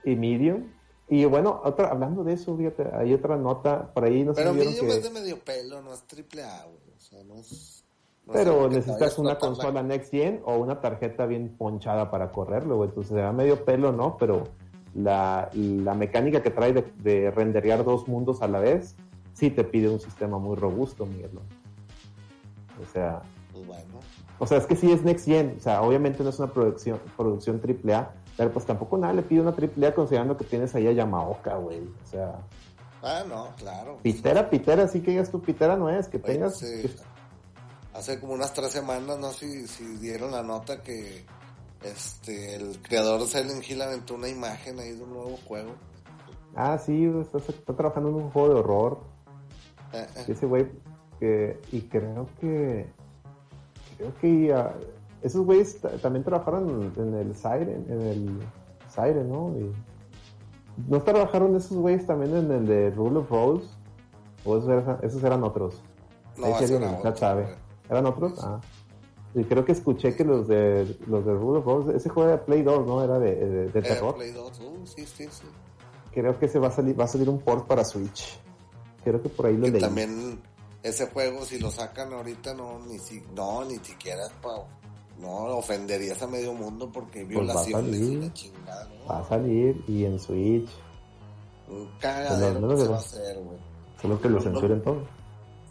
y Medium. Y bueno, otra, hablando de eso, fíjate, hay otra nota por ahí, no sé Pero Medium que... es de medio pelo, no es triple A, güey. O sea, no es. no Pero necesitas una la- consola Next Gen o una tarjeta bien ponchada para correrlo, güey. Entonces se da medio pelo, ¿no? Pero la, la mecánica que trae de, de renderear dos mundos a la vez, sí te pide un sistema muy robusto, Miguel. O sea, Pues bueno. o sea, es que sí es Next Gen. O sea, obviamente no es una producción, producción AAA, pero pues tampoco nada le pide una AAA considerando que tienes ahí a Yamaoka, güey. O sea, Ah, no, claro. pitera, pitera, sí que digas tú, pitera no es, que Oye, tengas... sí. que- Hace como unas tres semanas, no sé si, si dieron la nota que este el creador de Silent Hill aventó una imagen ahí de un nuevo juego. Ah, sí, está, está trabajando en un juego de horror. Eh, eh. Y ese güey, que, y creo que, creo que ah, esos güeyes ta- también trabajaron en el Siren, en el Siren, ¿no? Y, ¿No trabajaron esos güeyes también en el de Rule of Rose? ¿O esos eran, esos eran otros? No, Ahí alguien era otro, sabe. ¿Eran otros? Ah. Y creo que escuché que los de los de of Rose, ese juego de Play 2, ¿no? Era de, de, de terror. Play 2, uh, sí, sí, sí. Creo que se va a salir, va a salir un port para Switch. Creo que por ahí lo Que leí. también ese juego, si lo sacan ahorita, no, ni si, no, ni siquiera pa, no ofenderías a medio mundo porque hay Pues va a violaciones y salir. la chingada, ¿no? Va a salir y en Switch. Un cagadero que se de va a hacer, güey. Solo que lo censuren todo.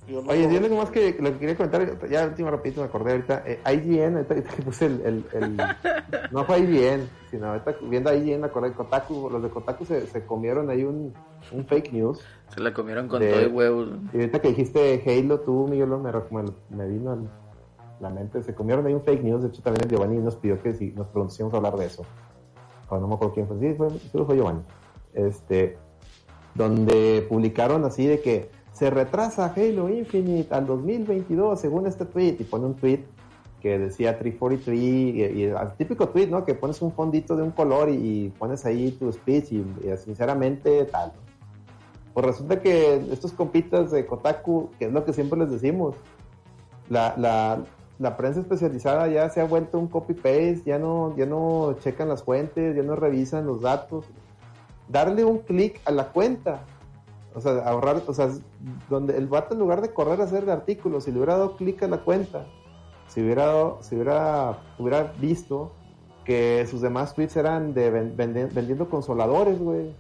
Yo no Oye, lo- dile nomás que lo que quería comentar, ya último rapidito me acordé ahorita, eh, IGN, ahorita, ahorita que puse el, el, el- no fue IGN, sino ahorita viendo IGN me acordé de Kotaku, los de Kotaku se, se comieron ahí un, un fake news, Se la comieron con De- todo y huevos. y ahorita que dijiste Halo, tú, Miguel, me, me, me vino a la mente, se comieron ahí un fake news, de hecho también el Giovanni nos pidió que si nos pronunciamos a hablar de eso, o no me acuerdo quién fue, sí, fue, sí fue Giovanni, este, donde publicaron así de que se retrasa Halo Infinite al 2022 según este tweet y pone un tweet que decía 343 y, y el típico tweet, ¿no? Que pones un fondito de un color y, y pones ahí tu speech y, y sinceramente tal. Pues resulta que estos compitas de Kotaku, que es lo que siempre les decimos, la, la, la prensa especializada ya se ha vuelto un copy-paste, ya no, ya no checan las fuentes, ya no revisan los datos. Darle un clic a la cuenta, o sea, ahorrar, o sea, donde el vato en lugar de correr a hacer el artículo, si le hubiera dado clic a la cuenta, si hubiera, dado- si hubiera, hubiera visto que sus demás tweets eran de vende- vendiendo consoladores, güey.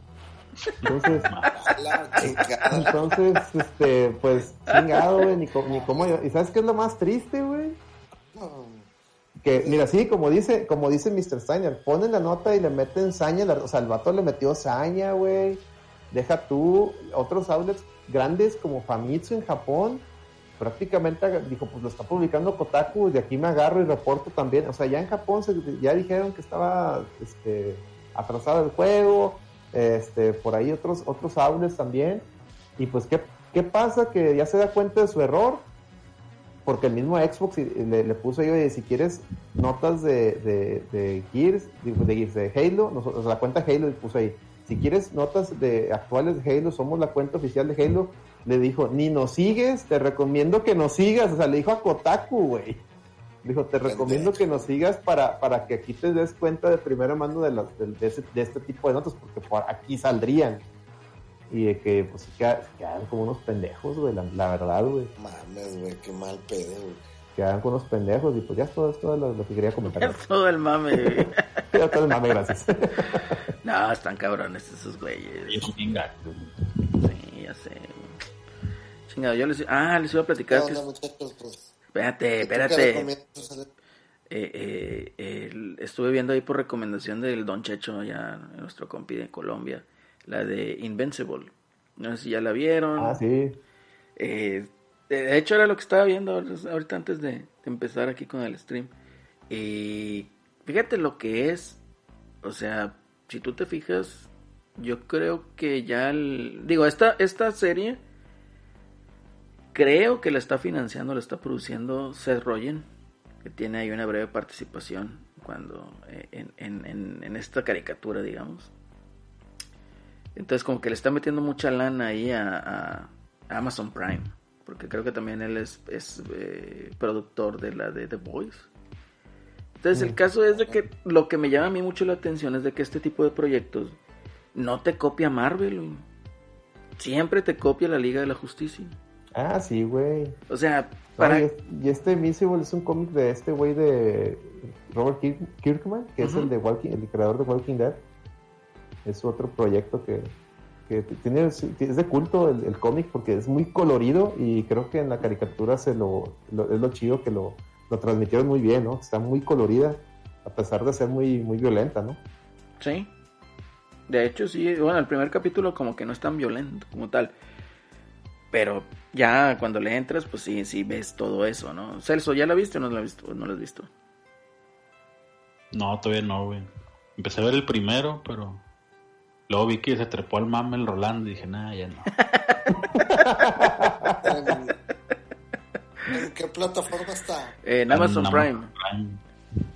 Entonces, entonces, este, pues, chingado, güey, ni, ni cómo yo- ¿Y sabes qué es lo más triste, güey? Que, mira, sí, como dice, como dice Mr. Steiner, ponen la nota y le meten saña, la- o sea, el vato le metió saña, güey. Deja tú, otros outlets grandes como Famitsu en Japón, prácticamente dijo, pues lo está publicando Kotaku, de aquí me agarro y reporto también. O sea, ya en Japón se, ya dijeron que estaba este, atrasado el juego, este, por ahí otros, otros outlets también. Y pues, ¿qué, ¿qué pasa? Que ya se da cuenta de su error, porque el mismo Xbox le, le puso oye, si quieres notas de, de, de Gears, de Gears, de Halo, nosotros, la cuenta Halo le puso ahí, si quieres notas de actuales de Halo, somos la cuenta oficial de Halo, le dijo, ni nos sigues, te recomiendo que nos sigas, o sea, le dijo a Kotaku, güey. Dijo, te recomiendo que nos sigas para, para que aquí te des cuenta de primera mano de, las, de, de de este tipo de notas, porque por aquí saldrían. Y de que, pues, se queda- se quedan como unos pendejos, güey, la, la verdad, güey. Mames, güey, qué mal pedo, güey. Quedan con unos pendejos y pues ya es todo, es todo lo, lo que quería comentar. Es todo el mame, güey. Ya todo el mame, gracias. No, están cabrones esos Y güeyes. Sí, ya sé. Chingado, yo les... Ah, les iba a ¿Qué platicar que... onda, muchachos? Pues, Espérate, ¿qué espérate. Eh, eh, el- estuve viendo ahí por recomendación del Don Checho, ya nuestro compi de Colombia, la de Invincible. No sé si ya la vieron. Ah, sí. Eh, de hecho, era lo que estaba viendo ahorita antes de, empezar aquí con el stream. Y fíjate lo que es. O sea, si tú te fijas, yo creo que ya. el- digo, esta, esta serie. Creo que la está financiando, la está produciendo Seth Rogen. Que tiene ahí una breve participación cuando eh, en, esta caricatura, digamos. Entonces, como que le está metiendo mucha lana ahí a Amazon Prime. Porque creo que también él es, es, eh, productor de la de The Voice. Entonces, el caso es de que lo que me llama a mí mucho la atención es de que este tipo de proyectos no te copia Marvel. Siempre te copia la Liga de la Justicia. Ah, sí, güey. O sea, para... y, es- y este Invincible es un cómic de este güey de Robert Kirk- Kirkman, que es el de Walking, el creador de Walking Dead. Es otro proyecto que, que tiene, es de culto el, el cómic porque es muy colorido y creo que en la caricatura se lo, lo- es lo chido que lo, lo transmitieron muy bien, ¿no? Está muy colorida, a pesar de ser muy, muy violenta, ¿no? Sí. De hecho, sí. Bueno, el primer capítulo como que no es tan violento como tal. Pero ya cuando le entras, pues sí, sí ves todo eso, ¿no? Celso, ¿ya la viste o no la has visto? No la has visto? No, todavía no, güey. Empecé a ver el primero, pero luego vi que se trepó al mame el Rolando y dije, nada, ya no. ¿En, qué plataforma está? En Amazon En Prime. Prime.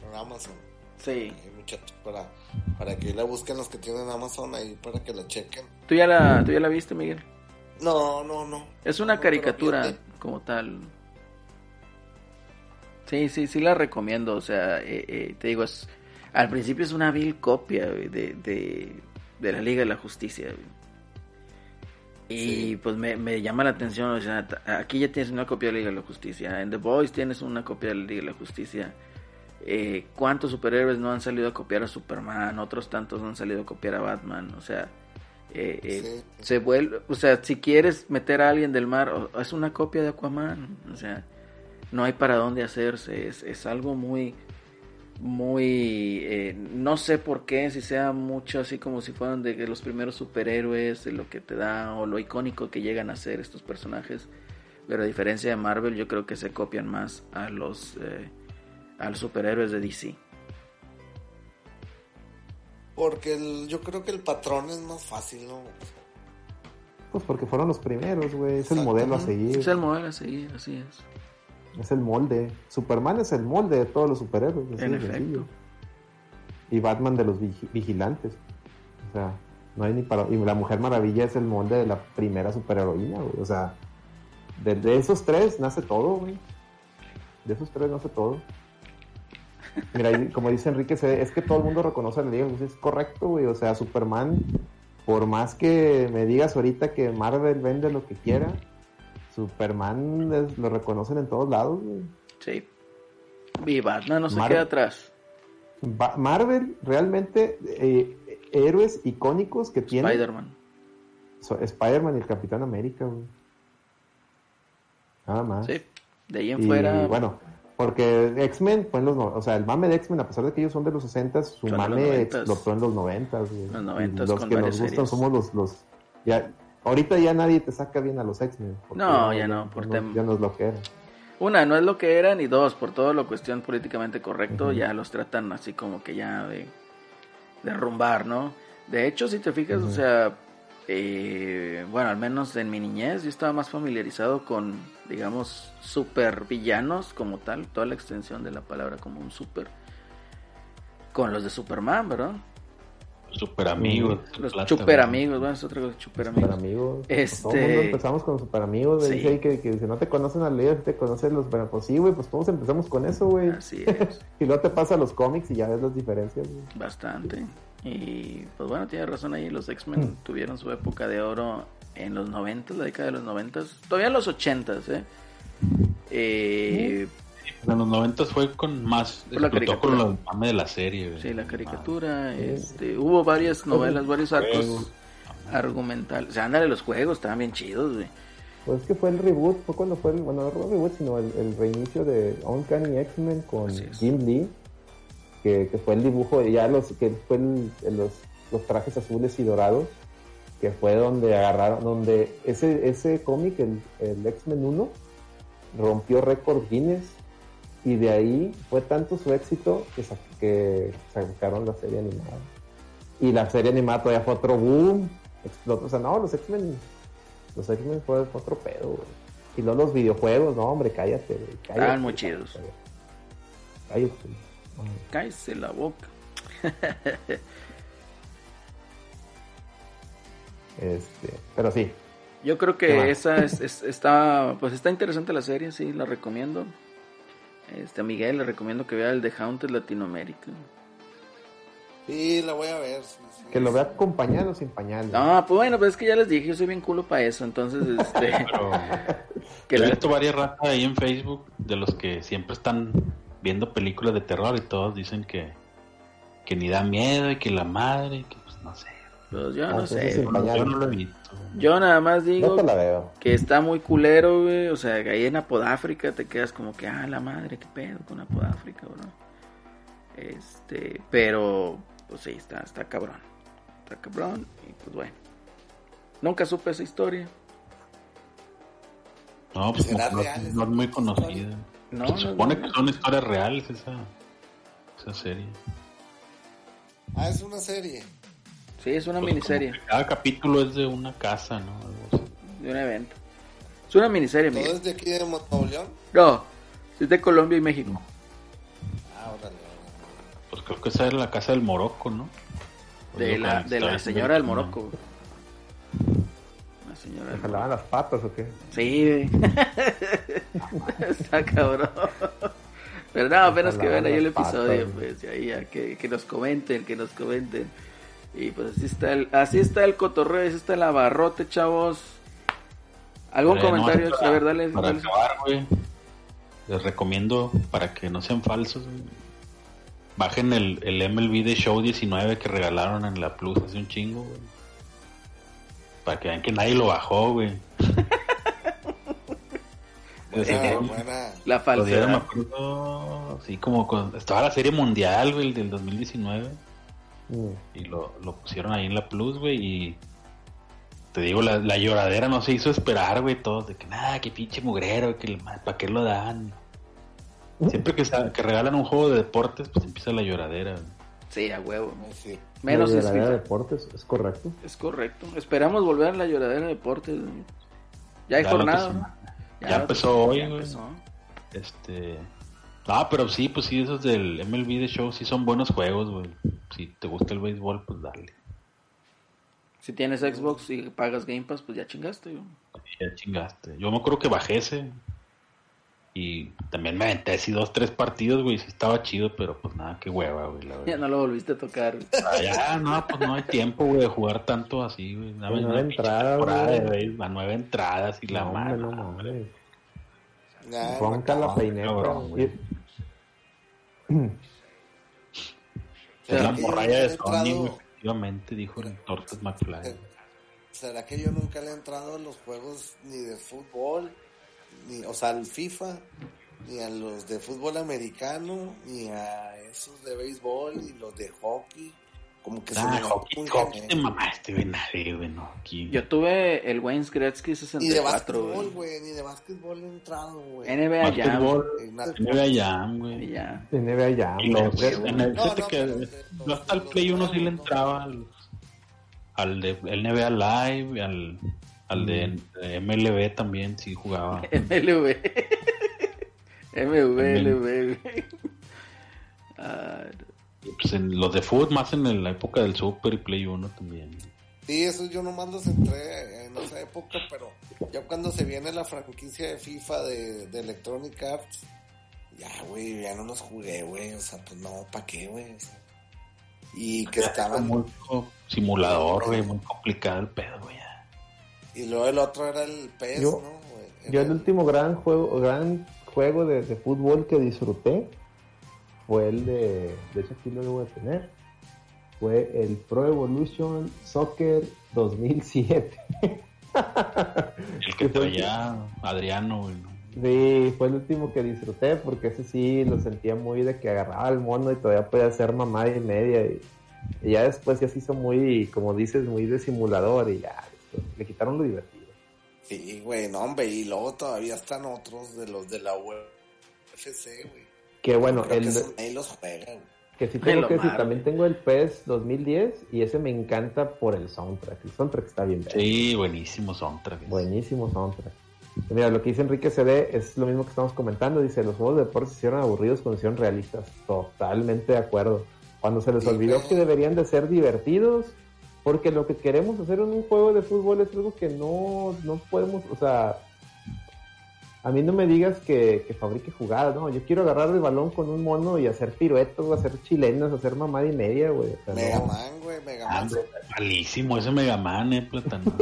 En Amazon. Sí. Ahí, muchachos, para, para que la busquen los que tienen Amazon ahí, para que la chequen. ¿Tú ya la, ¿tú ya la viste, Miguel? No, no, no. Es una No, caricatura como tal. Sí, sí, sí la recomiendo. O sea, eh, eh, te digo, es, al principio es una vil copia de, de la Liga de la Justicia. Y Sí. pues me, me llama la atención, o sea, t- aquí ya tienes una copia de la Liga de la Justicia, en The Boys tienes una copia de la Liga de la Justicia. Eh, ¿Cuántos superhéroes no han salido a copiar a Superman? Otros tantos no han salido a copiar a Batman. O sea, eh, eh, Sí. se vuelve, o sea, si quieres meter a alguien del mar, o- es una copia de Aquaman, o sea, no hay para dónde hacerse, es, es algo muy, muy, eh, no sé por qué, si sea mucho así como si fueran de los primeros superhéroes, de lo que te da, o lo icónico que llegan a ser estos personajes, pero a diferencia de Marvel, yo creo que se copian más a los, eh, a los superhéroes de DC. Porque el- yo creo que el patrón es más fácil, ¿no? Pues porque fueron los primeros, güey. Es el modelo a seguir. Es el modelo a seguir, así es. Es el molde. Superman es el molde de todos los superhéroes. así En efecto. sencillo. Y Batman de los vigi- vigilantes. O sea, no hay ni para. Y la Mujer Maravilla es el molde de la primera superheroína, güey. O sea, de, de esos tres nace todo, güey. De esos tres nace todo. Mira, como dice Enrique, es que todo el mundo reconoce a la Liga de. Es correcto, güey. O sea, Superman, por más que me digas ahorita que Marvel vende lo que quiera, Superman es- lo reconocen en todos lados, güey. Sí. Y Batman no se Mar- queda atrás. Ba- Marvel realmente eh, héroes icónicos que tiene Spider-Man. so- Spider-Man y el Capitán América, güey. Nada más. Sí. De ahí en Y fuera. bueno, porque X-Men fue en los no- o sea, el mame de X-Men, a pesar de que ellos son de los 60 su Son mame 90s. explotó en los 90 güey. Los Y 90s los que nos gustan somos los, los ya ahorita ya nadie te saca bien a los X-Men. No, ya no, por tem- ya no es lo que era. Una, no es lo que eran. Y dos, por todo lo cuestión políticamente correcto, ya los tratan así como que ya de derrumbar, ¿no? De hecho, si te fijas, o sea, eh, bueno, al menos en mi niñez yo estaba más familiarizado con, digamos, super villanos como tal, toda la extensión de la palabra como un super, con los de Superman, ¿verdad? Super amigos. Los plata, super amigos, bueno, es otra cosa, super Super amigos. Este- Todo el mundo empezamos con super amigos. Sí. Dice ahí que, que si no te conocen a leer, te conocen los. Pero pues sí, güey, pues todos empezamos con eso, güey. Así es. Y luego te pasa a los cómics y ya ves las diferencias, güey. Bastante. Y pues bueno, tiene razón ahí, los X-Men Mm. tuvieron su época de oro en los 90, la década de los 90, todavía en los 80, ¿eh? Eh, En los 90 fue con más. La caricatura. con los mame de la serie, güey. Sí, la caricatura, este, hubo varias novelas, varios arcos Juegos. argumentales. O sea, ándale, los juegos estaban bien chidos, güey. Pues es que fue el reboot, fue cuando fue el. Bueno, no el reboot, sino el, el reinicio de Uncanny X-Men con. Jim Lee. Que, que fue el dibujo, de ya los. que fue el- el- los, los trajes azules y dorados. que fue donde agarraron, donde ese, ese cómic, el, el X-Men 1, rompió récord Guinness y de ahí fue tanto su éxito que, sa- que sacaron la serie animada. Y la serie animada todavía fue otro boom, explotó, o sea, no, los X-Men, los X-Men fue, fue otro pedo, güey. Y luego los videojuegos, no, hombre, cállate, güey, cállate. Estaban muy chidos. Cállate. Cállese la boca. Este, pero sí, Yo creo ¿Qué que esa es, es- está, pues está interesante la serie, sí, la recomiendo. Este, a Miguel le recomiendo que vea el de Haunted Latinoamérica. Sí, la voy a ver. sí, sí. que lo vea con pañal o sin pañal. No, pues bueno, pues es que ya les dije, yo soy bien culo para eso, entonces, este, Pero que he visto varias ratas ahí en Facebook de los que siempre están viendo películas de terror y todos dicen que, que ni da miedo y que la madre, y que pues no sé. Pues yo Ah, no sé. Yo no, lo he visto. yo nada más digo No te la veo. que está muy culero, güey, o sea, que ahí en Apodáfrica te quedas como que, ah, la madre, qué pedo con Apodáfrica, bro. Este, pero, pues sí, está, está cabrón, está cabrón, y pues bueno. Nunca supe esa historia. No, pues ¿Será no, real no es muy conocida. No, Se no, supone no. que son historias reales esa, esa serie. Ah, es una serie. Sí, es una Pues miniserie Cada capítulo es de una casa, ¿no? De un evento. Es una miniserie, ¿Todo es de aquí de Nuevo León? No, es de Colombia y México. Ah, órale. Pues creo que esa era la casa del Morocco, ¿no? De la, de la señora del Morocco. La señora ¿Me del jalaban las patas o qué? Sí. Está cabrón. Pero no, apenas que vean ahí el patas, episodio, pues, ya, ya, que, que nos comenten, que nos comenten. Y pues así está el, así está el cotorreo, así está el abarrote, chavos. ¿Algún Pero, comentario? a ver, dale. Para dale. acabar, güey. Les recomiendo, para que no sean falsos, bajen el, el MLB de Show 19 que regalaron en la Plus hace un chingo, güey. Para que vean que nadie lo bajó, güey. Buena, buena. La me falsedad. acuerdo, sí, como con, estaba la serie mundial, güey, el del 2019. Mm. Y lo, lo pusieron ahí en la Plus, güey, y te digo, la, la lloradera no se hizo esperar, güey, todos, de que nada, que pinche mugrero, que ¿para qué lo dan? Siempre que, que regalan un juego de deportes, pues empieza la lloradera. güey. Sí, a huevo. Sí. Menos la FIFA. de deportes, es correcto. Es correcto. Esperamos volver a la lloradera de deportes. güey. Ya hay Ya jornada. Ya Ya empezó hoy, güey. Este. Ah, pero sí, pues sí, esos del MLB de Show sí son buenos juegos, güey. Si te gusta el béisbol, pues dale. Si tienes Xbox y pagas Game Pass, pues ya chingaste. güey. Ya chingaste. Yo me acuerdo que bajé ese. Y también me aventé así dos, tres partidos, güey. Sí estaba chido, pero pues nada, qué hueva, güey. La Ya no lo volviste a tocar. güey. Ah, Ya, no, pues no hay tiempo, güey, de jugar tanto así, güey. Dame Nueve una entradas, güey. béisbol, a nueve entradas y la no, madre. hombre, no mames. Ya, Ronca la peineta. cabrón, güey. Es la ¿Será que yo morralla de Sony, efectivamente, dijo el Tortas McFly. ¿Será que yo nunca le he entrado a los juegos ni de fútbol, ni, o sea, al FIFA, ni a los de fútbol americano, ni a esos de béisbol, ni los de hockey? Como que se Ah, me da hockey, muy hockey te mamaste, güey, nadie, güey, no. Aquí. Yo tuve el Wayne's Gretzky Ni de 64, básquetbol, güey. ni de básquetbol he entrado, güey. NBA Jam. NBA Jam, güey. ya. NBA el, No, hasta el Play 1 sí le entraba al, al de NBA Live, al, al de, MLB también sí jugaba. MLB. MV, LV. Y, pues en los de fútbol, más en la época del Super y Play 1 también. Sí, esos yo nomás los entré en esa época, pero ya cuando se viene la franquicia de FIFA de, de Electronic Arts, ya, güey, ya no los jugué, güey, o sea, pues no, ¿para qué, güey? O sea, y que estaban, Muy simulador, güey, muy complicado el pedo, güey. ya. y luego el otro era el PES, Yo- ¿no? güey? Yo el último gran juego, gran juego de, de fútbol que disfruté fue el de, de hecho aquí lo debo de tener, fue el Pro Evolution Soccer 2007. El que traía Adriano. Sí, fue el último que disfruté porque ese sí lo sentía muy de que agarraba el mono y todavía podía hacer mamada y media y, Y ya después ya se hizo muy, como dices, muy de simulador y ya, le quitaron lo divertido. Sí, güey, no, hombre, y luego todavía están otros de los de la UFC, güey. Que bueno, el, que esos ahí los juegan. que sí tengo que decir, también tengo el PES 2010 y ese me encanta por el soundtrack. El soundtrack está bien. Sí, buenísimo soundtrack. Buenísimo soundtrack. Y Mira, lo que dice Enrique CD es lo mismo que estamos comentando. Dice, los juegos de deportes se hicieron aburridos cuando se hicieron realistas. Totalmente de acuerdo. Cuando se les Sí, olvidó güey. que deberían de ser divertidos, porque lo que queremos hacer en un juego de fútbol es algo que no, no podemos, o sea, a mí no me digas que, que fabrique jugadas, no, yo quiero agarrar el balón con un mono y hacer piruetos, o hacer chilenas, hacer mamada y media, güey. o sea, no. Mega Man, güey, Mega Ah, Man. hombre, malísimo ese Mega Man, eh, plátano.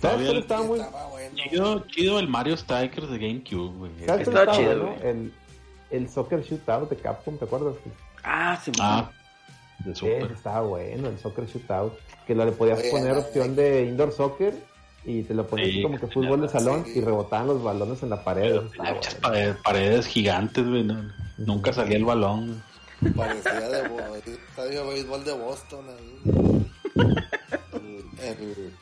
¿Sabes Todavía cuál el- estaba muy, Estaba bueno. chido, chido el Mario Strikers de GameCube, güey. ¿Sabes Estaba chido, bueno? güey. El, el Soccer Shootout de Capcom, ¿te acuerdas? Ah, sí, Ah, de Super. estaba bueno, el Soccer Shootout. Que lo le podías Oye, poner no, opción de indoor soccer y te lo ponías Sí, como que fútbol de salón sí. y rebotaban los balones en la pared. Estaba Muchas paredes, paredes gigantes, güey. no- nunca salía el balón. Parecía de estadio de béisbol de Boston ahí. El, el-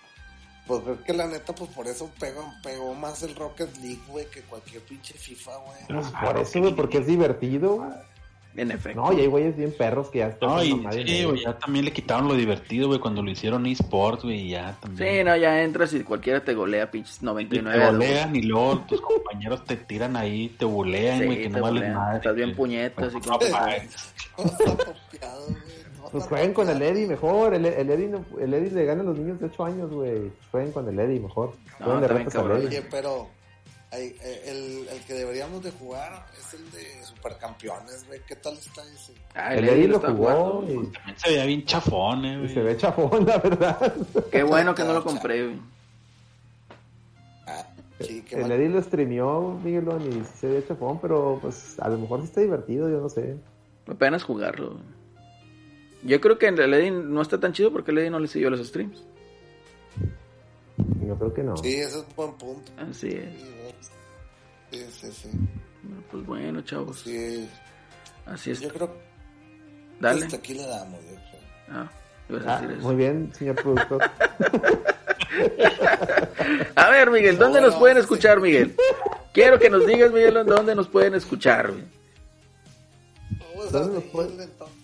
pues creo que la neta, pues por eso pegó, pegó más el Rocket League, güey, que cualquier pinche FIFA, güey. Pues por eso, güey, porque es divertido. En efecto. No, y hay güeyes bien perros que ya están. No, con y sí, güey, ya también le quitaron lo divertido, güey, cuando lo hicieron eSports, güey, y ya también. Sí, no, ya entras y cualquiera te golea, pinches Y 99. te a dos. golean y luego tus compañeros te tiran ahí, te bulean, Sí, güey, que te no golean. nada. Estás bien puñetas y con- Pues jueguen con el. Eddie mejor. El, el, Eddie, no- el Eddie le gana a los niños de 8 años, güey. Jueguen con el Eddie mejor. No, Jueguen de bien al cabrón. Eddie. Oye, pero hay- eh, el, el que deberíamos de jugar es el de Supercampeones, güey. ¿Qué tal está ese? Ah, El Eddie lo jugó y, También se veía bien chafón, eh, güey. se ve chafón, la verdad. Qué bueno que no lo compré, güey. Ah, sí, qué El mal. Eddie lo streameó, Miguelón, y se ve chafón, pero pues a lo mejor sí está divertido, yo no sé. Apenas jugarlo. Yo creo que en el Eddie no está tan chido porque el Eddie no le siguió los streams. Yo creo que no. Sí, ese es un buen punto. Así es. Sí, sí, sí. Bueno, Pues bueno, chavos. Sí, Así es. yo creo que Dale. hasta aquí le damos, yo creo. Ah, ibas a Ah, decir eso. muy bien, señor productor. A ver, Miguel, ¿dónde No, nos no, pueden sí. escuchar, Miguel? Quiero que nos digas, Miguel, dónde nos pueden escuchar. Vamos ¿Dónde a seguirle, entonces.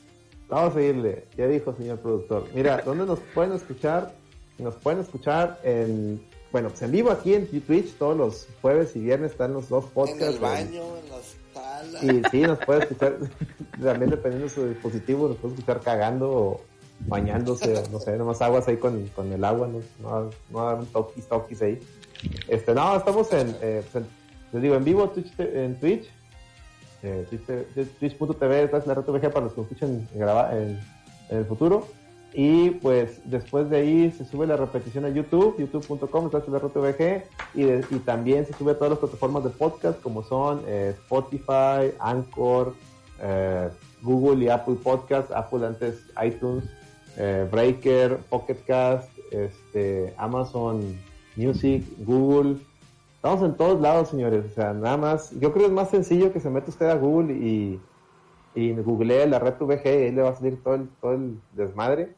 Vamos a seguirle, ya dijo señor productor. Mira, ¿dónde nos pueden escuchar? Nos pueden escuchar en, bueno, pues en vivo aquí en Twitch, todos los jueves y viernes están los dos podcasts. En el en- baño, en la sala. Y sí, nos puede escuchar, también dependiendo de su dispositivo, nos puede escuchar cagando o bañándose, o no sé, nomás aguas ahí con, con el agua, no, no, no hagan toquis, toquis ahí. Este, no, estamos en, eh, pues en- les digo, en vivo Twitch, en Twitch, eh, Twitch te- twitch.tv, slash la para los que nos escuchen graba- en, en el futuro. Y pues después de ahí se sube la repetición a YouTube, youtube.com y, de- y también se sube a todas las plataformas de podcast como son eh, Spotify, Anchor, eh, Google y Apple Podcast, Apple antes iTunes, eh, Breaker, Pocket Cast, este, Amazon Music, Google. Estamos en todos lados, señores. O sea, nada más. Yo creo que es más sencillo que se meta usted a Google y, y googlee la red VG y ahí le va a salir todo el, todo el desmadre.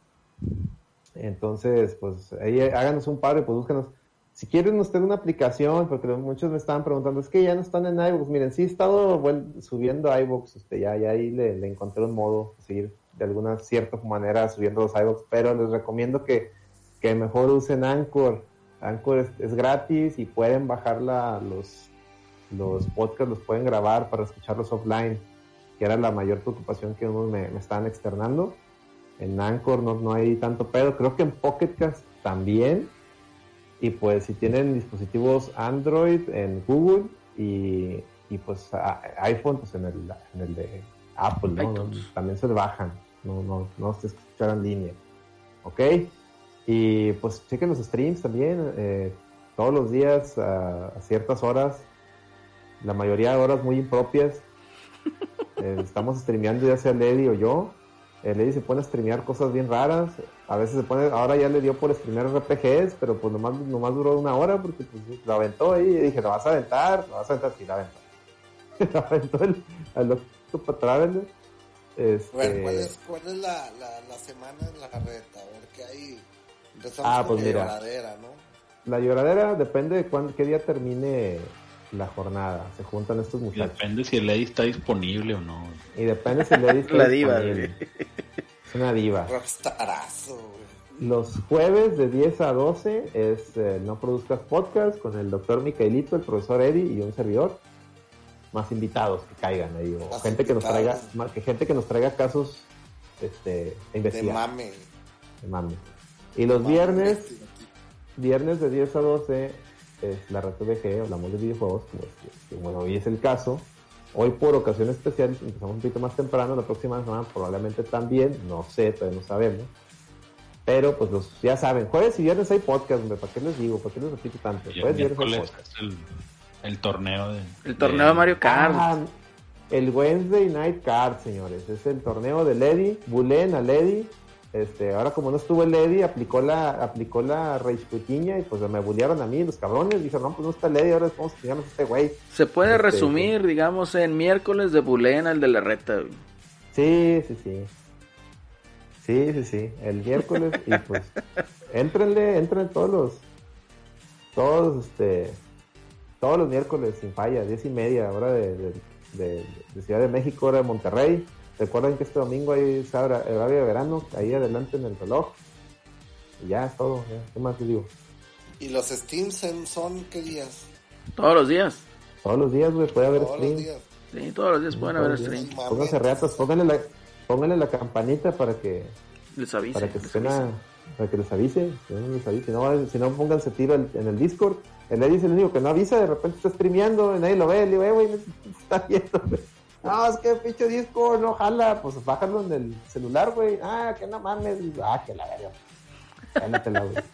Entonces, pues háganos un paro y pues. Si quieren usted una aplicación, porque muchos me estaban preguntando, es que ya no están en iVoox. Miren, sí he estado subiendo iVoox, usted ya, ya ahí le, encontré un modo de seguir de alguna cierta manera subiendo los iVoox, pero les recomiendo que, que mejor usen Anchor. Anchor es, gratis y pueden bajar los, podcasts, los pueden grabar para escucharlos offline, que era la mayor preocupación que unos me estaban externando. En Anchor no, no hay tanto pedo, creo que en Pocket Cast también. Y pues si tienen dispositivos Android en Google y, y pues a- iPhone, pues en el, en el de Apple, ¿no? También se bajan, no, no, no se escuchan en línea. ¿Ok? Y pues chequen los streams también, eh, todos los días a, a ciertas horas, la mayoría de horas muy impropias. Eh, estamos streameando ya sea Lady o yo. El Lady se pone a streamear cosas bien raras. A veces se pone, ahora ya le dio por streamear RPGs, pero pues nomás, nomás duró una hora porque pues, lo aventó ahí y dije, ¿lo vas a aventar? ¿Lo vas a aventar? Sí, lo aventó. lo aventó el, al Traveler. Este... Bueno, ¿cuál es, cuál es la, la, la semana en la reta? A ver qué hay. Empezamos Ah, con pues la mira. lloradera, ¿no? La lloradera depende de cuándo, qué día termine la jornada. Se juntan estos Y muchachos. depende si el Eddie está disponible o no. Y depende si le diste La diva, güey. Es una diva. Güey. Los jueves de 10 a 12 es eh, No Produzcas Podcast con el doctor Micaelito, el profesor Eddie y un servidor. Más invitados que caigan ahí. O Más gente que nos traiga, que gente que nos traiga casos este, de mame. de mame. Y los viernes, viernes de 10 a 12 es la red VG, hablamos de videojuegos, como, es- como hoy es el caso. Hoy por ocasión especial empezamos un poquito más temprano, la próxima semana probablemente también, no sé, todavía no sabemos. Pero pues los, ya saben, jueves y viernes hay podcast, hombre, ¿para qué les digo? ¿Para qué les repito tanto? Y el Jueves y viernes hay miércoles podcast. es el, el torneo de... El torneo de Mario Kart. Ah, el Wednesday Night Card, señores. Es el torneo de Lady. Bulen a Lady. Este, ahora como no estuvo el Lady, aplicó la, aplicó la Rage Putiña y pues me bullearon a mí, los cabrones. Dijeron, no, pues no está Lady, ahora vamos a pillarnos a este güey. Se puede Este, resumir, digamos, en miércoles de Bulena, el de la reta. güey. Sí, sí, sí. Sí, sí, sí. El miércoles y pues éntrenle, entren todos los, todos, este, todos los miércoles sin falla, diez y media, hora de, de, de- de Ciudad de México, hora de Monterrey. Recuerden que este domingo hay sabra- horario de verano, ahí adelante en el reloj. Y ya es todo, ya. ¿qué más les digo? ¿Y los Steams en- son qué días? Todos los días. Todos los días, güey, puede haber Todos los stream. días. Sí, todos los días pueden haber stream. Pónganse reatas, pónganle la, pónganle la campanita para que Les avise. para que les estén avise. para que les avise, que no les avise. Si no, si no pónganse tiro en, en el Discord. El Eddie es el único que no avisa, de repente está streameando, nadie lo ve, le digo, eh, güey, está viendo, güey. No, es que pinche Discord no jala, pues bájalo en el celular, güey. Ah, que no mames. Ah, que la verga. Cálatela, güey.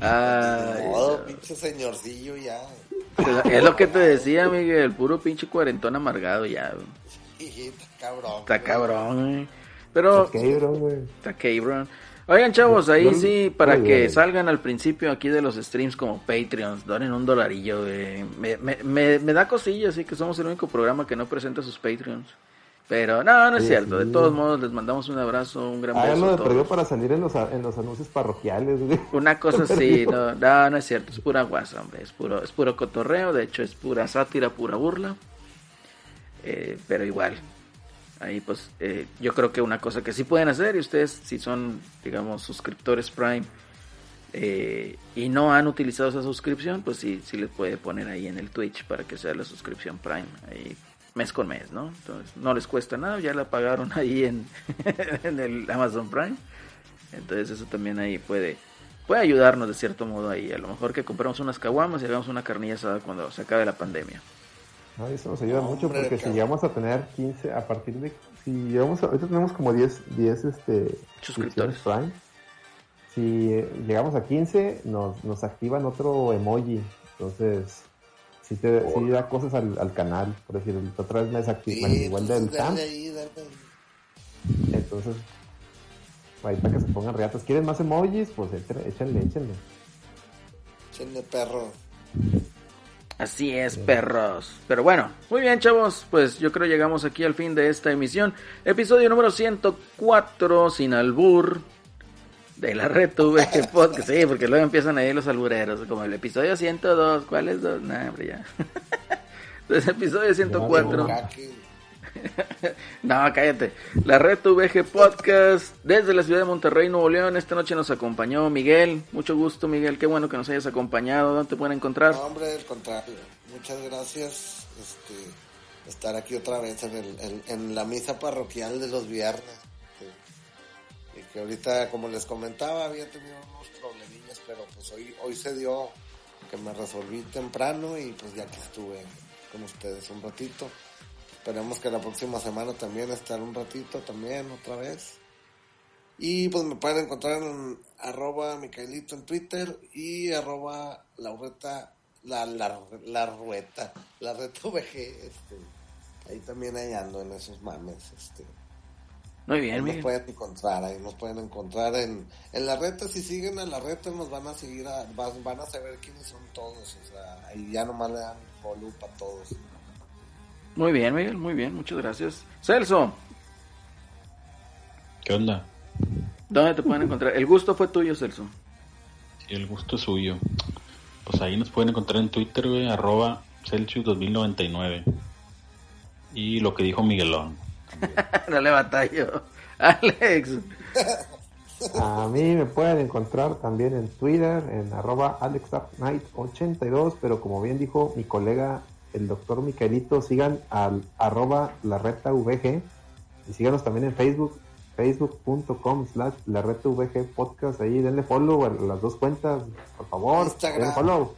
Ay, Modo, pinche señorcillo ya. es lo que te decía, Miguel. Puro pinche cuarentón amargado ya. güey. Está cabrón. Está cabrón, güey. Pero Ok, bro, güey. Está cabrón. Oigan, chavos, ahí sí, para que salgan al principio aquí de los streams como Patreons, donen un dolarillo, güey. Me, me, me, me da cosilla, así que somos el único programa que no presenta sus Patreons. Pero no, no es Sí, cierto. De todos modos, les mandamos un abrazo, un gran beso. Háganlo a de todos. perdido para salir en los, en los anuncios parroquiales, güey. Una cosa así, no, no, no es cierto, es pura guasa, hombre, es puro, es puro cotorreo, de hecho es pura sátira, pura burla, Eh, pero igual, ahí pues eh, yo creo que una cosa que sí pueden hacer, y ustedes si son, digamos, suscriptores Prime eh, y no han utilizado esa suscripción, pues sí, sí les puede poner ahí en el Twitch para que sea la suscripción Prime, ahí mes con mes, ¿no? Entonces no les cuesta nada, ya la pagaron ahí en, en el Amazon Prime. Entonces eso también ahí puede puede ayudarnos de cierto modo ahí. A lo mejor que compremos unas caguamas y hagamos una carnilla asada cuando se acabe la pandemia. No, eso nos ayuda mucho porque si llegamos a tener 15, a partir de. Si llegamos a, ahorita tenemos como 10, 10 este, Suscriptores. Prime. Si eh, llegamos a 15, nos, nos activan otro emoji. Entonces, si te sí da cosas al, al canal. Por decir, otra vez me Sí, desactivan igual del TAM. Entonces, ahí para que se pongan reatas. ¿Quieren más emojis? Pues échenle, échenle. échenle. Chenle perro. Así es, perros. Pero bueno, muy bien, chavos. Pues yo creo llegamos aquí al fin de esta emisión. Episodio número 104, sin albur. De la red VG Podcast. Sí, porque luego empiezan ahí los albureros. Como el episodio 102. ¿Cuál es? dos? Nah, hombre, ya. Entonces, episodio 104. Jaque. No, cállate. La Red VG Podcast desde la ciudad de Monterrey, Nuevo León. Esta noche nos acompañó Miguel. Mucho gusto, Miguel. Qué bueno que nos hayas acompañado. ¿Dónde te pueden encontrar? No, hombre, al contrario. Muchas gracias. Este, estar aquí otra vez en, el, en, la misa parroquial de los viernes. Y que ahorita, como les comentaba, había tenido unos problemillas, pero pues hoy, hoy se dio que me resolví temprano y pues ya que estuve con ustedes un ratito. Esperemos que la próxima semana también estar un ratito también otra vez. Y pues me pueden encontrar en arroba Micaelito en Twitter y arroba Laureta, la, la, la rueta, la reta VG, este, ahí también ahí ando en esos mames, este. Muy Ahí bien, nos Miguel. pueden encontrar, ahí nos pueden encontrar en, en la reta, si siguen a la reta nos van a seguir, a- van, van a saber quiénes son todos, o sea, ahí ya nomás le dan follow para todos. Muy bien, Miguel, muy bien, muchas gracias. Celso, ¿Qué onda? ¿dónde te pueden encontrar? El gusto fue tuyo, Celso. Sí, el gusto es suyo. Pues ahí nos pueden encontrar en Twitter, güey, arroba Celsius 2099. Y lo que dijo Miguelón. Dale batallo. Alex. A mí me pueden encontrar también en Twitter, en arroba AlexDarkKnight82, pero como bien dijo mi colega, el doctor Micaelito, sigan al arroba la reta VG y síganos también en Facebook, facebook.com slash la reta VG podcast, ahí denle follow a las dos cuentas, por favor, Instagram. denle follow.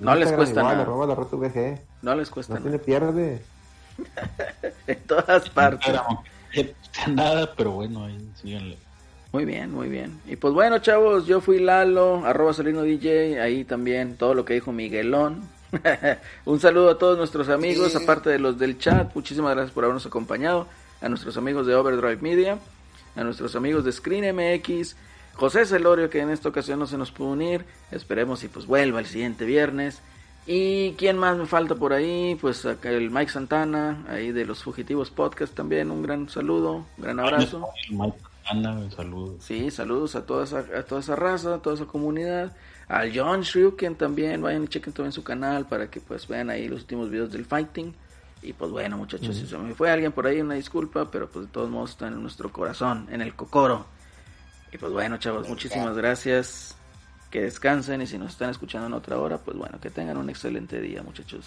No les cuesta igual, nada. arroba la reta VG, No les cuesta no nada. tiene pierde. En todas partes. Cuesta nada, pero bueno, ahí síganle. Muy bien, muy bien. Y pues bueno, chavos, yo fui Lalo, arroba Solino DJ, ahí también todo lo que dijo Miguelón. Un saludo a todos nuestros amigos, Sí. aparte de los del chat, muchísimas gracias por habernos acompañado, a nuestros amigos de Overdrive Media, a nuestros amigos de Screen MX, José Celorio que en esta ocasión no se nos pudo unir, esperemos y pues vuelva el siguiente viernes. Y quién más me falta por ahí, pues acá el Mike Santana, ahí de los Fugitivos Podcast también, un gran saludo, un gran abrazo. Mike Ana, saludos. Sí, saludos a toda esa, a toda esa raza, a toda esa comunidad. Al John Shryuken también, vayan y chequen también su canal para que pues vean ahí los últimos videos del fighting. Y pues bueno muchachos, si se me fue alguien por ahí, una disculpa, pero pues de todos modos está en nuestro corazón, en el cocoro. Y pues bueno chavos, muchísimas gracias. Que descansen y si nos están escuchando en otra hora, pues bueno, que tengan un excelente día muchachos.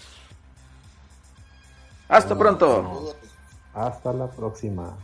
Hasta pronto. Hasta la próxima.